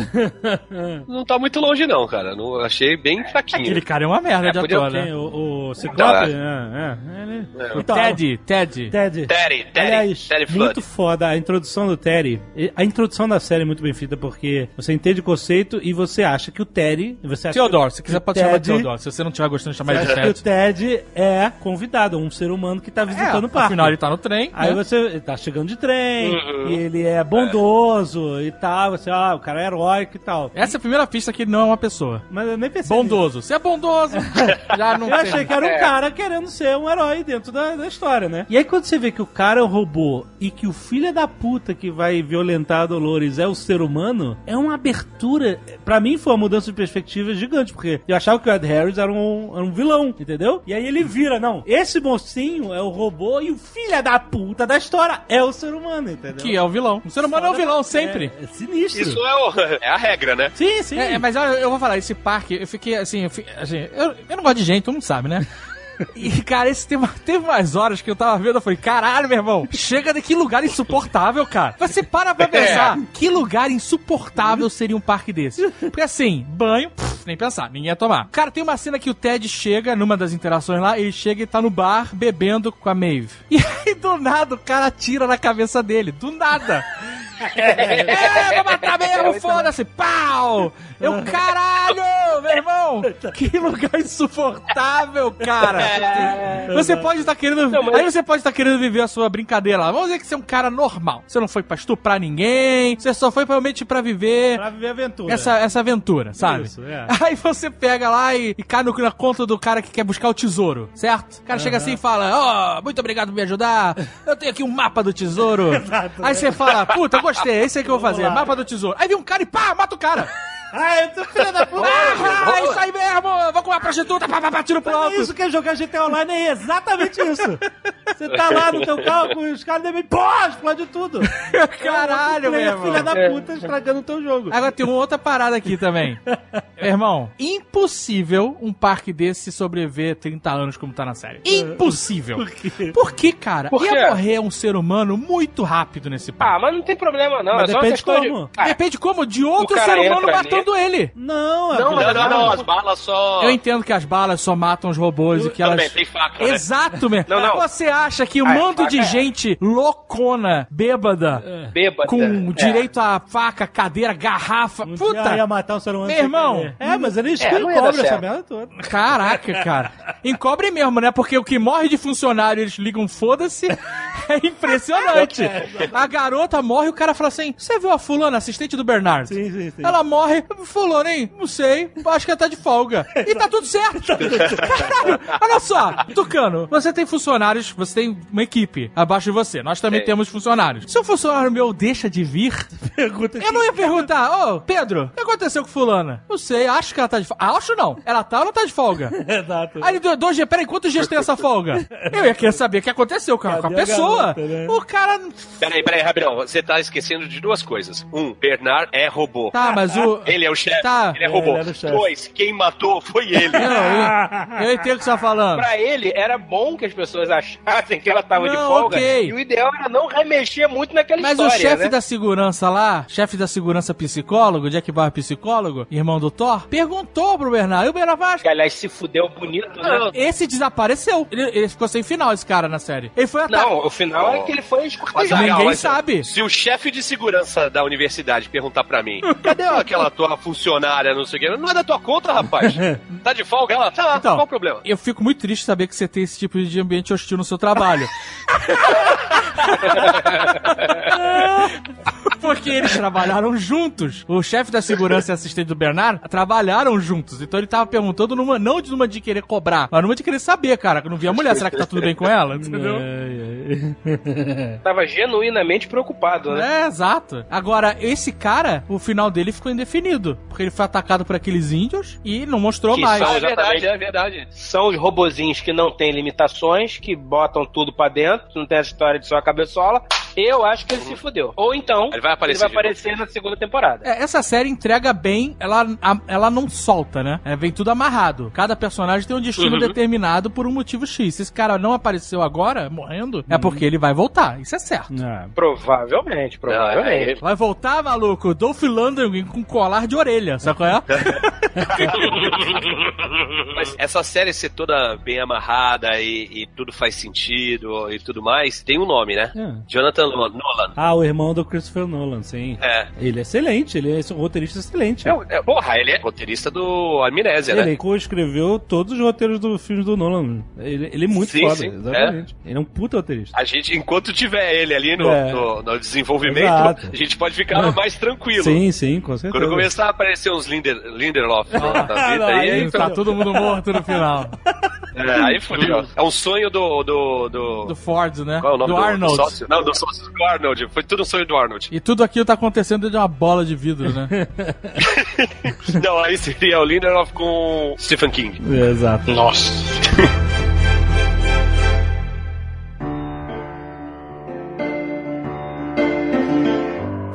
Não tá muito longe, não, cara. Não, achei bem fraquinho. Aquele cara é uma merda É, de ator, né? O, o Ciclope? Tá. É, é. Ele... É. Então, Ted, Ted. Ted. Terry, Terry, Aliás, Terry muito foda a introdução do Terry. A introdução da série é muito bem feita porque você entende o conceito e você acha que o Terry. Você acha Theodore, se quiser pode chamar de Ted- Theodore. Se você não estiver gostando de chamar Você de acha que o Ted. Ted é convidado, um ser humano que tá visitando o parque. Afinal, ele tá no trem. Aí né? você tá chegando de trem, Uhum. e ele é bondoso e tal, você, ah, o cara é heróico e tal. Essa é a primeira pista que ele não é uma pessoa. Mas eu nem pensei. Bondoso. Se é bondoso, já não Eu achei que era um É. cara querendo ser um herói dentro da, da história, né? E aí quando você vê que o cara é um robô e que o filho da puta que vai violentar a Dolores é o ser humano, é uma abertura. Pra mim foi uma mudança de perspectiva gigante, porque eu achava que o Ed Harris era um, era um vilão, entendeu? E aí ele vira, não, esse mocinho é o robô e o filho da puta da história é o ser humano, entendeu? Que é o vilão. O ser humano é o vilão, sempre. É, é sinistro. Isso é, o- é a regra, né? Sim, sim. É, é, mas olha, eu vou falar, esse parque, eu fiquei assim, eu, fi- assim, eu, eu não gosto de gente, todo mundo sabe, né? E, cara, esse teve, teve umas horas que eu tava vendo, eu falei, caralho, meu irmão, chega de que lugar insuportável, cara. Você para pra pensar, que lugar insuportável seria um parque desse? Porque assim, banho, pff, nem pensar, ninguém ia tomar. Cara, tem uma cena que o Ted chega, numa das interações lá, ele chega e tá no bar bebendo com a Maeve. E aí, do nada, o cara tira na cabeça dele, do nada. É, vou matar mesmo, foda-se, pau! Eu, caralho, meu irmão! Que lugar insuportável, cara! Você pode estar querendo. Não, mas- Aí você pode estar querendo viver a sua brincadeira lá. Vamos dizer que você é um cara normal. Você não foi pra estuprar ninguém, você só foi realmente pra viver Pra viver a aventura. essa, essa aventura, sabe? Isso, é. Aí você pega lá e, e cai no, na conta do cara que quer buscar o tesouro, certo? O cara chega assim e fala: Ó, muito obrigado por me ajudar. Eu tenho aqui um mapa do tesouro. Aí você fala: Puta, gostei, é isso aí que eu vou fazer, mapa do tesouro. Aí vem um cara e pá, mata o cara. Ah, eu tô filha da puta! Ah, isso aí mesmo! Vou com uma prostituta, pá, pá, pá, tiro pro É alto. isso que é jogar GTA Online, é exatamente isso. Você tá lá no teu carro com os caras de repente, pô, explode tudo. Caralho, meu irmão. filha da puta estragando o teu jogo. Agora tem uma outra parada aqui também. Meu irmão, impossível um parque desse sobreviver 30 anos como tá na série. Impossível. Por quê? Por que, cara? Por quê? Ia morrer um ser humano muito rápido nesse parque. Ah, mas não tem problema, não. Mas é depende como. de. Ah, Depende como? De outro ser humano entra matando ele. Não, é Não, Não, não, não, as balas só. Eu entendo que as balas só matam os robôs e que elas. bem, tem faca, né? Exato, meu. Não, não. Você acha que um Ah, é bando de é. gente loucona, bêbada, Bêbada. com É. direito a faca, cadeira, garrafa. Um Puta! ia matar um ser humano Meu irmão. É, mas eles É, cobram essa merda toda. Caraca, cara. Encobre mesmo, né? Porque o que morre de funcionário, eles ligam foda-se. É impressionante. A garota morre e o cara fala assim: Você viu a fulana, assistente do Bernardo? Sim, sim, sim. Ela morre, fulano, hein? Não sei, acho que ela tá de folga. E tá tudo certo. Caralho, olha só, Tucano, você tem funcionários, você tem uma equipe abaixo de você. Nós também É. temos funcionários. Se um funcionário meu deixa de vir, Pergunta eu não ia perguntar, ô, Pedro, o que aconteceu com fulana? Não sei, acho que ela tá de folga. Acho não. Ela tá ou não tá de folga? Exato. Aí ele deu dois dias, peraí, quantos dias tem essa folga? Eu ia querer saber o que aconteceu com a, com pessoa. garota, né? O cara. Peraí, peraí, Rabirão. Você tá esquecendo de duas coisas. Um, Bernard é robô. Tá, mas o. Ele é o chefe. Tá. Ele é robô. Ele o. Dois, quem matou foi ele. Não, eu, eu entendo o que você tá falando. Pra ele, era bom que as pessoas achassem que ela tava de Não, folga. ok. E o ideal era não remexer muito naquela Mas o história. chefe né? da segurança lá, chefe da segurança psicólogo, Jack Bauer psicólogo, irmão do Thor, perguntou pro Bernardo. E o Bernardo falou, "Acho Que aliás se fudeu bonito, né? Esse desapareceu. Ele, ele ficou sem final, esse cara, na série. Ele foi Não, atacado. o final é que ele foi Mas, escortejado. Ninguém mas, sabe. Se o chefe de segurança da universidade perguntar pra mim, cadê aquela tua funcionária, não sei o quê? Não é da tua conta, rapaz? Tá de folga? Ela, tá, Então, qual o problema? Eu fico muito triste saber que você tem esse tipo de ambiente hostil no seu trabalho. Porque eles trabalharam juntos. O chefe da segurança e assistente do Bernard trabalharam juntos. Então ele tava perguntando numa, não de numa de querer cobrar, mas numa de querer saber, cara. Que não vi a mulher, será que tá tudo bem com ela? Entendeu? Tava genuinamente preocupado, né? É, exato. Agora, esse cara, o final dele ficou indefinido. Porque ele foi atacado por aqueles índios e não mostrou Que mais. são- é verdade, é verdade. São os robozinhos que não têm limitações, que botam tudo pra dentro, não tem essa história de só a cabeçola. Eu acho que ele se fudeu. Ou então, Ele vai aparecer ele vai aparecer na segunda temporada. É, Essa série entrega bem, ela, a- ela não solta, né? É, vem tudo amarrado. Cada personagem tem um destino Uhum. determinado por um motivo X. Se esse cara não apareceu agora, morrendo, é porque ele vai voltar. Isso é certo. Ah, Provavelmente, provavelmente. Vai voltar, maluco, Dolph Lundgren com colar de orelha, sabe qual é? Mas essa série ser toda bem amarrada e, e tudo faz sentido e tudo mais, tem um nome, né? É. Jonathan Nolan. Ah, o irmão do Christopher Nolan, sim. É. Ele é excelente, ele é um roteirista excelente. É, é, porra, ele é roteirista do Amnésia, Ele né? co-escreveu todos os roteiros dos filmes do Nolan. Ele, ele é muito Sim, foda, sim, exatamente. Ele é um puta roteirista. A gente, enquanto tiver ele ali no, É. no- no desenvolvimento, Exato. a gente pode ficar mais tranquilo. Sim, sim, com certeza. Quando começar a aparecer uns Linder, Lindelof na na vida aí, Aí tá todo mundo morto no final. é, aí fodeu. É um sonho do. do, do... Do Ford, né? Qual é o nome do do, Arnold. do sócio? Não, do sócio do Arnold. Foi tudo um sonho do Arnold. E tudo aquilo tá acontecendo dentro de uma bola de vidro, né? Não, aí seria o Lindelof com Stephen King. Exato. Nossa.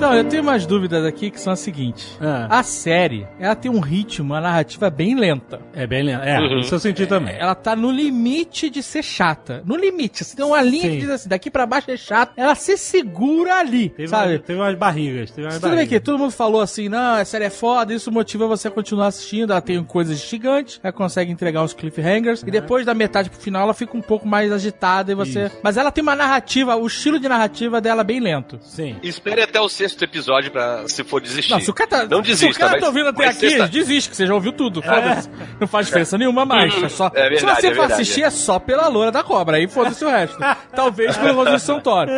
Então, eu tenho umas dúvidas aqui que são as seguintes. Ah. A série, ela tem um ritmo, uma narrativa bem lenta. É bem lento. É, Uhum. isso eu senti também. Ela tá no limite de ser chata. No limite. Você tem uma linha Sim. que diz assim, daqui pra baixo é chato. Ela se segura ali, Teve, sabe? teve umas barrigas. Teve umas Tudo bem barrigas. que todo mundo falou assim, não, a série é foda, isso motiva você a continuar assistindo, ela tem coisas gigantes, ela consegue entregar uns cliffhangers, e depois da metade pro final ela fica um pouco mais agitada e você... Isso. Mas ela tem uma narrativa, o estilo de narrativa dela é bem lento. Sim. Espere até o sexto episódio pra se for desistir. Não, se o cara tá, Não se desista, o cara mas- tá ouvindo até aqui, sexta- desiste, que você já ouviu tudo. Foda-se. Não faz diferença nenhuma mais. É só, É verdade, se você é for verdade, assistir, é. só pela loura da cobra. Aí foda-se o resto. Talvez pelo Rosy Santoro.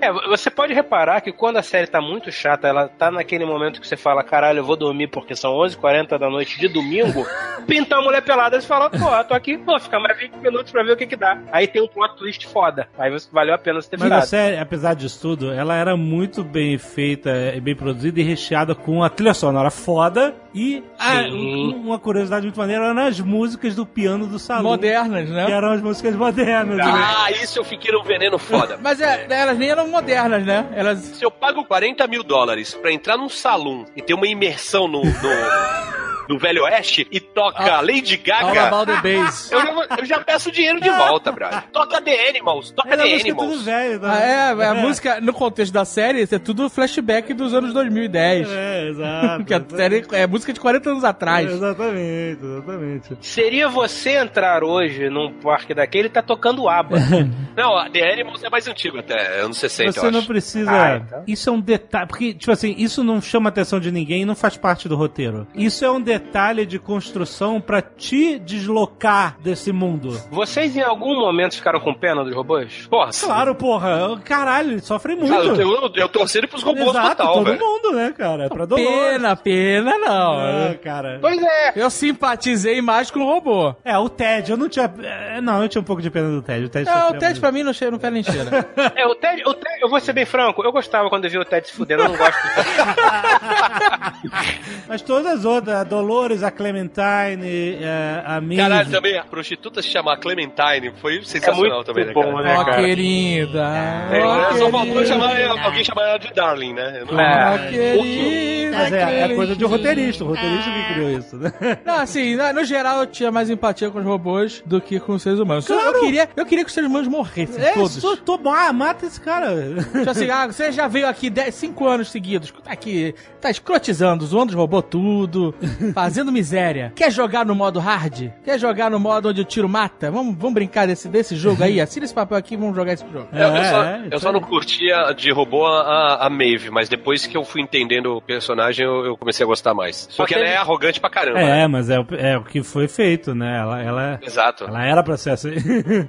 É, você pode reparar que quando a série tá muito chata, ela tá naquele momento que você fala, caralho, eu vou dormir porque são 11h40 da noite de domingo, pinta a mulher pelada e você fala, pô, tô aqui, vou ficar mais 20 minutos pra ver o que que dá. Aí tem um plot twist foda. Aí valeu a pena você ter Mas a ficado. série, apesar disso tudo, ela era muito bem feita e bem produzida e recheada com a trilha sonora foda e a- um- uma curiosidade muito maneira eram as músicas do piano do salão. Modernas, Que né? eram as músicas modernas. né? Ah, isso eu fiquei num veneno foda. Mas é, elas nem eram modernas, né? Elas. Se eu pago 40 mil dólares pra entrar num salão e ter uma imersão no, no, no Velho Oeste e toca Ah, Lady Gaga, eu já, eu já peço dinheiro de volta, brother. Toca The Animals, toca Era The música tudo Animals. velho. Ah, é, a música, no contexto da série, isso é tudo flashback dos anos 2010. É, exato. Porque a série é música de 40 anos atrás. Exatamente, exatamente. Seria você entrar hoje num parque daquele e tá tocando aba. Não, a The Animals é mais antigo até, anos 60, Você eu não acho. precisa. Ah, então. Isso é um detalhe. Porque, tipo assim, isso não chama a atenção de ninguém e não faz parte do roteiro. Isso é um detalhe de construção pra te deslocar desse mundo. Vocês em algum momento ficaram com pena dos robôs? Porra, Claro, porra. Caralho, ele sofre muito. Cara, eu, eu, eu torcendo pros robôs Exato, total, todo velho. mundo, né, cara? É pra Dolores. Pena, pena não. Ah, cara. Pois é. Eu simpatizei mais com o robô. É, o Ted, eu não tinha. é, Não, eu tinha um pouco de pena do Ted. O Ted Não, o sofria Ted muito. pra mim não, cheira, não quer nem cheira. É, o Ted, o Ted, eu vou ser bem franco, eu gostava quando eu vi o Ted se fudendo, eu não gosto do Ted. Mas todas as outras, a Dolores, a Clementine, é, a Mindy. Caralho, também a prostituta se chamar Clementine foi sensacional muito também, né, bom, cara? né? Ó, cara. querida. É, Ó, só faltou chamar, alguém chamar ela de Darling, né? Não- É. Ó, querida. Mas é, é coisa de queridinha. roteirista, o roteirista que criou isso, né? Não, assim, no geral eu tinha mais empatia com os robôs do que com os seres humanos. Eu- Claro. Eu, queria, eu queria que os seres humanos morressem, É, todos. só tô, ah, mata esse cara. Tipo assim, ah, você já veio aqui 5 anos seguidos, tá aqui, tá escrotizando, zoando os robôs tudo, fazendo miséria. Quer jogar no modo hard? Quer jogar no modo onde o tiro mata? Vamos, vamos brincar desse, desse jogo aí? Assina esse papel aqui e vamos jogar esse jogo. Eu, eu só, É, eu só não curtia de robô a, a Maeve, mas depois que eu fui entendendo o personagem, eu, eu comecei a gostar mais. Porque teve- ela é arrogante pra caramba. né? É, mas é, o- é o que foi feito, né? Ela, ela, Exato. ela era pra ser assim.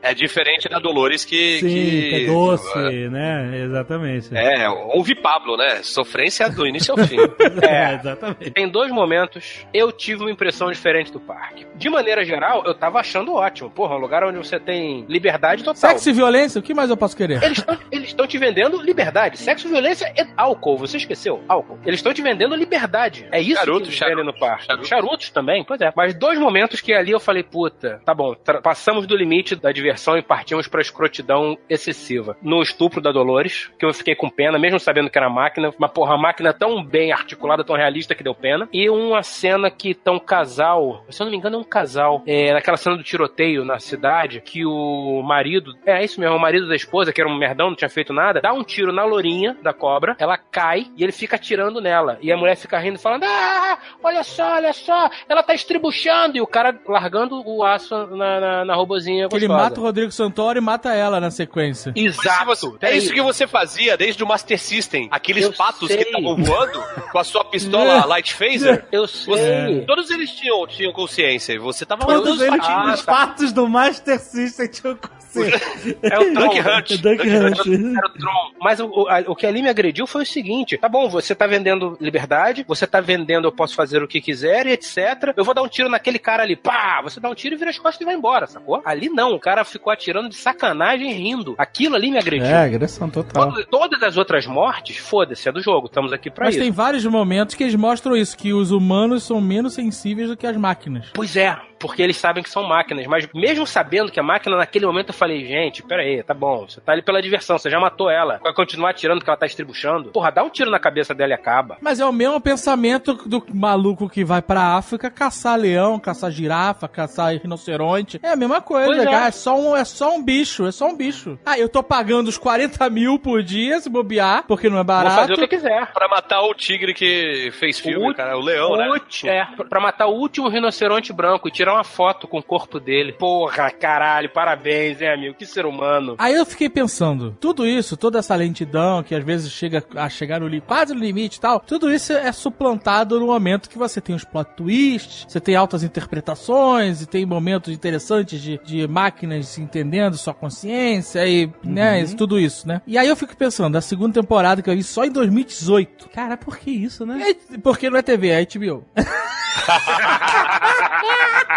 É diferente da Dolores que. Sim, que, é doce, É, né? Exatamente. É, ouve Pablo, né? Sofrência do início ao fim. É, exatamente. Em dois momentos, eu tive uma impressão diferente do parque. De maneira geral, eu tava achando ótimo. Porra, um lugar onde você tem liberdade total. Sexo e violência, o que mais eu posso querer? Eles estão eles estão te vendendo liberdade. Sexo, violência e álcool. Você esqueceu? Álcool. Eles estão te vendendo liberdade. É isso Charutos, que eles vendem no parque. charutos. Charutos também, pois é. Mas dois momentos que ali eu falei, puta, tá bom, passamos do limite da diversão e partimos pra escrotidão excessiva. No estupro da Dolores, que eu fiquei com pena, mesmo sabendo que era máquina. Mas, porra, a máquina tão bem articulada, tão realista que deu pena. E uma cena que tá um casal, se eu não me engano é um casal, é, naquela cena do tiroteio na cidade, que o marido, é isso mesmo, o marido da esposa, que era um merdão, não tinha feito nada, dá um tiro na lourinha da cobra, ela cai e ele fica atirando nela. E a mulher fica rindo, falando: Ah, olha só, olha só, ela tá estribuchando. E o cara largando o aço na, na, na robozinha. Ele mata o Rodrigo Santoro e mata ela na sequência. Exato. você- é Peraí. isso que você fazia desde o Master System. Aqueles Eu patos sei. que estavam voando com a sua pistola Light Phaser. Eu Você- sei. Todos eles tinham, tinham consciência. e Você tava lá Todos eles, patinhos. os fatos do Master System tinham consciência. É o Duck Tron. Hunt. Hunt. Era o Tron. Mas o, o, a- o que ali me agrediu foi o seguinte: tá bom, você tá vendendo liberdade, você tá vendendo eu posso fazer o que quiser e etc. Eu vou dar um tiro naquele cara ali, pá! Você dá um tiro e vira as costas e vai embora, sacou? Ali não, o cara ficou atirando de sacanagem rindo. Aquilo ali me agrediu. É, agressão total. Todo- todas as outras mortes, foda-se, é do jogo, estamos aqui pra Mas isso. tem vários momentos que eles mostram isso, que os humanos são menos sensíveis do que as máquinas. Pois é, porque eles sabem que são máquinas, mas mesmo sabendo que é máquina, naquele momento eu falei, gente, pera aí, tá bom, você tá ali pela diversão, você já matou ela, vai continuar atirando que ela tá estribuchando. Porra, dá um tiro na cabeça dela e acaba. Mas é o mesmo pensamento do maluco que vai pra África caçar leão, caçar girafa, caçar rinoceronte. É a mesma coisa, Pois é. cara. É. só um, é só um bicho, é só um bicho. Ah, eu tô pagando os 40 mil por dia se bobear, porque não é Vou barato. fazer o que quiser. Pra matar o tigre que fez filme, O- cara. O leão, né? Ulti- É, pra matar o último rinoceronte branco e tirar uma foto com o corpo dele. Porra, caralho, parabéns, hein, amigo? Que ser humano. Aí eu fiquei pensando, tudo isso, toda essa lentidão que às vezes chega a chegar no quase no limite e tal, tudo isso é suplantado no momento que você tem os plot twists, você tem altas interpretações e tem momentos interessantes de, de máquinas se entendendo sua consciência e, né, isso- tudo isso, né? E aí eu fico pensando, a segunda temporada que eu vi só em 2018. Cara, por que isso, né? É, Porque não é TV, é HBO.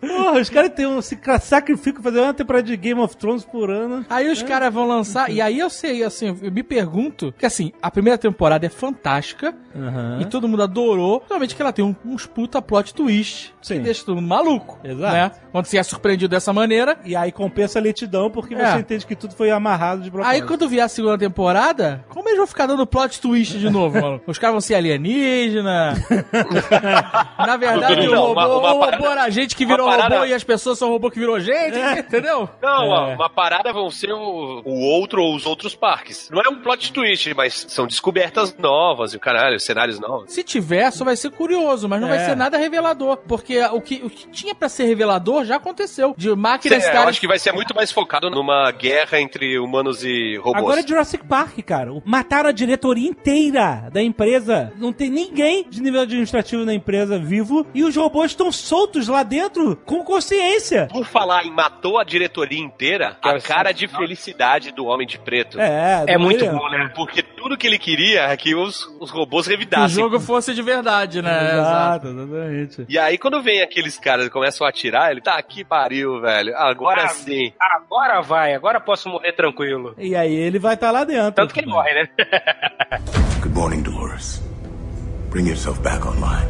Porra, os caras têm um se sacrifício fazer uma temporada de Game of Thrones por ano. Aí os caras vão lançar, e aí eu sei, assim, eu me pergunto, que assim, a primeira temporada é fantástica, e todo mundo adorou, principalmente que ela tem um- uns puta plot twist, Sim. que deixa todo mundo maluco, Exato. né? Quando você é surpreendido dessa maneira, E aí compensa a lentidão porque É. você entende que tudo foi amarrado de propósito. aí quando vier a segunda temporada, como eles vão ficar dando plot twist de novo, mano? Os caras vão ser alienígena, na verdade o robô, o robô parada- era a gente que virou uma parada- robô e as pessoas são robô que virou gente, entendeu? Não, ó, É. uma parada vão ser o, o outro ou os outros parques. Não é um plot twist, mas são descobertas novas e o caralho, cenários novos. Se tiver, só vai ser curioso, mas não vai É. ser nada revelador. Porque o que, o que tinha pra ser revelador já aconteceu. De máquinas É, eu acho que vai ser muito mais focado numa guerra entre humanos e robôs. Agora é Jurassic Park, cara. Mataram a diretoria inteira da empresa. Não tem ninguém de nível administrativo na empresa vivo. E os robôs estão soltos lá dentro com consciência. Por falar em matou a diretoria inteira, a cara de felicidade do Homem de Preto. É, É muito bom, né? Porque tudo que ele queria é que os, os robôs que o revidassem. jogo fosse de verdade, né? Exato, exatamente. E aí, quando vem aqueles caras e começam a atirar, ele tá aqui pariu, velho. Agora Ah, sim. Agora vai, agora posso morrer tranquilo. E aí ele vai estar lá dentro. Tanto que ele morre, né? Good morning, Dolores. Bring yourself back online.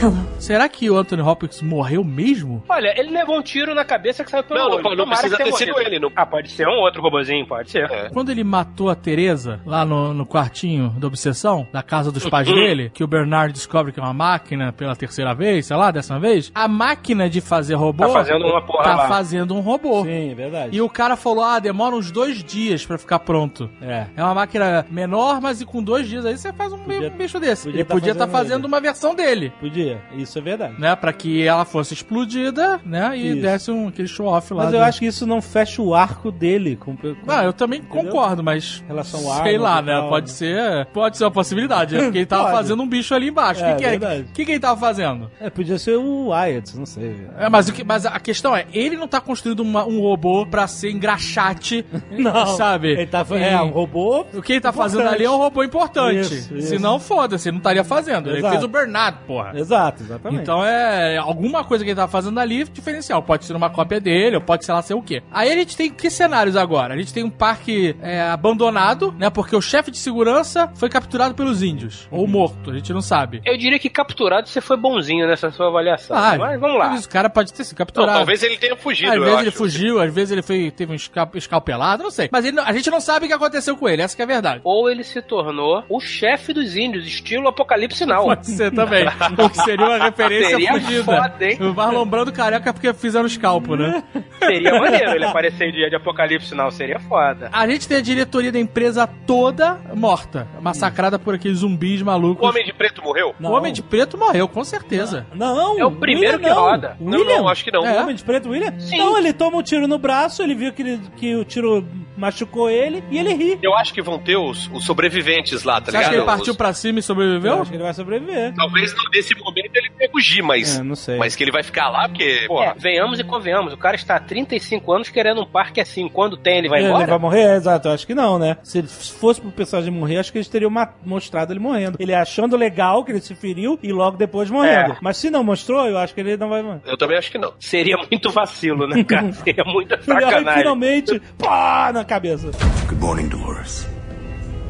Hello. Será que o Anthony Hopkins morreu mesmo? Olha, ele levou um tiro na cabeça que saiu pelo Não, não olho. não Tomara precisa ter sido morrido. ele, não- Ah, pode ser um outro robozinho, pode ser. É. Quando ele matou a Teresa lá no, no quartinho da obsessão, da casa dos pais dele, que o Bernard descobre que é uma máquina pela terceira vez, sei lá, décima vez, a máquina de fazer robô Tá fazendo uma porra tá lá. fazendo um robô. Sim, é verdade. E o cara falou: ah, demora uns dois dias pra ficar pronto. É. É uma máquina menor, mas e com dois dias aí você faz um, Podia- bicho desse. podia Ele tá podia estar fazendo fazendo ele. uma versão dele. Podia, isso é verdade. Né, pra que ela fosse explodida, né, e Isso. desse um, aquele show-off lá. Mas do- eu acho que isso não fecha o arco dele com, com Não, eu também Entendeu? concordo, mas. Relação ao Sei lá, né? tal, pode né? ser. Pode ser uma possibilidade. né? Porque ele tava fazendo um bicho ali embaixo. O É, que, que, é? que, que ele tava fazendo? É, podia ser o Wyatt, não sei. É, mas, o que, mas a questão é, ele não tá construindo uma- um robô pra ser engraxate, sabe? Ele tá, E é um robô. O que ele tá fazendo importante. ali é um robô importante. Isso, isso. Se não, foda-se, ele não estaria fazendo. Ele Exato. fez o Bernardo, porra. Exato, exatamente. Então é alguma coisa que ele tá fazendo ali diferencial. Pode ser uma cópia dele, ou pode ser lá ser o quê. Aí a gente tem que cenários agora? A gente tem um parque é, abandonado, né? Porque o chefe de segurança foi capturado pelos índios. Ou morto, a gente não sabe. Eu diria que capturado você foi bonzinho nessa sua avaliação. Ah, Mas vamos lá. O cara pode ter sido Não, capturado. talvez ele tenha fugido, às eu vezes ele acho. fugiu, às vezes ele foi, teve um esca- escalpelado, não sei. Mas ele não- a gente não sabe o que aconteceu com ele, essa que é a verdade. Ou ele se tornou o chefe dos índios, estilo Apocalipse Now. Pode ser também. o seria uma referência Seria fugida. foda, hein? O Marlon Brando careca porque fizeram escalpo, né? Seria maneiro ele aparecer em dia de Apocalipse Now, seria foda. A gente tem a diretoria da empresa toda morta, massacrada por aqueles zumbis malucos. O Homem de Preto morreu? O Homem de Preto morreu, com certeza. Não, É o primeiro William que não. roda. Não, William? não, acho que não. O É. Homem de Preto, William? Sim. Não, ele toma um tiro no braço, ele viu que, ele- que o tiro machucou ele e ele ri. Eu acho que vão ter os, os sobreviventes lá, tá Você acha ligado? que ele partiu Os- pra cima e Eu sobreviveu? acho que ele vai sobreviver. Talvez não, nesse momento ele tenha fugir, mas. É, não sei. Mas que ele vai ficar lá, porque. É, Porra, venhamos e convenhamos, o cara está há 35 anos querendo um parque assim. Quando tem, ele vai Ele embora? vai morrer? É, exato, eu acho que não, né? Se ele fosse pro personagem morrer, acho que eles teriam mostrado ele morrendo. Ele achando legal que ele se feriu e logo depois morrendo. É. Mas se não mostrou, eu acho que ele não vai morrer. eu também acho que não. Seria muito vacilo, né, cara? Seria muita Ele aí sacanagem. finalmente, pá, na cabeça. Good morning, Dolores.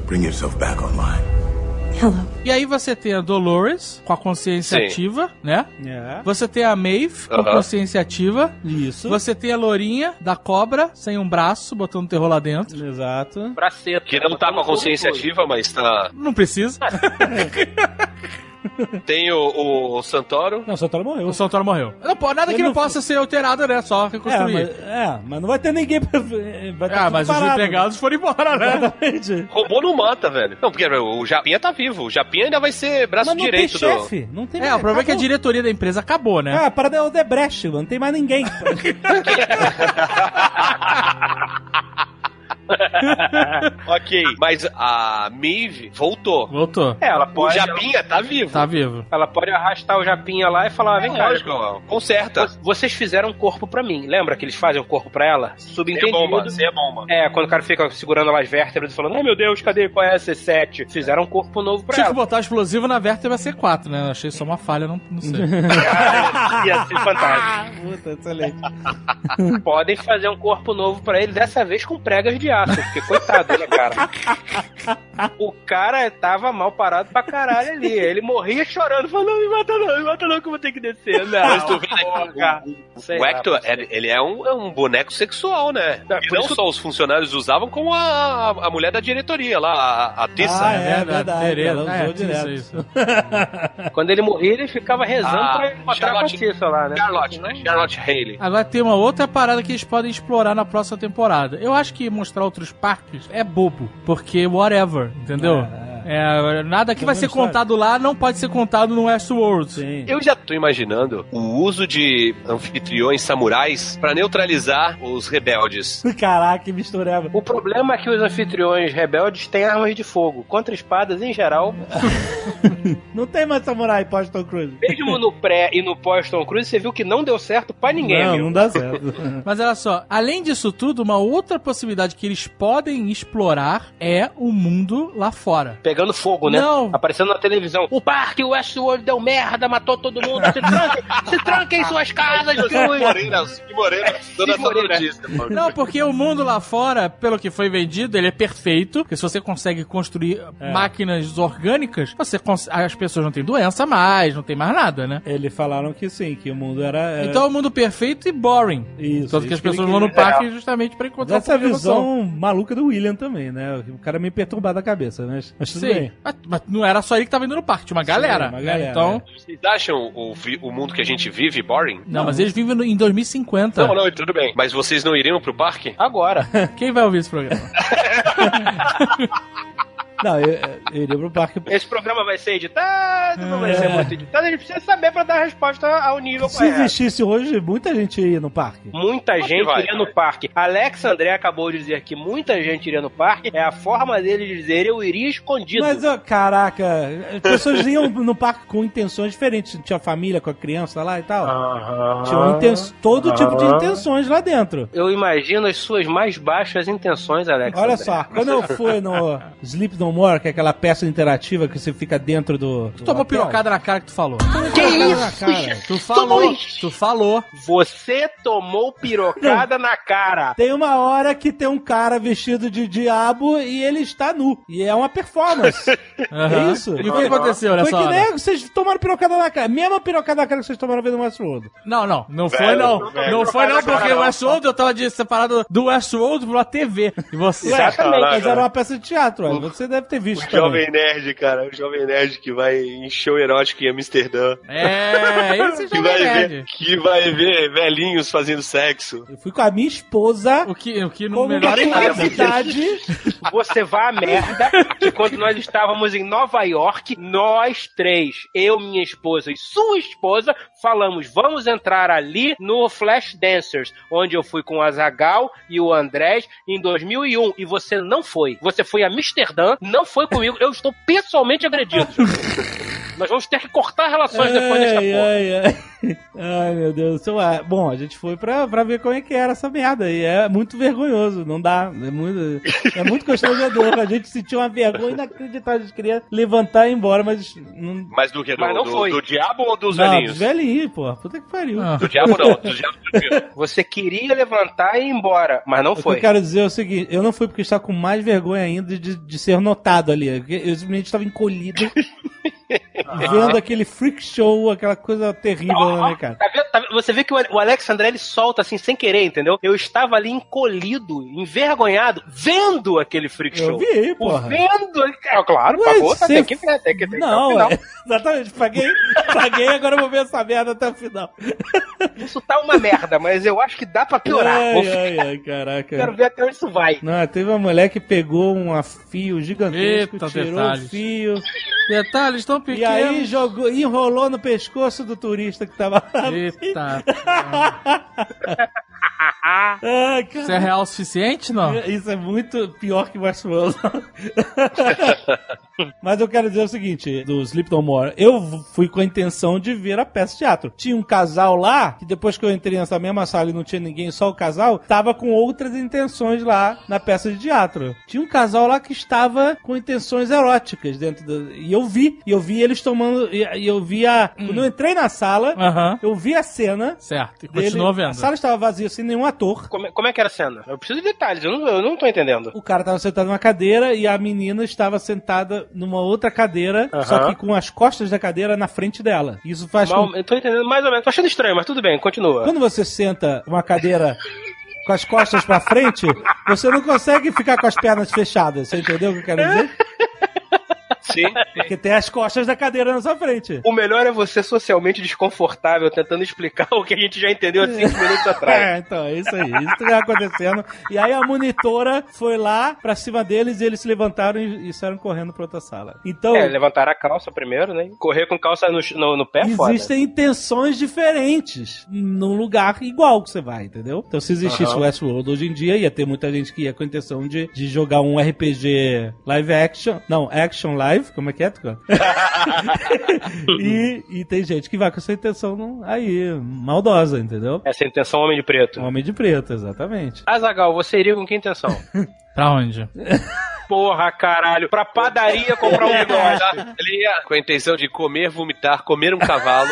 Bring yourself back online. Hello. E aí você tem a Dolores, com a consciência Sim. ativa, né? É, Você tem a Maeve, com Aham. consciência ativa. isso. Você tem a Lourinha, da cobra, sem um braço, botando terror lá dentro. Exato. Braceta. Que não tá com a consciência ativa, mas tá. Não precisa. Tem o, o Santoro. Não, o Santoro morreu. O Santoro morreu. Não, pô, nada Ele que não não- possa ser alterado, né? Só É reconstruir. mas, é, mas não vai ter ninguém pra. Vai tá Ah, mas os parado. empregados foram embora, né? Exatamente. Robô não mata, velho. Não, porque o Japinha tá vivo. O Japinha ainda vai ser braço Mas não tem direito do. chefe. Não tem É, o problema é que a acabou. diretoria da empresa acabou, né? Ah, a parada é o Debrecht, não tem mais ninguém. ok, mas a Mive voltou. Voltou. É, ela O pode. Japinha tá vivo. Tá vivo. Ela pode arrastar o Japinha lá e falar: vem cá. Lógico, conserta. Vocês fizeram um corpo pra mim. Lembra que eles fazem um corpo pra ela? Sem Subentendido. bomba, sem bomba. É, quando o cara fica segurando lá as vértebras e falando, ai meu Deus, cadê? Qual é a C7? Fizeram um corpo novo pra Tinha que ela. botar explosivo na vértebra C4, né? Eu achei só uma falha, não, não sei. Cara, ia ser fantástico. Puta, excelente. Podem fazer um corpo novo pra ele, dessa vez com pregas de aço, porque coitado, né, cara? O cara tava mal parado pra caralho ali. Ele morria chorando, falando, não me mata não, me mata não, que eu vou ter que descer. Não, Mas tu vê, né, porra. O lá, Hector, ser. ele é um, é um boneco sexual, né? É, e não isso- só os funcionários usavam, como a, a mulher da diretoria lá, a, a Tessa. Ah, é verdade, Tereza. ela usou É, direto. isso. Quando ele morria, ele ficava rezando Ah, pra encontrar Charlotte- a Cissa lá, né? Charlotte, né? Charlotte Haley. Agora tem uma outra parada que eles podem explorar na próxima temporada. Eu acho que mostrar outros parques é bobo, porque whatever, entendeu? É, nada que É vai ser história. contado lá não pode ser contado no Westworld. Sim. Eu já tô imaginando o uso de anfitriões samurais pra neutralizar os rebeldes. Caraca, que mistureba. O problema é que os anfitriões rebeldes têm armas de fogo. Contra espadas, em geral, Não tem mais samurai pós Tom Cruise. mesmo no pré e no pós Tom Cruise, você viu que não deu certo pra ninguém, não, amigo. não dá certo. Mas olha só, além disso tudo, uma outra possibilidade que eles podem explorar é o mundo lá fora. Pegando fogo, né? Não. Aparecendo na televisão. O parque Westworld deu merda, matou todo mundo. Se tranquem, se tranquem em suas casas, o- Moreira, Cid Moreira, dando essa notícia. mano. Não, porque o mundo lá fora, pelo que foi vendido, ele é perfeito. Porque se você consegue construir máquinas orgânicas, você as pessoas não têm doença mais, não tem mais nada, né? Eles falaram que sim, que o mundo era. era- Então é um mundo perfeito e boring. Isso, Tanto que as pessoas vão no queria- parque justamente pra encontrar Dessa emoção. visão maluca do William também, né? O cara meio perturbado da cabeça, mas, mas Sim. bem. Mas, mas não era só ele que tava indo no parque, tinha uma galera. uma né? galera, Então. Vocês acham o, o mundo que a gente vive boring? Não, mas eles vivem no- em 2050. Não, não, tudo bem. Mas vocês não iriam pro parque? Agora. Quem vai ouvir esse programa? Não, eu, eu iria pro parque. Esse programa vai ser editado, não vai É. ser muito editado. A gente precisa saber pra dar a resposta ao nível Se correto. existisse hoje, muita gente ia no parque. Muita gente vai, iria vai. no parque. Alex André acabou de dizer que muita gente iria no parque. É a forma dele de dizer eu iria escondido. Mas, ó, caraca, as pessoas iam no parque com intenções diferentes. Tinha família com a criança lá e tal. Tinha inten- todo tipo de intenções lá dentro. Eu imagino as suas mais baixas intenções, Alex. Olha André. só, quando eu fui no Sleep No More, que é aquela peça interativa que você fica dentro do. Tu tomou pirocada na cara que tu falou. Que na isso? Tu falou, Tomou. tu falou. Você tomou pirocada na cara. Tem uma hora que tem um cara vestido de diabo e ele está nu. E é uma performance. É isso? E o que aconteceu Foi nessa que hora? nem vocês tomaram pirocada na cara. Mesma pirocada na cara que vocês tomaram vendo Westworld. Não, não, não foi Velho, não. velho, não foi não, porque o Westworld eu tava de separado do Westworld pra TV. E você. Exatamente, mas era uma peça de teatro. Você deve ter visto O também. Jovem Nerd, cara. O Jovem Nerd que vai em show erótico em Amsterdã. É, esse Que já vai, é ver, que vai ver velhinhos fazendo sexo. Eu fui com a minha esposa O que, o que em nada. curiosidade. Você vai à merda que quando nós estávamos em Nova York, nós três, eu, minha esposa e sua esposa, falamos, vamos entrar ali no Flash Dancers, onde eu fui com o Azagal e o Andrés em 2001 e você não foi. Você foi a Amsterdã, não foi comigo. Eu estou pessoalmente agredido. Nós vamos ter que cortar relações depois dessa ai, porra. ai, ai. Ai, meu Deus do céu. Bom, a gente foi pra, pra ver como é que era essa merda. E é muito vergonhoso, não dá. É muito, é muito constrangedor. A gente sentiu uma vergonha inacreditável. A gente queria levantar e ir embora, mas. Não, Mas do que? Do, Mas não do- foi. do diabo ou dos não, velhinhos? velhinho, pô. Puta que pariu. Ah. Do diabo não, do diabo. Você queria levantar e ir embora, mas não O que foi. eu quero dizer é o seguinte: eu não fui porque estava com mais vergonha ainda de, de ser notado ali. Eu simplesmente estava encolhido. vendo aquele freak show, aquela coisa terrível, né, cara? Tá vendo? Tá? Você vê que o o Alex André ele solta assim sem querer, entendeu? Eu estava ali encolhido, envergonhado, vendo aquele freak Eu show. vi, O porra. Vendo, é, claro, Ué, pagou, tá, tem que ver, tem que ver até o Não, final. é- exatamente. Paguei, paguei, agora eu vou ver essa merda até o final. Isso tá uma merda, mas eu acho que dá pra piorar. Ai, ficar- ai, ai, caraca. Quero ver até onde isso vai. Não, teve uma mulher que pegou um fio gigantesco, Eita, tirou detalhes. o fio Detalhes tão e pequenos. aí jogou, enrolou no pescoço do turista que tava lá. Eita. Ah. Isso é real o suficiente, não? Isso é muito pior que Westworld. Mas eu quero dizer o seguinte, do Sleep No More, eu fui com a intenção de ver a peça de teatro. Tinha um casal lá, que depois que eu entrei nessa mesma sala e não tinha ninguém, só o casal, tava com outras intenções lá na peça de teatro. Tinha um casal lá que estava com intenções eróticas dentro do... E eu vi, e eu vi eles tomando... E eu vi a... Quando eu entrei na sala, eu vi a cena... Certo. E continuou vendo. A sala estava vazia, sem nenhum ator. Como, é- como é que era a cena? Eu preciso de detalhes, eu não, eu não tô entendendo. O cara tava sentado numa cadeira e a menina estava sentada numa outra cadeira, só que com as costas da cadeira na frente dela. Isso faz Mal, com... eu tô entendendo mais ou menos. Tô achando estranho, mas tudo bem, continua. Quando você senta uma cadeira com as costas pra frente, você não consegue ficar com as pernas fechadas. Você entendeu o que eu quero dizer? Sim. Porque tem as costas da cadeira na sua frente. O melhor é você socialmente desconfortável tentando explicar o que a gente já entendeu há cinco minutos atrás. É, então, é isso aí. Isso que tá acontecendo. E aí a monitora foi lá pra cima deles e eles se levantaram e, e saíram correndo pra outra sala. Então, É, levantar a calça primeiro, né? Correr com calça no, no, no pé é foda. Existem intenções diferentes num lugar igual que você vai, entendeu? Então, se existisse o Westworld hoje em dia, ia ter muita gente que ia com a intenção de, de jogar um RPG live action. Não, action live, como é que é, Tucano? e, e tem gente que vai com essa intenção não- aí, maldosa, entendeu? Essa é a intenção homem de preto. Homem de preto, exatamente. Azagal, você iria com que intenção? Pra onde? Porra, caralho. Pra padaria comprar um negócio. Ele ia com a intenção de comer, vomitar, comer um cavalo.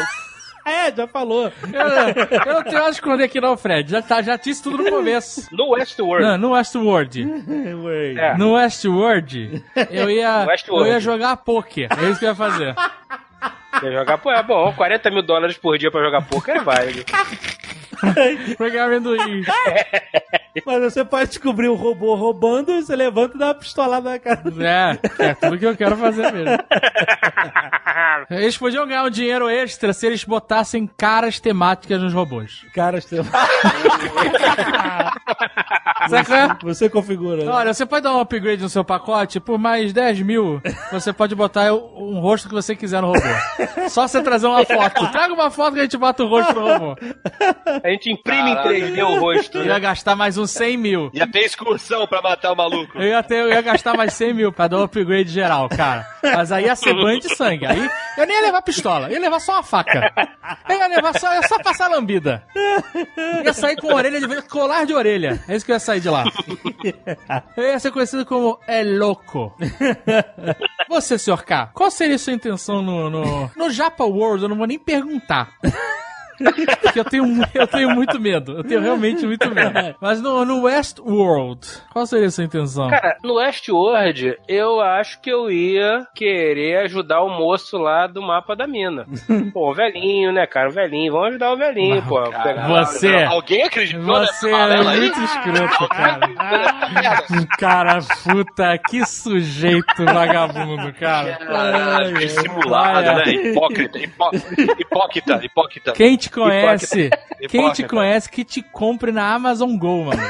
É, já falou. Eu, eu não tenho nada a esconder aqui não, Fred. Já, tá, já disse tudo no começo. No Westworld. Não, no Westworld. É. No Westworld, eu ia, Westworld. eu ia jogar poker. É isso que eu ia fazer. Quer jogar, pô, é bom, 40 mil dólares por dia pra jogar poker, vai. Pegar amendoim. Mas você pode descobrir o robô roubando, você levanta e dá uma pistolada na cara. É, é tudo que eu quero fazer mesmo. Eles podiam ganhar um dinheiro extra se eles botassem caras temáticas nos robôs. Cara, você, Saca? você configura. né? Olha, você pode dar um upgrade no seu pacote por mais 10 mil. Você pode botar um rosto que você quiser no robô. Só você trazer uma foto. Traga uma foto que a gente bota o rosto no robô. A gente imprime em 3D o rosto. Eu né? ia gastar mais uns 100 mil. Ia ter excursão pra matar o maluco. Eu ia, ter, eu ia gastar mais 100 mil pra dar um upgrade geral, cara. Mas aí ia ser banho de sangue. Aí eu nem ia levar pistola, ia levar só uma faca. Eu ia levar só, ia só passar lambida. Ia sair com orelha de colar de orelha. É isso que eu ia sair de lá. Eu ia ser conhecido como É Louco. Você, senhor K, qual seria a sua intenção no, no, no Japa World? Eu não vou nem perguntar. Porque eu tenho, eu tenho muito medo. Eu tenho realmente muito medo. Mas no, no West World, qual seria a sua intenção? Cara, no Westworld, eu acho que eu ia querer ajudar o moço lá do mapa da mina. Pô, o velhinho, né, cara? O velhinho. Vamos ajudar o velhinho, pô. Pegar- Você, Alguém acreditou você é aí? muito escroto, cara. Cara, puta, que sujeito vagabundo, cara. Caralho, dissimulado, né? Hipócrita, hipócrita, hipócrita, hipócrita. Quem te conhece, quem te conhece que te compre na Amazon Go, mano.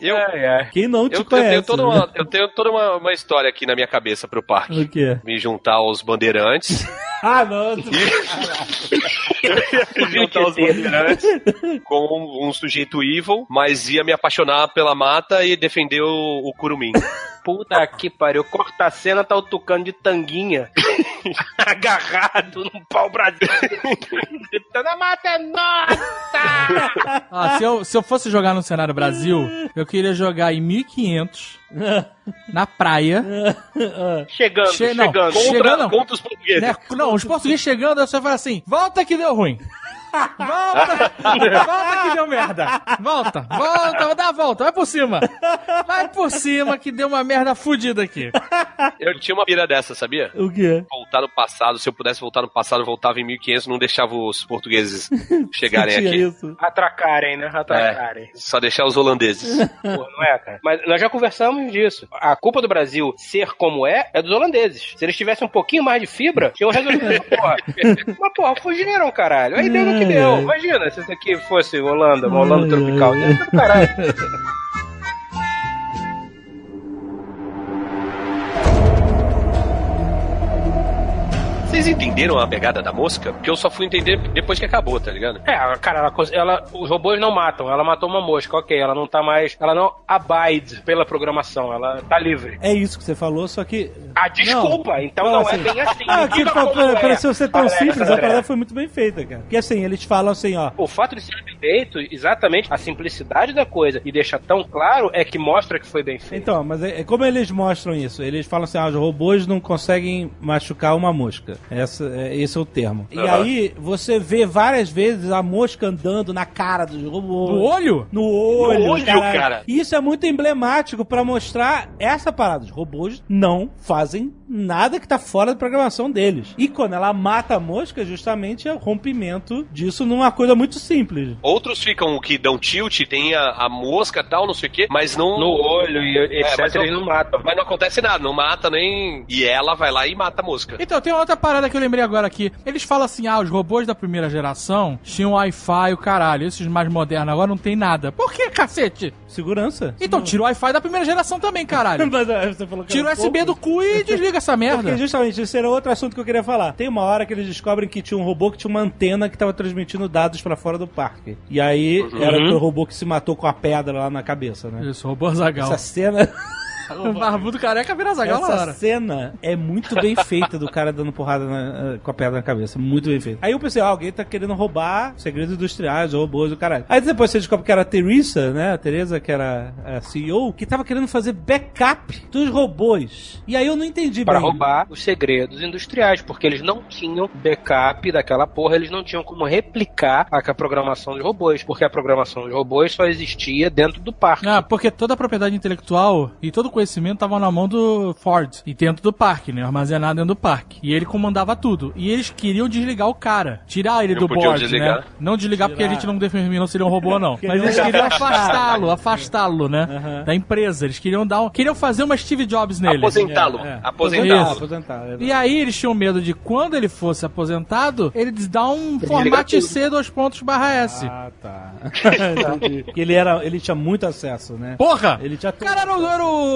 Eu, Ai, ai. Quem não te eu, eu conhece? tenho toda, né? uma, eu tenho toda uma, uma história aqui na minha cabeça pro parque. O quê? Me juntar aos bandeirantes. Ah, não. tu- juntar os bandeirantes com um, um sujeito evil, mas ia me apaixonar pela mata e defender o, o curumim. Puta que pariu. Corta a cena, tá o tucano de tanguinha. agarrado num pau Brasil. Gritando, a mata é nossa! Ah, se, eu, se eu fosse jogar no cenário Brasil, eu queria jogar em 1500, na praia. Chegando, Che- não, chegando. che- Contra, Chegando, não. contra os portugueses. Né? Não, os portugueses chegando, você fala assim: volta que deu ruim. Volta, volta que deu merda. Volta, volta, dá a volta, vai por cima. Vai por cima que deu uma merda fudida aqui. Eu tinha uma pira dessa, sabia? O quê? Voltar no passado, se eu pudesse voltar no passado, eu voltava em 1500, não deixava os portugueses chegarem aqui. isso. Atracarem, né? Atracarem. Só deixar os holandeses. Pô, não é, cara? Mas nós já conversamos disso. A culpa do Brasil ser como é, é dos holandeses. Se eles tivessem um pouquinho mais de fibra, tinham resolvido porra. Mas, porra, fugiram, caralho. Aí deu no que deu. Imagina se isso aqui fosse Holanda, uma Holanda tropical. Ia ser do caralho. Vocês entenderam a pegada da mosca? Porque eu só fui entender depois que acabou, tá ligado? É, cara, ela, ela- os robôs não matam. Ela matou uma mosca, ok. Ela não tá mais. Ela não abide pela programação. Ela tá livre. É isso que você falou, só que. Ah, desculpa. então Fala não assim. é bem assim. Ah, que diga pa- como pa- é. pareceu ser tão Alexa, simples, a parada foi muito bem feita, cara. Porque assim, eles falam assim, ó. O fato de ser bem feito, exatamente a simplicidade da coisa e deixar tão claro é que mostra que foi bem feito. Então, mas é, é como eles mostram isso? Eles falam assim, ah, os robôs não conseguem machucar uma mosca. Essa, é, esse é o termo. E Aham. aí, você vê várias vezes a mosca andando na cara dos robôs. No olho? No olho, No olho, caralho. cara. E Isso é muito emblemático pra mostrar essa parada. Os robôs não fazem nada que tá fora da programação deles. E quando ela mata a mosca, justamente é o rompimento disso numa coisa muito simples. Outros ficam que dão tilt, tem a, a mosca e tal, não sei o quê, mas não. No olho e etc, mas eles não matam. Mas não acontece nada, não mata nem. E ela vai lá e mata a mosca. Então, tem outra parada que eu lembrei agora aqui. Eles falam assim: ah, os robôs da primeira geração tinham Wi-Fi, o caralho. Esses mais modernos agora não tem nada. Por que, cacete? Segurança? Então, tira o Wi-Fi da primeira geração também, caralho. Mas, você falou que Tira o USB do cu e desliga essa merda. Porque justamente esse era outro assunto que eu queria falar. Tem uma hora que eles descobrem que tinha um robô que tinha uma antena que tava transmitindo dados pra fora do parque. E aí era o robô que se matou com a pedra lá na cabeça, né? Isso, robô Zagal. Essa cena. O barbudo careca vira zagal Essa hora. cena é muito bem feita do cara dando porrada na- com a pedra na cabeça. Muito bem feita. Aí eu pensei, ah, alguém tá querendo roubar segredos industriais, robôs, o caralho. Aí depois você descobre que era a Teresa, né? A Teresa, que era a CEO, que tava querendo fazer backup dos robôs. E aí eu não entendi Pra bem. roubar os segredos industriais, porque eles não tinham backup daquela porra, eles não tinham como replicar a a programação dos robôs, porque a programação dos robôs só existia dentro do parque. Ah, porque toda a propriedade intelectual e todo o conhecimento tava na mão do Ford e dentro do parque, né? Armazenado dentro do parque. E ele comandava tudo. E eles queriam desligar o cara, tirar ele Não do board, desligar? né? Não desligar porque a gente não determinou se ele é um robô ou não. Mas eles queriam afastá-lo, afastá-lo, né? Da empresa. Eles queriam dar um, queriam fazer uma Steve Jobs nele. Aposentá-lo. É, é. Aposentá-lo. aposentar. é. E aí eles tinham medo de quando ele fosse aposentado, eles dar um formato. C dois pontos barra S. Ah, tá. Ele, era, ele tinha muito acesso, né? Porra! Ele tinha O cara era o,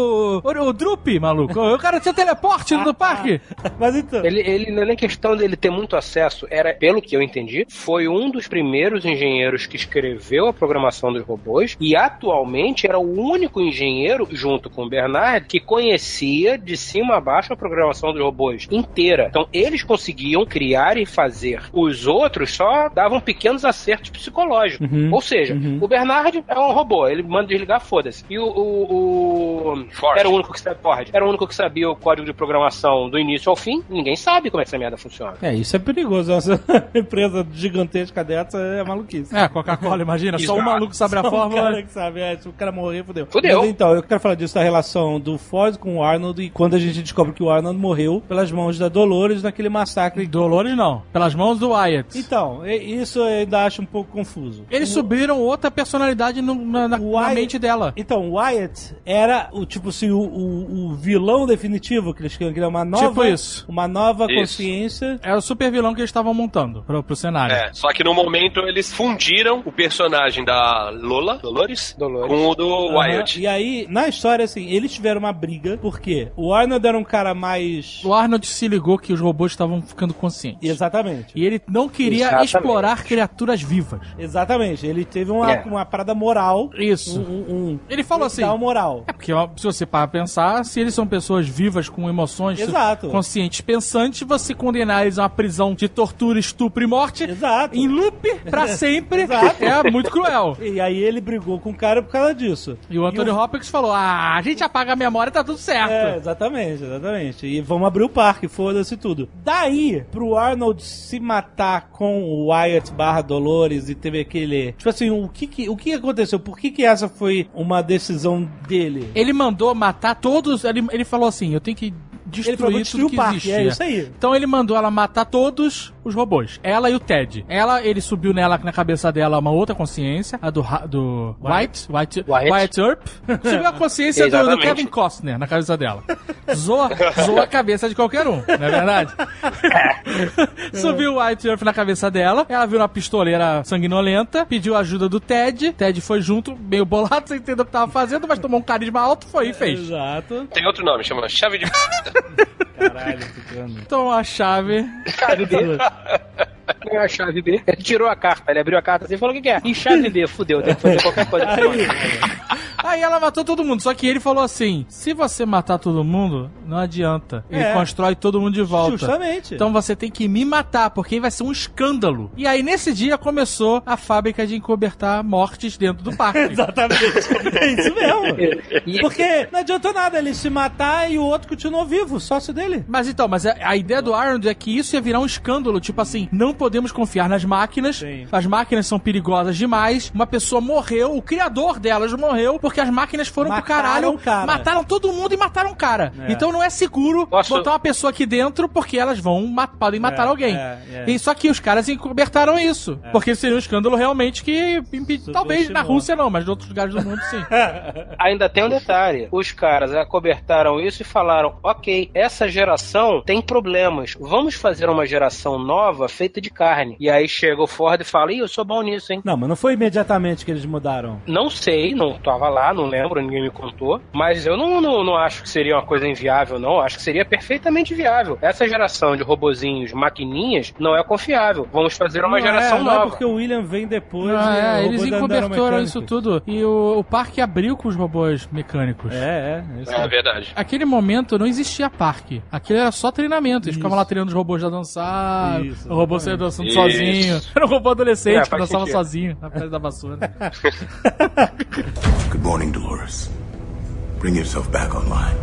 o, era o Drup, maluco. O cara tinha teleporte no parque. Mas então. Ele, ele não é nem questão dele ter muito acesso, era, pelo que eu entendi, foi um dos primeiros engenheiros que escreveu a programação dos robôs e atualmente era o único engenheiro, junto com o Bernard, que conhecia de cima a baixo a programação dos robôs inteira. Então eles conseguiam criar e fazer. Os outros só davam pequenos acertos psicológicos. Uhum. Ou seja, Uhum. o Bernard é um robô, ele manda desligar, foda-se. E o, o, o Ford. era o único que sabia, Ford, era o único que sabia o código de programação do início ao fim. Ninguém sabe como é que essa merda funciona. É, isso é perigoso. Essa empresa gigantesca dessa é maluquice. É, Coca-Cola, imagina. Só um maluco sabe a Só um fórmula. cara que sabe, é, se o cara morrer, fudeu. Fudeu. Mas então, eu quero falar disso da relação do Ford com o Arnold e quando a gente descobre que o Arnold morreu pelas mãos da Dolores naquele massacre. Dolores não. Pelas mãos do Wyatt. Então, isso eu ainda acho um pouco confuso. Eles subiram outra personalidade no- na, na- O na Wyatt- mente dela. Então, o Wyatt era o tipo assim, o, o, o vilão definitivo que eles queriam criar uma nova, Tipo isso. uma nova Isso. consciência. Era o super vilão que eles estavam montando pro, pro cenário. É, só que no momento eles fundiram o personagem da Lola, Dolores, Dolores. com o do Aham. Wyatt. E aí, na história, assim, eles tiveram uma briga, porque o Arnold era um cara mais. O Arnold se ligou que os robôs estavam ficando conscientes. Exatamente. E ele não queria Exatamente. explorar criaturas vivas. Exatamente. Ele teve uma, É. uma parada moral. Isso. Um, um, um Ele falou assim. moral. É porque se você parar pra pensar, se eles são pessoas vivas com emoções Exato. conscientes, pensantes, você condenar eles a uma prisão de tortura, estupro e morte Exato. em loop pra sempre é muito cruel. E aí ele brigou com o cara por causa disso. E o Anthony o- Hopkins falou: Ah, a gente apaga a memória e tá tudo certo. É, exatamente, exatamente. E vamos abrir o parque, foda-se tudo. Daí, pro Arnold se matar com o Wyatt barra Dolores e teve aquele. Tipo assim, o que que, o que aconteceu? Por que que essa foi uma decisão dele? Ele mandou matar todos. Ele, ele falou assim: Eu tenho que Ele falou, destruir destruir tudo o que parque, existe. é isso aí. Então ele mandou ela matar todos os robôs. Ela e o Ted. Ela, ele subiu nela, na cabeça dela, uma outra consciência, a do, do White, White, Wyatt. Wyatt Earp. Subiu a consciência do, do. Kevin Costner na cabeça dela. Zoa, zoa a cabeça de qualquer um, não é verdade? subiu o White Earp na cabeça dela. Ela viu uma pistoleira sanguinolenta, pediu ajuda do Ted. Ted foi junto, meio bolado, sem entender o que tava fazendo, mas tomou um carisma alto, foi e fez. Exato. Tem outro nome, chama Chave de Caralho, ficando. Então a chave. Chave B. Não é a chave B. Ele tirou a carta, ele abriu a carta assim e falou: o que, que é? E chave B, fudeu, tem que fazer qualquer coisa. Aí ela matou todo mundo. Só que ele falou assim: se você matar todo mundo, não adianta. Ele É. constrói todo mundo de volta. Justamente. Então você tem que me matar, porque aí vai ser um escândalo. E aí, nesse dia, começou a fábrica de encobertar mortes dentro do parque. Exatamente. É isso mesmo. Porque não adiantou nada ele se matar e o outro continuou vivo, sócio dele. Mas então, mas a, a ideia do Arnold é que isso ia virar um escândalo. Tipo assim, não podemos confiar nas máquinas. Sim. As máquinas são perigosas demais. Uma pessoa morreu, o criador delas morreu, porque as máquinas foram pro Mataram caralho. o cara. Mataram todo mundo e mataram o cara. É. Então não é seguro Posso- botar uma pessoa aqui dentro, porque elas vão podem matar É, alguém. é, é. E só que os caras encobertaram isso. Porque seria um escândalo realmente que. Talvez na. Rússia não, mas em outros lugares do mundo sim. Ainda tem um detalhe: os caras acobertaram isso e falaram: ok, essa geração tem problemas, vamos fazer uma geração nova feita de carne. E aí chega o Ford e fala: ih, eu sou bom nisso, hein? Não, mas não foi imediatamente que eles mudaram. Não sei, não tava lá, lá, não lembro, ninguém me contou. Mas eu não, não, não acho que seria uma coisa inviável, não. Acho que seria perfeitamente viável. Essa geração de robozinhos, maquininhas, não é confiável. Vamos fazer uma Não geração é, não nova. é porque o William vem depois. Ah, e é, eles da encobertoram isso tudo. E o, o parque abriu com os robôs mecânicos. É, é. Isso É verdade. Aquele momento não existia parque. Aquele era só treinamento. Eles ficavam lá treinando os robôs a dançar. Isso, o robô saía dançando Isso. sozinho. Era um robô adolescente É, que dançava sentido. sozinho na frente da vassoura. Good morning, Dolores. Bring yourself back online.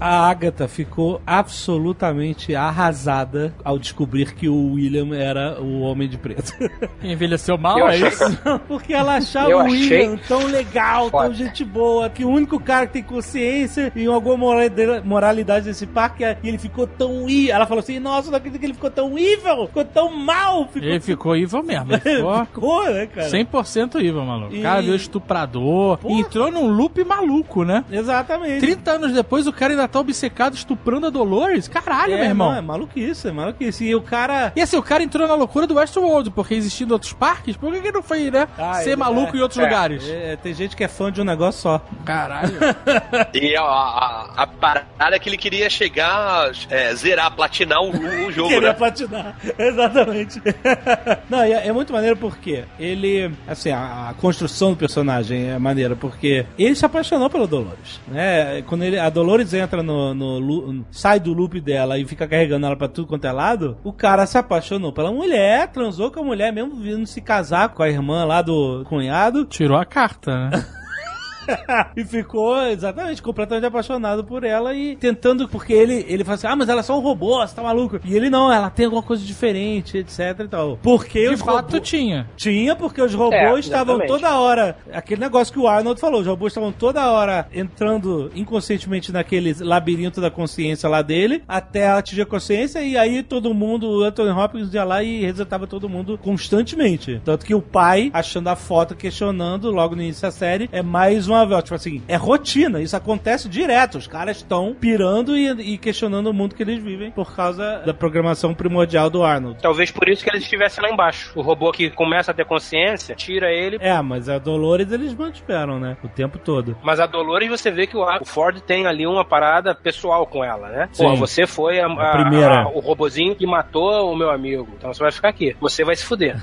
A Agatha ficou absolutamente arrasada ao descobrir que o William era o Homem de Preto. Envelheceu mal, Eu é achei- isso? Porque ela achava Eu o William tão legal, tão foda. gente boa, que o único cara que tem consciência e alguma moralidade- moralidade desse parque, é- e ele ficou tão. Ela falou assim, nossa, não acredito que ele ficou tão evil, ficou tão mal. Ficou Ele ficou evil mesmo. Ele ficou ficou, né, cara? 100% evil, maluco. E- O cara viu estuprador. Porra. Entrou num loop maluco, né? Exatamente. 30 anos depois, o cara ainda tá obcecado estuprando a Dolores. Caralho, é, meu irmão. não, é maluquice, é maluquice. E o cara... E assim, o cara entrou na loucura do Westworld, porque existindo outros parques, por que que não foi, né? Ah, ser maluco é, em outros é, lugares? É, tem gente que é fã de um negócio só. Caralho. E a, a, a parada é que ele queria chegar, é, zerar, platinar o, o jogo, Queria né? platinar. Exatamente. Não, e é, é muito maneiro porque ele. Assim, a, a construção do personagem é maneira porque ele se apaixonou pela Dolores. Né? Quando ele, a Dolores entra no, no lu- sai do loop dela e fica carregando ela pra tudo quanto é lado, o cara se apaixonou pela mulher, transou com a mulher mesmo, vindo se casar com a irmã lá do cunhado. Tirou a carta, né? e ficou exatamente completamente apaixonado por ela e tentando, porque ele, ele fala assim: Ah, mas ela é só um robô, você tá maluco? E ele não, ela tem alguma coisa diferente, etc e tal. Porque De os fato, robô- tinha. Tinha, porque os robôs É, estavam toda hora. Aquele negócio que o Arnold falou: os robôs estavam toda hora entrando inconscientemente naquele labirinto da consciência lá dele, até atingir a consciência, e aí todo mundo, o Anthony Hopkins ia lá e resetava todo mundo constantemente. Tanto que o pai, achando a foto, questionando logo no início da série, é mais uma vez, tipo assim, é rotina, isso acontece direto. Os caras estão pirando e, e questionando o mundo que eles vivem por causa da programação primordial do Arnold. Talvez por isso que eles estivessem lá embaixo. O robô que começa a ter consciência, tira ele. É, mas a Dolores eles mantiveram, né? O tempo todo. Mas a Dolores, você vê que o, o Ford tem ali uma parada pessoal com ela, né? Pô, Sim. você foi a, a- primeira. a- o robozinho que matou o meu amigo. Então você vai ficar aqui. Você vai se fuder.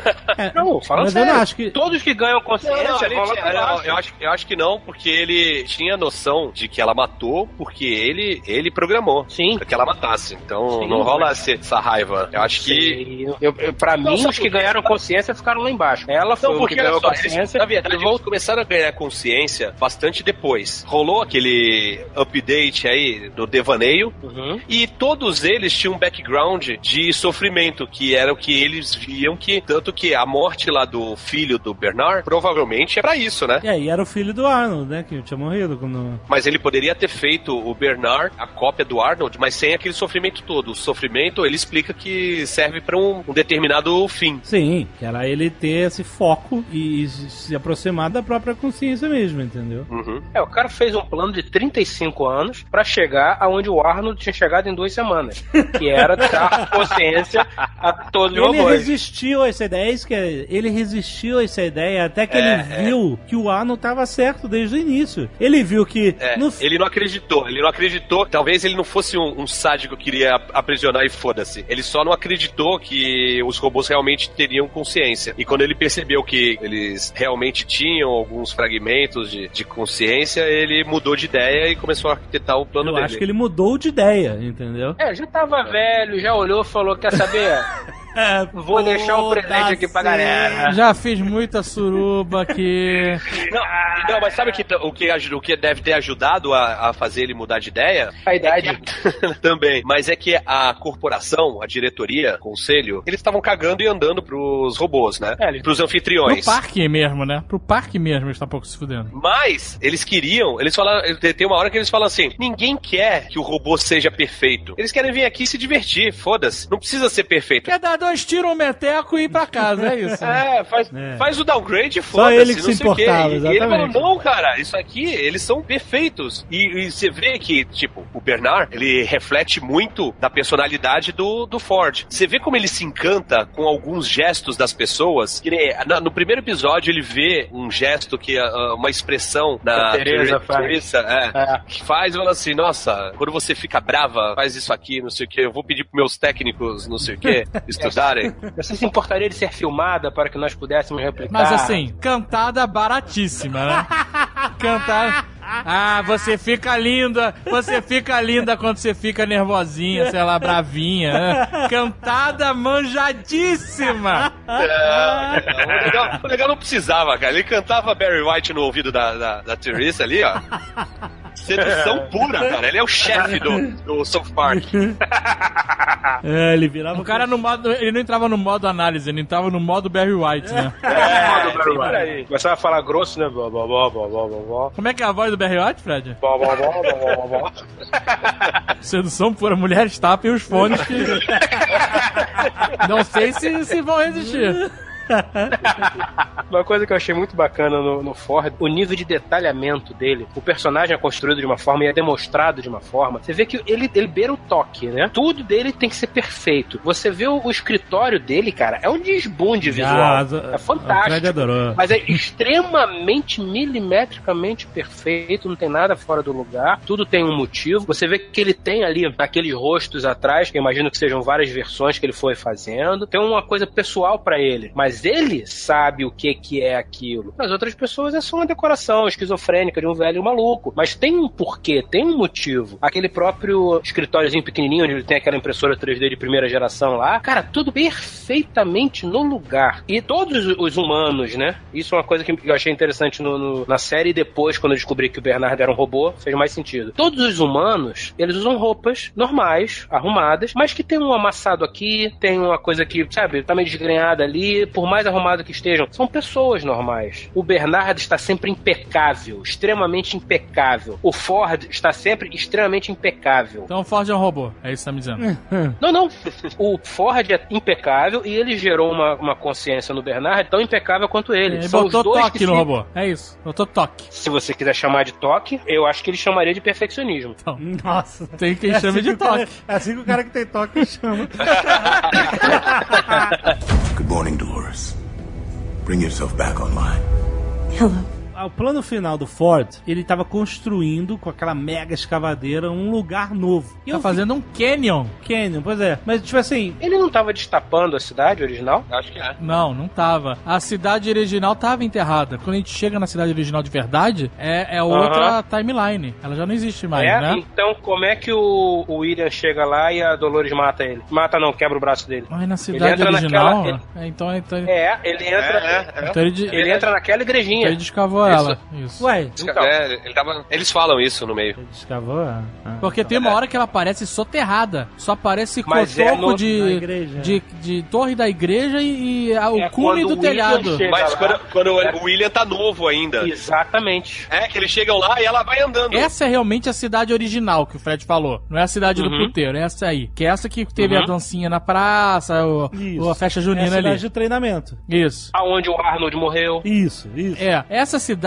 não, falando mas eu sério. não acho que- Todos que ganham consciência não, não, baixo. eu, acho, eu acho que não, porque ele tinha noção de que ela matou, porque ele, ele programou Sim. que ela matasse. Então Sim, não rola mas- essa, essa raiva. Eu acho que. Eu, eu, pra Não, mim, os que ganharam consciência ficaram lá embaixo. Ela foi Não, o que porque olha ganhou só, eles, consciência. na verdade, eles começaram a ganhar consciência bastante depois. Rolou aquele update aí do devaneio, Uhum. e todos eles tinham um background de sofrimento, que era o que eles viam que, tanto que a morte lá do filho do Bernard, provavelmente é pra isso, né? E aí era o filho do Arnold, né? Que tinha morrido quando. Mas ele poderia ter feito o Bernard, a cópia do Arnold, mas sem aquele sofrimento todo. O sofrimento, ele explica que serve pra um, um determinado fim. Sim, que era ele ter esse foco e se aproximar da própria consciência mesmo, entendeu? Uhum. É, o cara fez um plano de 35 anos pra chegar aonde o Arnold tinha chegado em duas semanas. Que era dar consciência a todos os Ele robôs. resistiu a essa ideia, é isso que é, ele resistiu a essa ideia até que É, ele viu que o Arnold tava certo desde o início. Ele viu que É, no ele não acreditou, ele não acreditou. Talvez ele não fosse um, um sádico que queria ap- aprisionar e foda-se. Ele só não acreditou que os robôs realmente teriam consciência. E quando ele percebeu que eles realmente tinham alguns fragmentos de, de consciência, ele mudou de ideia e começou a arquitetar o plano eu dele. acho que ele mudou de ideia, entendeu? É, já tava velho, já olhou e falou: Quer saber? É, Vou deixar um presente aqui pra galera. Já fiz muita suruba aqui. Não, não, mas sabe que, o, que, o que deve ter ajudado a, a fazer ele mudar de ideia? A idade. Também. Mas é que a corporação, a diretoria, o conselho, eles estavam cagando e andando pros robôs, né? É, Pros Pro anfitriões. parque mesmo, né? Pro parque mesmo eles tá pouco se fudendo. Mas eles queriam, eles falaram, tem uma hora que eles falam assim: ninguém quer que o robô seja perfeito. Eles querem vir aqui e se divertir, foda-se. Não precisa ser perfeito. Quer dar dois tiros, um meteco e ir pra casa, é isso. É, faz, É. faz o downgrade e Só foda-se. ele que não se sei o quê. importava, E- E ele falou, exatamente. não, cara, isso aqui, eles são perfeitos. E, e você vê que, tipo, o Bernard, ele reflete muito da personalidade do, do Ford. Você vê como ele se encanta com alguns gestos das pessoas. Que nem- na- no primeiro episódio, ele vê um gesto que, ah, uma expressão na A Teresa faz. É, É. que faz e fala assim, nossa, quando você fica brava, faz isso aqui, não sei o que, eu vou pedir pros meus técnicos, não sei o que, estudarem. Você se importaria de ser filmada para que nós pudéssemos replicar? Mas assim, cantada baratíssima, né? Cantada. Ah, você fica linda, você fica linda quando você fica nervosinha, sei lá, bravinha. Né? Cantada manjadíssima. É, não, o, legal, o legal não precisava, cara. Ele cantava Barry White no ouvido da, da, da Teresa ali, ó. Sedução pura, cara. Ele é o chefe do, do South Park. É, ele virava. O cara no modo. Ele não entrava no modo análise, ele entrava no modo Barry White, né? É, tem por aí. Começava a falar grosso, né? Bó, bó, bó, bó, bó, bó. Como é que é a voz do Barry White, Fred? Bó, bó, bó, bó, bó, bó. Sedução pura, mulheres tapem os fones que. Não sei se, se vão resistir. Uma coisa que eu achei muito bacana no, no Ford, o nível de detalhamento dele. O personagem é construído de uma forma e é demonstrado de uma forma. Você vê que ele, ele beira o toque, né? Tudo dele tem que ser perfeito. Você vê o, o escritório dele, cara, é um desbunde visual. Ah, é fantástico. Mas é extremamente milimetricamente perfeito, não tem nada fora do lugar, tudo tem um motivo. Você vê que ele tem ali aqueles rostos atrás, que eu imagino que sejam várias versões que ele foi fazendo. Tem uma coisa pessoal pra ele, mas ele sabe o que que é aquilo. As outras pessoas é só uma decoração esquizofrênica de um velho maluco, mas tem um porquê, tem um motivo. Aquele próprio escritóriozinho pequenininho onde ele tem aquela impressora 3D de primeira geração lá, cara, tudo perfeitamente no lugar. E todos os humanos, né? Isso é uma coisa que eu achei interessante no- no- na série depois, quando eu descobri que o Bernardo era um robô, fez mais sentido. Todos os humanos, eles usam roupas normais, arrumadas, mas que tem um amassado aqui, tem uma coisa que, sabe, tá meio desgrenhada ali, por mais arrumado que estejam, são pessoas normais. O Bernardo está sempre impecável, extremamente impecável. O Ford está sempre extremamente impecável. Então o Ford é um robô, é isso que você tá me dizendo. Não, não. O Ford é impecável e ele gerou uma, uma consciência no Bernard tão impecável quanto ele. Ele São botou os dois toque que no se- robô. É isso, botou toque. Se você quiser chamar de toque, eu acho que ele chamaria de perfeccionismo. Nossa. Tem quem É chame assim de que o cara- toque. É assim que o cara que tem toque chama. Good morning, Dolores. Bring yourself back online. Ah, O plano final do Ford, ele tava construindo com aquela mega escavadeira um lugar novo. E Tá eu fazendo um canyon. Canyon, pois é. Mas, tipo assim, Ele não estava destapando a cidade original? Acho que é. Não, não tava. A cidade original tava enterrada. Quando a gente chega na cidade original de verdade, é, é outra timeline. Ela já não existe mais, é? né? Então como é que o, o William chega lá e a Dolores mata ele? Mata não, quebra o braço dele. Mas na cidade original. naquela- é, então, então, É, ele entra. É, é, então ele, Ele entra naquela igrejinha. ele descavou ela. Isso. ué, Então. É, ele tava- eles falam isso no meio. ele escavou? Ah, ah. Porque tem uma hora que ela aparece soterrada. Só aparece Mas é cotoco no- de, igreja. de, de torre da igreja e, e a- o É cume do o telhado. Mas lá. quando, quando o William tá novo ainda. Exatamente. É, que eles chegam lá e ela vai andando. Essa é realmente a cidade original que o Fred falou. Não é a cidade do Uhum. puteiro, é essa aí. Que é essa que teve Uhum. a dancinha na praça, o, Isso. o- a festa é a junina cidade ali. de treinamento. Isso. Aonde o Arnold morreu. Isso, isso. É, essa cidade,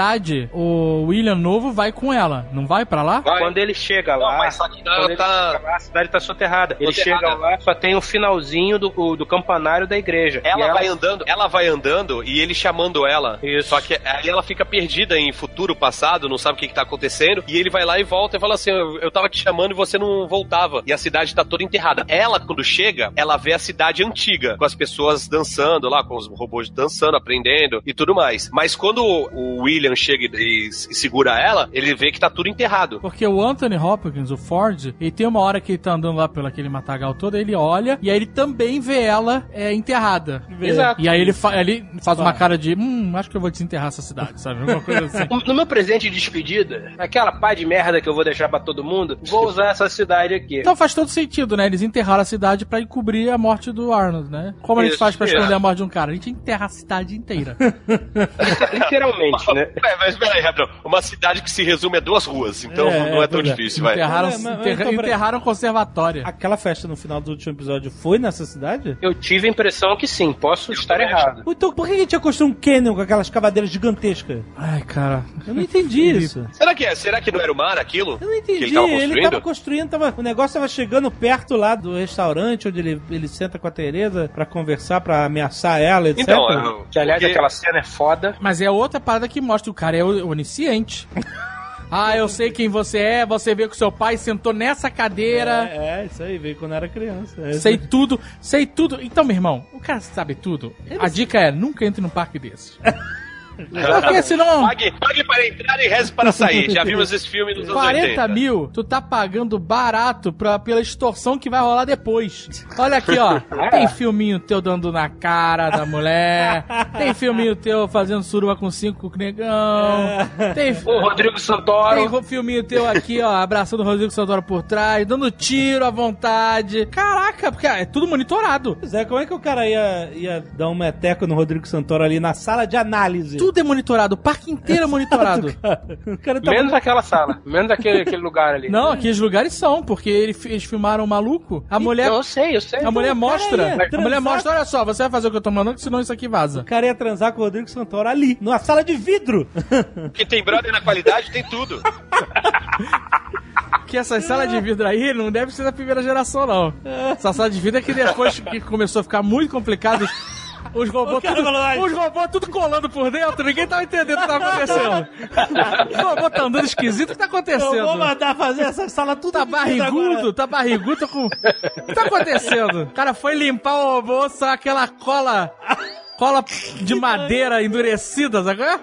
o William Novo vai com ela. Não vai pra lá? Vai. Quando ele chega Não, lá, mas só que quando ela ele tá- chega lá, a cidade tá soterrada. Ele Soterrada. chega lá, só tem o finalzinho do, o- do campanário da igreja. Ela, E vai andando, ela vai andando e ele chamando ela. Isso. Só que aí ela fica perdida em futuro, passado, não sabe o que, que tá acontecendo. E ele vai lá e volta e fala assim: eu, eu tava te chamando e você não voltava. E a cidade tá toda enterrada. Ela, quando chega, ela vê a cidade antiga, com as pessoas dançando lá, com os robôs dançando, aprendendo e tudo mais. Mas quando o William chega e, e segura ela, ele vê que tá tudo enterrado. Porque o Anthony Hopkins, o Ford, ele tem uma hora que ele tá andando lá pelo aquele matagal todo, ele olha e aí ele também vê ela é, enterrada. Exato. E aí ele, fa ele faz uma cara de, hum, acho que eu vou desenterrar essa cidade, sabe? Alguma coisa assim. No meu presente de despedida, aquela pá de merda que eu vou deixar pra todo mundo, vou usar essa cidade aqui. Então faz todo sentido, né? Eles enterraram a cidade pra encobrir a morte do Arnold, né? Como a gente Isso, faz pra isso. esconder a morte de um cara? A gente enterra a cidade inteira. Literalmente, né? É, mas peraí, Rabão. Uma cidade que se resume a duas ruas, então É, não é tão é. difícil, vai. Enterraram, Mas- mas- enterra- então, enterraram conservatória. Aquela festa no final do último episódio foi nessa cidade? Eu tive a impressão que sim, posso estar errado. Então por que a gente ia construir um canyon com aquelas cavadeiras gigantescas? Ai, cara. Eu não entendi isso. Será que é? Será que não era o mar aquilo? Eu não entendi. ele tava Ele construindo? tava construindo, tava, o negócio tava chegando perto lá do restaurante onde ele, ele senta com a Tereza pra conversar, pra ameaçar ela, etc. Então, eu- Que, aliás, porque- aquela cena é foda. Mas é outra parada que mostra o cara é o- onisciente. Ah, eu sei quem você é, você vê que o seu pai sentou nessa cadeira. É, é, isso aí, veio quando era criança. É, Sei tudo, sei tudo. Então, meu irmão, o cara sabe tudo. A dica é, nunca entre num parque desse. Porque senão... Pague, pague para entrar e reze para sair. Já vimos esse filme nos anos 40 80. mil, tu tá pagando barato pra, pela extorsão que vai rolar depois. Olha aqui, ó. Tem filminho teu dando na cara da mulher. Tem filminho teu fazendo suruba com cinco negão. Tem, O Rodrigo Santoro. tem filminho teu aqui, ó, abraçando o Rodrigo Santoro por trás, dando tiro à vontade. Caraca, porque é tudo monitorado. Pois é, como é que o cara ia, ia dar um meteco no Rodrigo Santoro ali na sala de análise? Tudo é monitorado, o parque inteiro é monitorado. O cara tá Menos aquela sala. Menos aquele, aquele lugar ali. Não, aqueles lugares são, porque ele- eles filmaram o maluco. A mulher. Eu sei, eu sei. A mulher o cara mostra. ia A mulher mostra, olha só, você vai fazer o que eu tô mandando, senão isso aqui O vaza. cara ia transar com o Rodrigo Santoro ali, numa sala de vidro. Que tem brother na qualidade, tem tudo. Que essa sala de vidro aí não deve ser da primeira geração, não. Essa sala de vidro é que depois que começou a ficar muito complicado. Os robôs, tudo, os robôs tudo colando por dentro, ninguém tava entendendo o que tava acontecendo. Os robôs tá andando esquisito, o que tá Eu vou acontecendo? mandar fazer essa sala tudo Tá vidro agora. barrigudo, tá barrigudo, tá com. O que tá acontecendo? O cara foi limpar o robô, só aquela cola. Cola de madeira endurecida, sabe? é?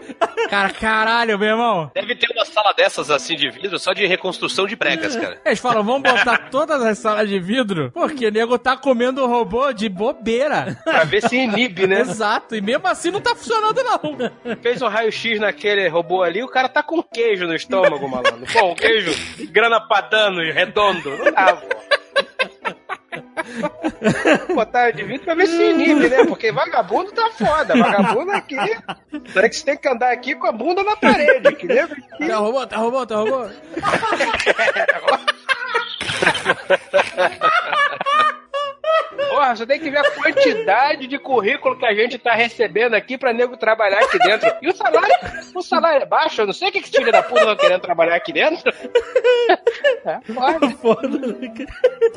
Cara, caralho, meu irmão. Deve ter uma sala dessas assim de vidro só de reconstrução de pregas, cara. Eles falam, vamos botar todas as salas de vidro, porque o nego tá comendo o robô de bobeira. Pra ver se inibe, né? Exato, e mesmo assim não tá funcionando, não. Fez um raio-x naquele robô ali, o cara tá com queijo no estômago, malandro. Pô, um queijo grana padano e redondo. Não dá, pô. Botar de vidro pra ver se inibe, né? Porque vagabundo tá foda. Vagabundo aqui. Será que você tem que andar aqui com a bunda na parede? Que lembra Tá robô, tá robô, tá robô. Porra, você tem que ver a quantidade de currículo que a gente tá recebendo aqui pra nego trabalhar aqui dentro. E o salário, o salário é baixo, eu não sei o que que filho da puta tá querendo trabalhar aqui dentro. É foda, Foda, né,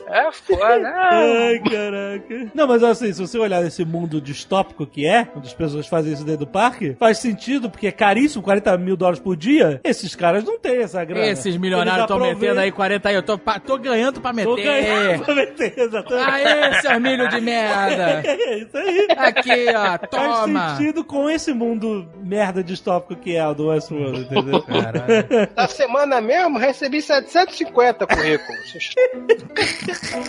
é foda. Ah, Ai, caraca. Não, mas assim, se você olhar nesse mundo distópico que é, onde as pessoas fazem isso dentro do parque, faz sentido, porque é caríssimo, 40 mil dólares por dia, esses caras não têm essa grana. Esses milionários estão metendo aí 40 aí, eu tô, tô ganhando pra meter. Tô ganhando pra meter, exatamente. Aê, seus milho de merda. É isso aí. Aqui, ó, Faz toma. sentido com esse mundo merda distópico que é o do Westworld, entendeu? Na semana mesmo, recebi 750 currículos.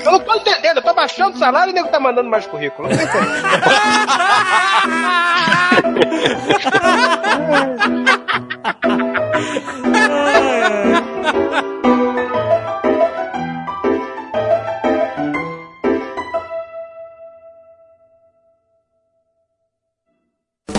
Eu não tô entendendo, eu tô baixando o salário e o nego tá mandando mais currículo. Não tô entendendo.